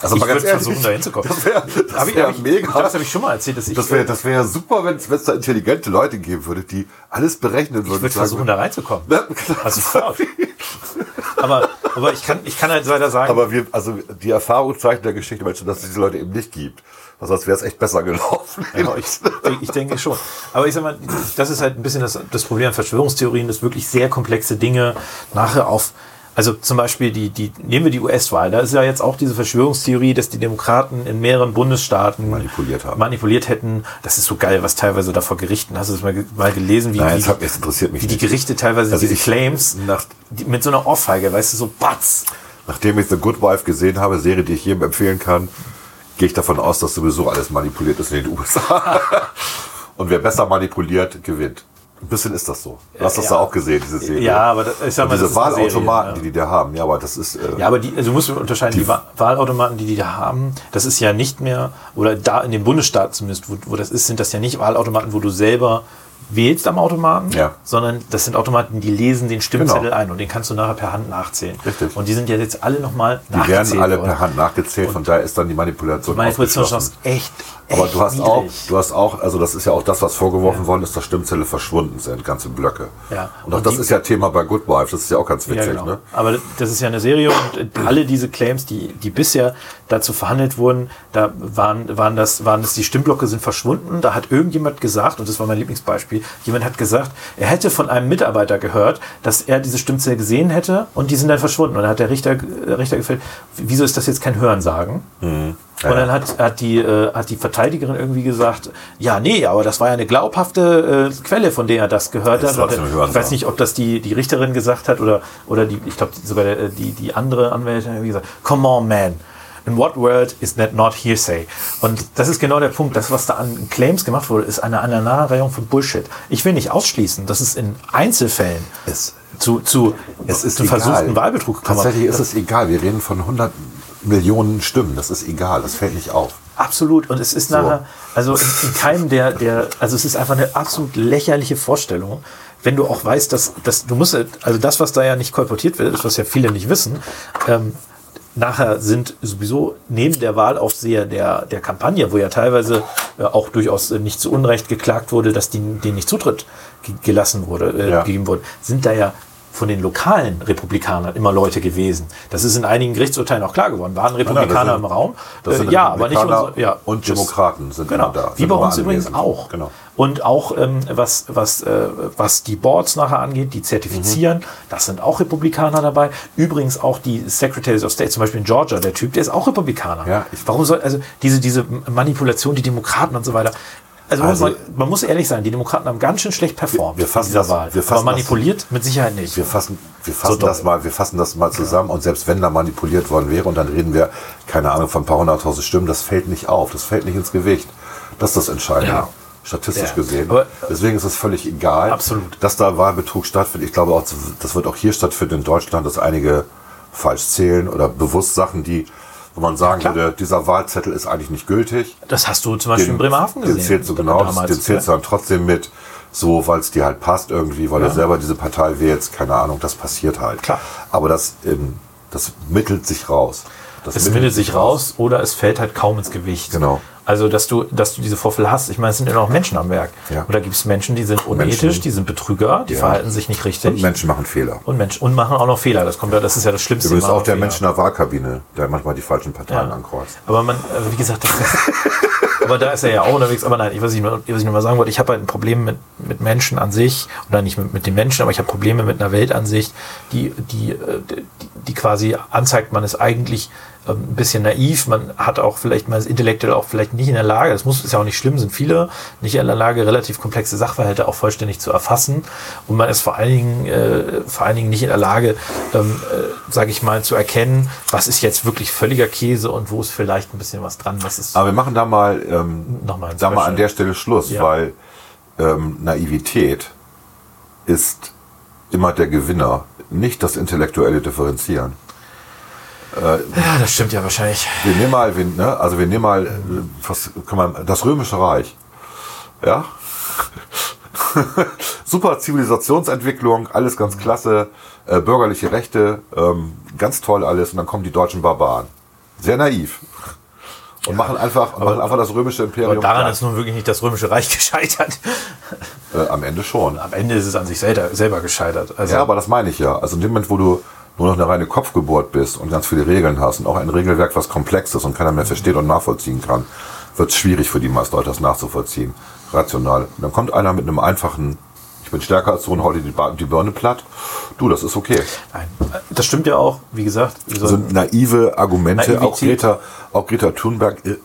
Also ich mal ganz würde ehrlich, versuchen, da hinzukommen. Das wäre das ich- wär ich- mega. Ich das habe ich schon mal erzählt, dass ich, Das wäre das wär super, wenn es da intelligente Leute geben würde, die alles berechnen würden. ich würde sagen versuchen, da reinzukommen. würden, Also sofort. aber, aber ich kann, ich kann halt leider sagen, Aber wir, also die Erfahrung zeigt der Geschichte, dass es diese Leute eben nicht gibt. Also sonst wäre es echt besser gelaufen. Ja, ich, ich denke schon. Aber ich sag mal, das ist halt ein bisschen das, das Problem an Verschwörungstheorien, dass wirklich sehr komplexe Dinge nachher auf, also zum Beispiel die, die, nehmen wir die US-Wahl, da ist ja jetzt auch diese Verschwörungstheorie, dass die Demokraten in mehreren Bundesstaaten Manipuliert haben. manipuliert hätten. Das ist so geil, was teilweise da vor Gerichten, hast du das mal, mal gelesen, wie, Nein, hat, das interessiert mich wie die. Gerichte teilweise Also diese ich- Claims nach- die, mit so einer Ohrfeige, weißt du, so batz. Nachdem ich The Good Wife gesehen habe, Serie, die ich jedem empfehlen kann, gehe ich davon aus, dass sowieso alles manipuliert ist in den USA. *laughs* Und wer besser manipuliert, gewinnt. Ein bisschen ist das so. Du hast das Ja. da auch gesehen, diese Serie. Ja, aber das, ich sag Und mal, diese das ist eine Serie, Wahlautomaten, ja. die die da haben. Ja, aber das ist. Äh, Ja, aber die, also du musst unterscheiden, die, Wa- Wahlautomaten, die die da haben, das ist ja nicht mehr, oder da in dem Bundesstaat zumindest, wo, wo das ist, sind das ja nicht Wahlautomaten, wo du selber wählst am Automaten, Ja. sondern das sind Automaten, die lesen den Stimmzettel Genau. ein und den kannst du nachher per Hand nachzählen. Richtig. Und die sind ja jetzt alle nochmal die nachgezählt werden alle worden. per Hand nachgezählt, von daher ist dann die Manipulation Die Manipulationschancen ausgeschlossen. echt, Aber echt du hast niedrig. auch, du hast auch, also das ist ja auch das, was vorgeworfen worden ist, dass Stimmzettel verschwunden sind, ganze Blöcke. Ja. Und auch Und das ist ja Thema bei Good Wife, das ist ja auch ganz witzig, Ja, genau. ne? Aber das ist ja eine Serie und äh, alle diese Claims, die, die bisher dazu verhandelt wurden, da waren, waren, das, waren das, die Stimmblocke sind verschwunden. Da hat irgendjemand gesagt, und das war mein Lieblingsbeispiel, jemand hat gesagt, er hätte von einem Mitarbeiter gehört, dass er diese Stimmzettel gesehen hätte und die sind dann verschwunden. Und dann hat der Richter, der Richter gefällt, wieso ist das jetzt kein Hörensagen? Mhm. Ja, Und dann hat, hat, die, äh, hat die Verteidigerin irgendwie gesagt, ja, nee, aber das war ja eine glaubhafte äh, Quelle, von der er das gehört Ist hat. ein äh, ich weiß nicht, ob das die, die Richterin gesagt hat oder, oder die, ich glaube sogar die, die andere Anwältin hat irgendwie gesagt, come on, man. In what world is that not hearsay? Und das ist genau der Punkt. Das, was da an Claims gemacht wurde, ist eine Aneinanderreihung von Bullshit. Ich will nicht ausschließen, dass es in Einzelfällen Es, zu, zu, es ist zu egal. versuchten Wahlbetrug gekommen. Tatsächlich ist es egal. Wir reden von 100 Millionen Stimmen. Das ist egal. Das fällt nicht auf. Absolut. Und es ist nachher, also in, in *laughs* keinem der, der, also es ist einfach eine absolut lächerliche Vorstellung, wenn du auch weißt, dass, dass du musst, also das, was da ja nicht kolportiert wird, ist, was ja viele nicht wissen, ähm, nachher sind sowieso neben der Wahlaufseher der, der Kampagne, wo ja teilweise äh, auch durchaus äh, nicht zu Unrecht geklagt wurde, dass die, denen nicht Zutritt ge gelassen wurde, äh, Ja. gegeben wurde, sind da ja von den lokalen Republikanern immer Leute gewesen. Das ist in einigen Gerichtsurteilen auch klar geworden. Waren Republikaner das sind- im Raum? das Äh, sind ja, aber nicht unsere, ja, und Demokraten sind genau. immer da, Wie sind bei uns übrigens auch. Genau. Und auch ähm, was, was, äh, was die Boards nachher angeht, die zertifizieren, Mhm. das sind auch Republikaner dabei. Übrigens auch die Secretaries of State, zum Beispiel in Georgia, der Typ, der ist auch Republikaner. Ja, ich- Warum soll, also diese, diese Manipulation, die Demokraten und so weiter. Also, Also- man, man muss ehrlich sein, die Demokraten haben ganz schön schlecht performt Wir- wir fassen in dieser das- Wahl. wir fassen Aber das- manipuliert mit Sicherheit nicht. Wir fassen, wir fassen So das mal, wir fassen das mal zusammen und selbst wenn da manipuliert worden wäre und dann reden wir, keine Ahnung, von ein paar hunderttausend Stimmen, das fällt nicht auf, das fällt nicht ins Gewicht. Das ist das Entscheidende. Ja. Statistisch Ja. gesehen. Aber- Deswegen ist es völlig egal, Absolut. dass da Wahlbetrug stattfindet. Ich glaube auch, das wird auch hier stattfinden in Deutschland, dass einige falsch zählen oder bewusst Sachen, die wo man sagen würde, dieser Wahlzettel ist eigentlich nicht gültig. Das hast du zum Beispiel in Bremerhaven gesehen. Den zählst du genau, damals, den zählst du ja. dann trotzdem mit, so weil es dir halt passt irgendwie, weil Ja. du selber diese Partei wählst, keine Ahnung, das passiert halt. Klar. Aber das, ähm, das mittelt sich raus. Das Es mittelt sich raus oder es fällt halt kaum ins Gewicht. Genau. Also, dass du, dass du diese Vorfälle hast. Ich meine, es sind ja noch Menschen am Werk. Ja. Oder gibt es Menschen, die sind unethisch, Menschen. die sind Betrüger, die Ja. verhalten sich nicht richtig. Und Menschen machen Fehler. und Menschen und machen auch noch Fehler. Das kommt ja, das ist ja das Schlimmste. Übrigens auch der noch Mensch in der Wahlkabine, der manchmal die falschen Parteien Ja. ankreuzt. Aber man, also wie gesagt, das ist, *laughs* aber da ist er ja auch unterwegs. Aber nein, ich, ich nur, was ich nur mal sagen wollte, ich habe halt ein Problem mit, mit Menschen an sich, oder nicht mit, mit den Menschen, aber ich habe Probleme mit einer Weltansicht, die, die, äh, die, die quasi anzeigt, man ist eigentlich ein bisschen naiv, man hat auch vielleicht, man ist intellektuell auch vielleicht nicht in der Lage, das muss, ist ja auch nicht schlimm, sind viele nicht in der Lage, relativ komplexe Sachverhalte auch vollständig zu erfassen. Und man ist vor allen Dingen, äh, vor allen Dingen nicht in der Lage, ähm, äh, sage ich mal, zu erkennen, was ist jetzt wirklich völliger Käse und wo ist vielleicht ein bisschen was dran, was ist Aber wir machen da mal, ähm, nochmal sagen wir an der Stelle Schluss, Ja. weil ähm, Naivität ist immer der Gewinner, nicht das intellektuelle Differenzieren. Ja, das stimmt ja wahrscheinlich. Wir nehmen mal, wir, ne, also wir nehmen mal, äh, was kann man, das Römische Reich. Ja? *laughs* Super Zivilisationsentwicklung, alles ganz klasse, äh, bürgerliche Rechte, ähm, ganz toll alles. Und dann kommen die deutschen Barbaren. Sehr naiv. Und machen, einfach, machen einfach das römische Imperium. Aber daran platt. ist nun wirklich nicht das Römische Reich *laughs* gescheitert. äh, am Ende schon. Am Ende ist es an sich selber, selber gescheitert. Also, Ja, aber das meine ich ja. Also in dem Moment, wo du nur noch eine reine Kopfgeburt bist und ganz viele Regeln hast und auch ein Regelwerk, was komplex ist und keiner mehr versteht und nachvollziehen kann, wird es schwierig für die meisten Leute, das nachzuvollziehen. Rational. Und dann kommt einer mit einem einfachen, ich bin stärker als du und dir die, die Birne platt. Du, das ist okay. nein, das stimmt ja auch. Wie gesagt, Also sollten, naive Argumente, Naivität. auch Greta, auch Greta Thunberg i-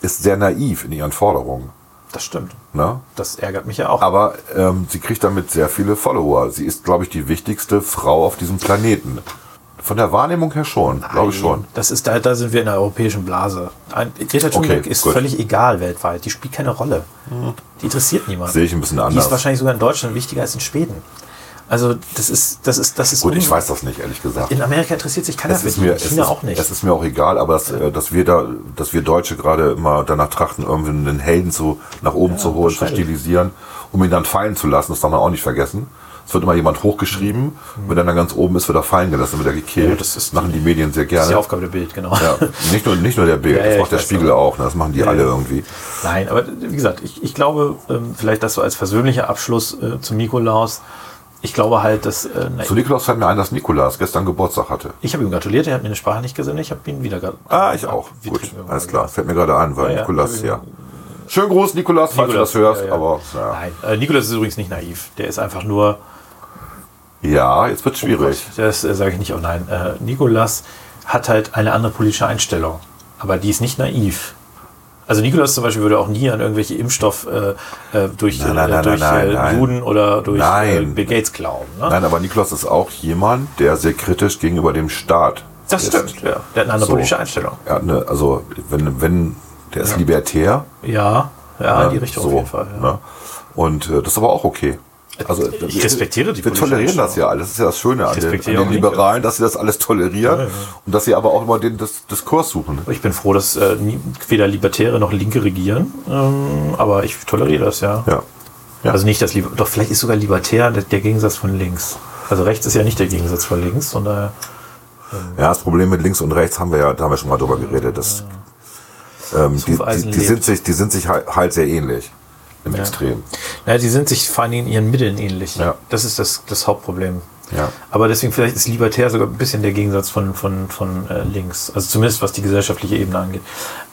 ist sehr naiv in ihren Forderungen. Das stimmt. Ne? Das ärgert mich ja auch. Aber ähm, sie kriegt damit sehr viele Follower. Sie ist, glaube ich, die wichtigste Frau auf diesem Planeten. Von der Wahrnehmung her schon, glaube ich schon. Das ist, da, da sind wir in der europäischen Blase. Ein, Greta Thunberg Okay, ist gut. völlig egal weltweit. Die spielt keine Rolle. Die interessiert niemanden. Sehe ich ein bisschen Die anders. ist wahrscheinlich sogar in Deutschland wichtiger als in Schweden. Also das ist, das ist, das ist Gut, ich weiß das nicht, ehrlich gesagt. In Amerika interessiert sich keiner Es für ist, mir, China ist, auch nicht. es ist mir auch egal, aber dass, äh, dass, wir da, dass wir Deutsche gerade immer danach trachten, irgendwie einen Helden zu, nach oben zu holen, zu stilisieren, um ihn dann fallen zu lassen, das darf man auch nicht vergessen. Es wird immer jemand hochgeschrieben, wenn er dann ganz oben ist, wird er fallen gelassen, wird er gekillt. Mhm. Ja, das ist machen die Medien sehr das ist die gerne. Aufgabe der Bild, genau. Ja, nicht, nur, nicht nur der Bild, Ja, *laughs* ja, das macht der Spiegel auch. Ne? Das machen die alle irgendwie. Nein, aber wie gesagt, ich, ich glaube, ähm, vielleicht das so als persönlicher Abschluss äh, zum Nikolaus. Ich glaube halt, dass äh, Zu Nikolaus fällt mir ein, dass Nikolaus gestern Geburtstag hatte. ich habe ihm gratuliert, er hat mir eine Sprache nicht gesendet, ich habe ihn wieder gra- Ah, ich auch. Gut, alles klar. Glas. Fällt mir gerade ein, weil Ja, ja. Nikolaus, ja. Schönen Gruß, Nikolaus, falls Nikolaus, du das hörst. ja, ja. Aber ja. Nein, äh, Nikolaus ist übrigens nicht naiv. Der ist einfach nur, ja, jetzt wird schwierig. das äh, sage ich nicht, oh nein, äh, Nikolaus hat halt eine andere politische Einstellung, aber die ist nicht naiv. Also Nikolaus zum Beispiel würde auch nie an irgendwelche Impfstoff äh, äh, durch, Nein, nein, äh, durch nein, äh, nein. Juden oder durch äh. Bill Gates glauben. Ne? Nein, aber Nikolaus ist auch jemand, der sehr kritisch gegenüber dem Staat Das ist. stimmt, ja. Der hat eine andere So. politische Einstellung. Er hat eine, also, wenn, wenn, der ist libertär. Ja, ja, in die ne, Richtung so, auf jeden Fall. Ja. Ne? Und äh, das ist aber auch okay. Also, Ich respektiere die Wir tolerieren das ja alles. Das ist ja das Schöne an den, an den. Liberalen, dass sie das alles tolerieren und dass sie aber auch immer den das, Diskurs suchen. Ich bin froh, dass äh, weder Libertäre noch Linke regieren, ähm, aber ich toleriere das, ja. Ja. Ja. Also nicht das Liber doch vielleicht ist sogar Libertär der, der Gegensatz von links. Also rechts ist ja nicht der Gegensatz von links, sondern Ja, das Problem mit links und rechts haben wir ja, da haben wir schon mal drüber geredet. Das, ähm, die, die, die, sind sich, die sind sich halt sehr ähnlich im Extrem. naja, die sind sich vor allen Dingen in ihren Mitteln ähnlich. Ja. Das ist das, das Hauptproblem. Ja. Aber deswegen vielleicht ist Libertär sogar ein bisschen der Gegensatz von, von, von äh, links. Also zumindest was die gesellschaftliche Ebene angeht.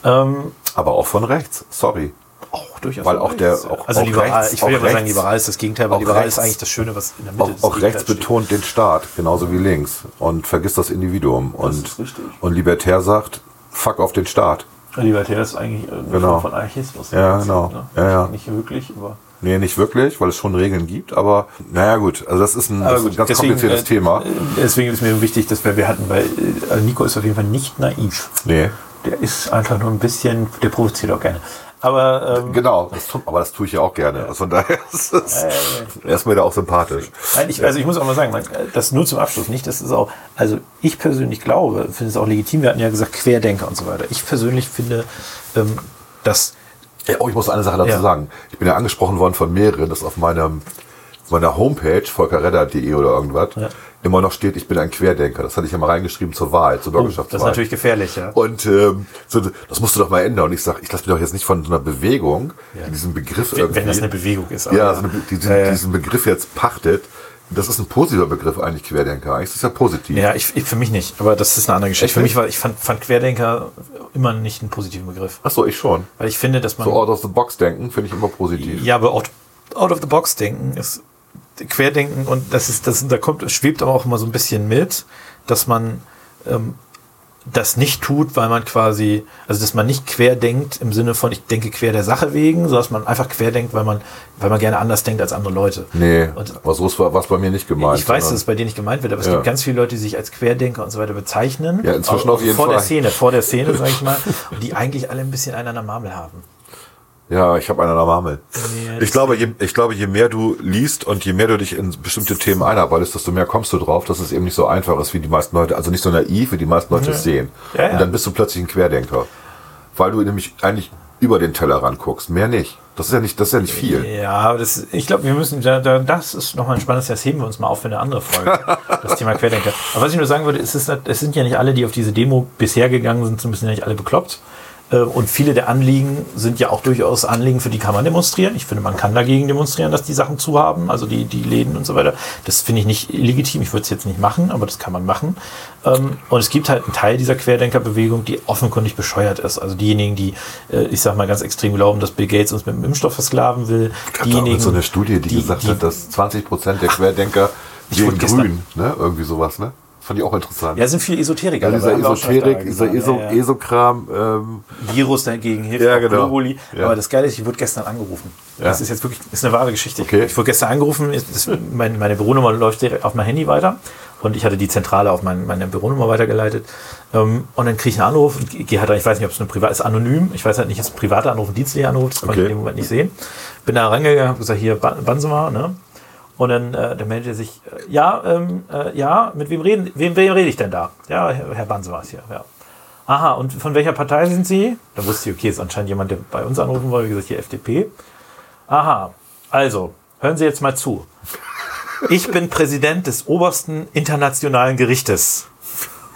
Ähm, Aber auch von rechts, sorry. auch durchaus. Weil auch der- rechts, ja. auch- also auch liberal, rechts- ich will ja mal sagen, liberal ist das Gegenteil, weil auch liberal rechts- ist eigentlich das Schöne, was in der Mitte Auch, des auch rechts steht. betont den Staat, genauso wie links. Und vergisst das Individuum. Und, ist richtig. und Libertär sagt, fuck auf den Staat. Libertär ist eigentlich eine Genau. Form von Anarchismus. im Ja, genau. Ne? Ja, ja. Nicht wirklich, aber. Nee, nicht wirklich, weil es schon Regeln gibt, aber naja gut, also das ist ein, das ist ein ganz kompliziertes äh, Thema. äh, Deswegen ist mir wichtig, dass wir, wir hatten, weil äh, Nico ist auf jeden Fall nicht naiv. Nee. Der ist einfach nur ein bisschen, der provoziert auch gerne. Aber ähm, Genau, das tu, aber das tue ich ja auch gerne. Also von daher ist es, er ist mir da auch sympathisch. Nein, ich, also ich muss auch mal sagen, das nur zum Abschluss nicht, das ist auch, also ich persönlich glaube, finde es auch legitim, wir hatten ja gesagt Querdenker und so weiter. Ich persönlich finde, ähm, dass Ja, oh, ich muss eine Sache dazu Ja. sagen. Ich bin ja angesprochen worden von mehreren, dass auf meinem, meiner Homepage, volkerredder.de oder irgendwas, Ja. Immer noch steht, ich bin ein Querdenker. Das hatte ich ja mal reingeschrieben zur Wahl, zur Oh, das Bürgerschaftswahl. ist natürlich gefährlich, ja. Und ähm, so, das musst du doch mal ändern. Und ich sage, ich lasse mich doch jetzt nicht von so einer Bewegung, diesen Begriff irgendwie. Wenn das eine Bewegung ist. ja, so eine, diesen, Ja, ja. diesen Begriff jetzt pachtet. Das ist ein positiver Begriff eigentlich, Querdenker. Eigentlich ist das ja positiv. Ja, ich, ich für mich nicht, aber das ist eine andere Geschichte. Echt Für mich war, ich fand, fand Querdenker immer nicht einen positiven Begriff. Ach so, ich schon. Weil ich finde, dass man. So out of the box denken finde ich immer positiv. Ja, aber out, out of the box denken ist Querdenken und das ist, das, da kommt, schwebt aber auch immer so ein bisschen mit, dass man ähm, das nicht tut, weil man quasi, also dass man nicht querdenkt im Sinne von, ich denke quer der Sache wegen, sondern dass man einfach querdenkt, weil man, weil man gerne anders denkt als andere Leute. Nee, Und- aber so ist was bei mir nicht gemeint. Ich weiß, dass es bei dir nicht gemeint wird, aber es Ja. gibt ganz viele Leute, die sich als Querdenker und so weiter bezeichnen. Ja, inzwischen Auch auf jeden vor der Fall. Szene, vor der Szene, sag ich mal, *laughs* und die eigentlich alle ein bisschen einen an der Marmel haben. Ja, ich habe einen an der Marmel. Nee, Ich glaube, je, ich glaube, je mehr du liest und je mehr du dich in bestimmte Themen einarbeitest, desto mehr kommst du drauf, dass es eben nicht so einfach ist, wie die meisten Leute, also nicht so naiv, wie die meisten Leute es sehen. Ja, ja. Und dann bist du plötzlich ein Querdenker. Weil du nämlich eigentlich über den Tellerrand guckst. Mehr nicht. Das ist ja nicht, das ist ja nicht viel. Ja, aber das, ich glaube, wir müssen, da, da, das ist nochmal ein spannendes, das heben wir uns mal auf für eine andere Folge, *laughs* das Thema Querdenker. Aber was ich nur sagen würde, es, ist, es sind ja nicht alle, die auf diese Demo bisher gegangen sind, sind ein bisschen ja nicht alle bekloppt. Äh, Und viele der Anliegen sind ja auch durchaus Anliegen, für die kann man demonstrieren. Ich finde, man kann dagegen demonstrieren, dass die Sachen zu haben, also die, die Läden und so weiter. Das finde ich nicht illegitim. Ich würde es jetzt nicht machen, aber das kann man machen. Ähm, Und es gibt halt einen Teil dieser Querdenkerbewegung, die offenkundig bescheuert ist. Also diejenigen, die, äh, ich sag mal ganz extrem glauben, dass Bill Gates uns mit dem Impfstoff versklaven will. Ich da so eine Studie, die, gesagt hat, dass 20 Prozent der Querdenker Ich wählen wurde gestern- grün, ne? Irgendwie sowas, ne? Fand ich auch interessant. Ja, sind viele Esoteriker. Ja, dieser Esoterik, dieser. ESO, Ja, ja. ESO-Kram, ähm, Virus dagegen hilft, Ja, genau. Globuli. Ja. Aber das Geile ist, ich wurde gestern angerufen. Ja. Das ist jetzt wirklich ist eine wahre Geschichte. Okay. Ich wurde gestern angerufen, ist, ist, mein, meine Büronummer läuft direkt auf mein Handy weiter und ich hatte die Zentrale auf mein, meine Büronummer weitergeleitet. Ähm, und dann kriege ich einen Anruf und gehe halt, ich weiß nicht, ob es eine private ist, anonym. Ich weiß halt nicht, ist es ein privater Anruf, ein dienstlicher Anruf, das konnte ich Okay. in dem Moment nicht sehen. Bin da rangegangen, habe gesagt, hier, Ban- Bansemer, ne? Und dann, äh, dann meldet er sich, äh, ja, ähm, äh, ja, mit wem reden, wem, wem rede ich denn da? Ja, Herr, Herr Bansemer ist hier, ja. Aha, und von welcher Partei sind Sie? Da wusste ich, okay, ist anscheinend jemand, der bei uns anrufen wollte, wie gesagt, hier FDP. Aha, also, hören Sie jetzt mal zu. Ich bin Präsident des obersten internationalen Gerichtes.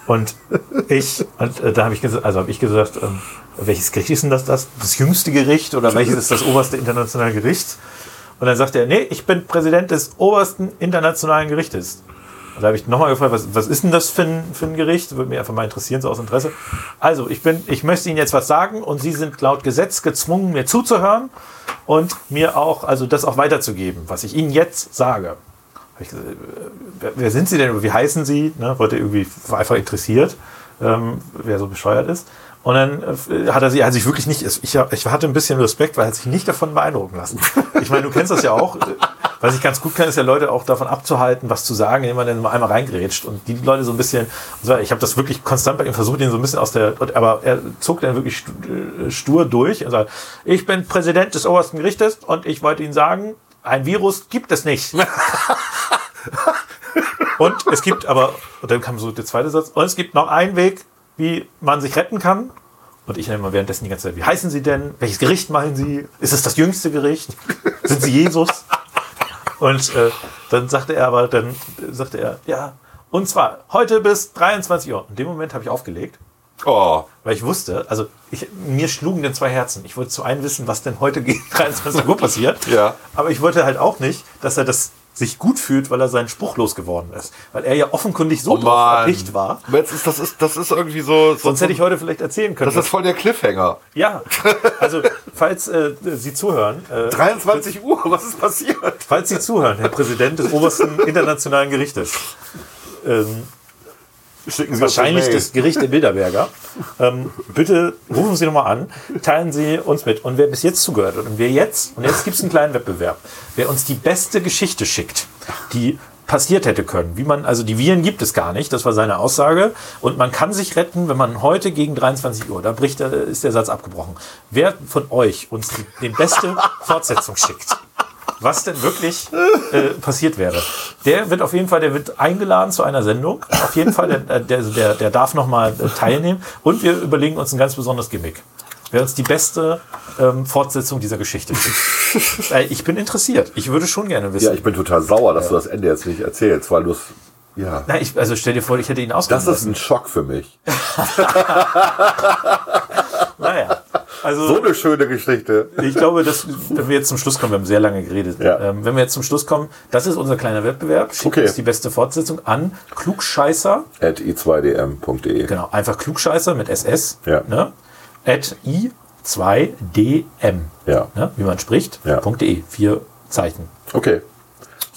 Und ich, und äh, da habe ich gesagt, also habe ich gesagt, ähm, welches Gericht ist denn das, das? Das jüngste Gericht oder welches ist das oberste internationale Gericht? Und dann sagt er, nee, ich bin Präsident des obersten internationalen Gerichtes. Und da habe ich nochmal gefragt, was, was ist denn das für ein, für ein Gericht? Würde mich einfach mal interessieren, so aus Interesse. Also, ich bin, ich möchte Ihnen jetzt was sagen und Sie sind laut Gesetz gezwungen, mir zuzuhören und mir auch, also das auch weiterzugeben, was ich Ihnen jetzt sage. Ich gesagt, äh, wer, sind Sie denn wie heißen Sie? Ne, wollte irgendwie, einfach interessiert, ähm, wer so bescheuert ist. Und dann äh, hat er sich, also ich wirklich nicht, ich, ich hatte ein bisschen Respekt, weil er hat sich nicht davon beeindrucken lassen. *laughs* Ich meine, du kennst das ja auch. Was ich ganz gut kann, ist ja Leute auch davon abzuhalten, was zu sagen, indem man dann mal einmal reingrätscht. Und die Leute so ein bisschen, ich habe das wirklich konstant bei ihm versucht, ihn so ein bisschen aus der, aber er zog dann wirklich äh, stur durch und sagt, ich bin Präsident des obersten Gerichtes und ich wollte Ihnen sagen, ein Virus gibt es nicht. *laughs* Und es gibt aber, und dann kam so der zweite Satz, und es gibt noch einen Weg, wie man sich retten kann. Und ich nenne mal währenddessen die ganze Zeit, wie heißen Sie denn? Welches Gericht meinen Sie? Ist es das jüngste Gericht? Sind Sie Jesus? Und äh, dann sagte er aber, dann sagte er, ja, und zwar heute bis 23 Uhr. In dem Moment habe ich aufgelegt, oh, weil ich wusste, also ich, mir schlugen denn zwei Herzen. Ich wollte zu einem wissen, was denn heute gegen 23 Uhr passiert. Ja. Aber ich wollte halt auch nicht, dass er das sich gut fühlt, weil er seinen Spruch losgeworden ist. Weil er ja offenkundig so oh drauf erpicht war. Das ist, das ist, das ist irgendwie so, so Sonst hätte ich heute vielleicht erzählen können. das ist voll der Cliffhanger. ja, *laughs* also falls äh, Sie zuhören, äh, 23 Uhr, was ist passiert? falls Sie zuhören, Herr Präsident des obersten internationalen Gerichtes, ähm, Schicken Sie wahrscheinlich das Gericht der Bilderberger. Ähm, bitte rufen Sie nochmal an, teilen Sie uns mit. Und wer bis jetzt zugehört hat und wer jetzt, und jetzt gibt es einen kleinen Wettbewerb, wer uns die beste Geschichte schickt, die passiert hätte können. Wie man, also die Viren gibt es gar nicht, das war seine Aussage. Und man kann sich retten, wenn man heute gegen 23 Uhr, da bricht, der- ist der Satz abgebrochen. Wer von euch uns die, die beste Fortsetzung schickt, was denn wirklich äh, passiert wäre. Der wird auf jeden Fall, der wird eingeladen zu einer Sendung. Auf jeden Fall, der, der, der, der darf nochmal teilnehmen. Und wir überlegen uns ein ganz besonderes Gimmick. Wer uns die beste ähm, Fortsetzung dieser Geschichte. *laughs* Äh, ich bin interessiert. Ich würde schon gerne wissen. Ja, ich bin total sauer, dass du das Ende jetzt nicht erzählst, weil du es. Ja. Na, ich, also stell dir vor, ich hätte ihn ausgehen Das ist ein Schock für mich. *laughs* Naja. Also, So eine schöne Geschichte. ich glaube, dass, wenn wir jetzt zum Schluss kommen, wir haben sehr lange geredet. Ja. Ähm, wenn wir jetzt zum Schluss kommen, das ist unser kleiner Wettbewerb. Schickt Okay. uns die beste Fortsetzung an klugscheißer. At i2dm.de. Genau, einfach klugscheißer mit SS. Ja. Ne? At i2dm. Ja. Ne? Wie man spricht. Ja. .de. Vier Zeichen. Okay.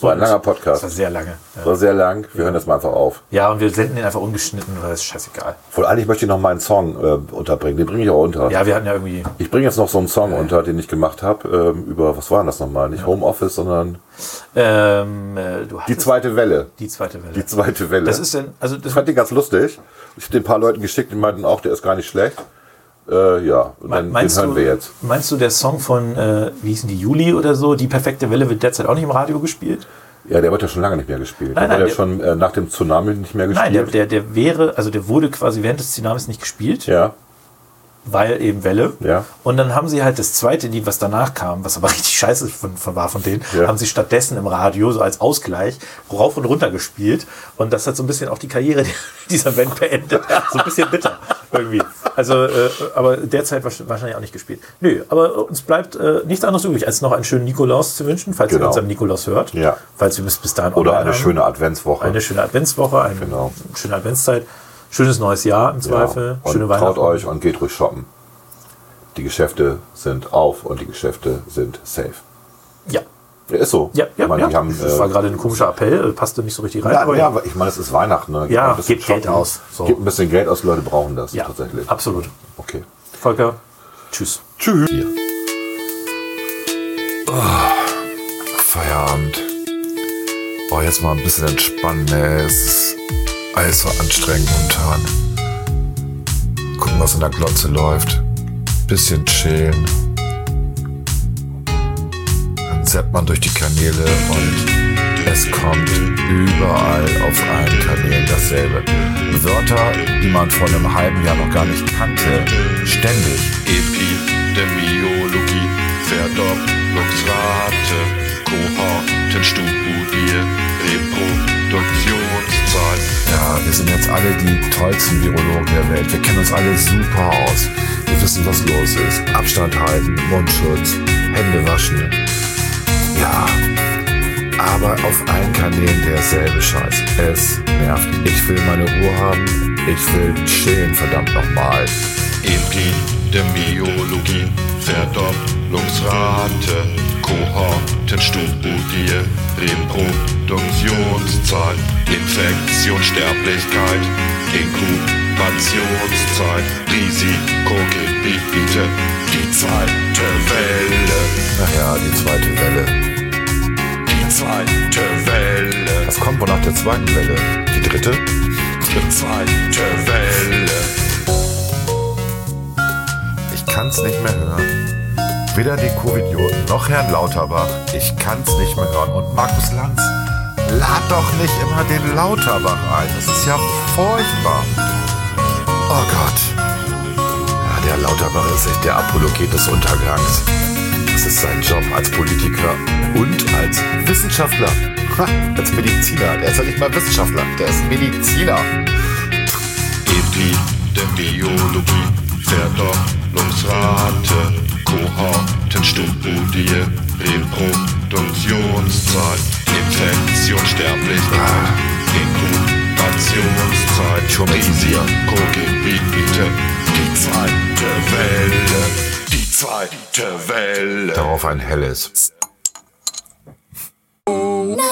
So ein langer Das war Podcast. sehr lange. Ja. War sehr lang. Wir hören das mal einfach auf. ja, und wir senden den einfach ungeschnitten, weil es ist scheißegal. Wohl eigentlich möchte ich noch meinen Song äh, unterbringen. Den bringe ich auch unter. Ja, wir hatten ja irgendwie. Ich bringe jetzt noch so einen Song unter, den ich gemacht habe. Ähm, über, was war denn das nochmal? Nicht Homeoffice, sondern Ähm, äh, die zweite Welle. die zweite Welle. Die zweite Welle. das ist denn, also das ich fand den ganz lustig. Ich habe den ein paar Leuten geschickt, die meinten auch, der ist gar nicht schlecht. Äh, ja, und dann, den Meinst hören du, wir jetzt. Meinst du, der Song von, äh, wie hießen die, Juli oder so, Die perfekte Welle wird derzeit auch nicht im Radio gespielt? Ja, der wird ja schon lange nicht mehr gespielt. Nein, der nein, wird ja der- schon äh, nach dem Tsunami nicht mehr Nein, der, gespielt. der, der wäre, also der wurde quasi während des Tsunamis nicht gespielt, ja, weil eben Welle. Ja. Und dann haben sie halt das zweite Lied, was danach kam, was aber *laughs* richtig scheiße von, von war von denen, Ja. haben sie stattdessen im Radio so als Ausgleich rauf und runter gespielt. Und das hat so ein bisschen auch die Karriere *laughs* dieser Band beendet. So ein bisschen bitter irgendwie. Also, äh, aber derzeit wahrsch- wahrscheinlich auch nicht gespielt. Nö, aber uns bleibt äh, nichts anderes übrig, als noch einen schönen Nikolaus zu wünschen, falls ihr Genau. uns am Nikolaus hört. Ja. Falls wir bis, bis dahin oder eine haben. schöne Adventswoche. Eine schöne Adventswoche, eine Genau. schöne Adventszeit, schönes neues Jahr im Zweifel, Ja. schöne Weihnachten. traut euch und geht ruhig shoppen. Die Geschäfte sind auf und die Geschäfte sind safe. Ja. Ja, ist so. Ja, ja, meine, ja. Haben, das war äh, gerade ein komischer Appell, äh, passte nicht so richtig rein. ja, aber ja, ich meine, es ist Weihnachten. Ne? Ja, gebt Geld aus, so. Gebt ein bisschen Geld aus, die Leute brauchen das ja, tatsächlich. absolut. Okay. Volker, tschüss. Tschüss. Hier. Feierabend. Oh, jetzt mal ein bisschen entspannen, ey. Es ist alles so anstrengend momentan. Gucken, was in der Glotze läuft. Bisschen chillen. Zappt man durch die Kanäle und es kommt überall auf allen Kanälen dasselbe. Wörter, die man vor einem halben Jahr noch gar nicht kannte. Ständig. Epidemiologie, Verdopplungsrate, Kohortenstudie, Reproduktionszahl. Ja, wir sind jetzt alle die tollsten Virologen der Welt. Wir kennen uns alle super aus. Wir wissen, was los ist. Abstand halten, Mundschutz, Hände waschen. Ja, aber auf allen Kanälen derselbe Scheiß. Es nervt. Ich will meine Ruhe haben. Ich will chillen, verdammt nochmal. Epidemiologie, Verdopplungsrate, Kohortenstudie, Reproduktionszahl, Infektionssterblichkeit, Inkubationszeit, Risikogebiete, die zweite Welle, Ach ja, die zweite Welle. die zweite Welle, Was kommt wohl nach der zweiten Welle? Die dritte? die zweite Welle. Ich kann's nicht mehr hören. Weder die Covidioten noch Herrn Lauterbach. Ich kann's nicht mehr hören. Und Markus Lanz, lad doch nicht immer den Lauterbach ein. Das ist ja furchtbar. Oh Gott. Der Lauterbach ist echt der Apologet des Untergangs. Das ist sein Job als Politiker und als Wissenschaftler. Ha, als Mediziner. Der ist ja nicht mal Wissenschaftler. Der ist Mediziner. Epidemiologie, Verdopplungsrate, Kohortenstudie, Reproduktionszahl, Infektionssterblichkeit, Inkubationszeit, Risikogebiete, die zweite Welle, die zweite Welle. Darauf ein helles. Na,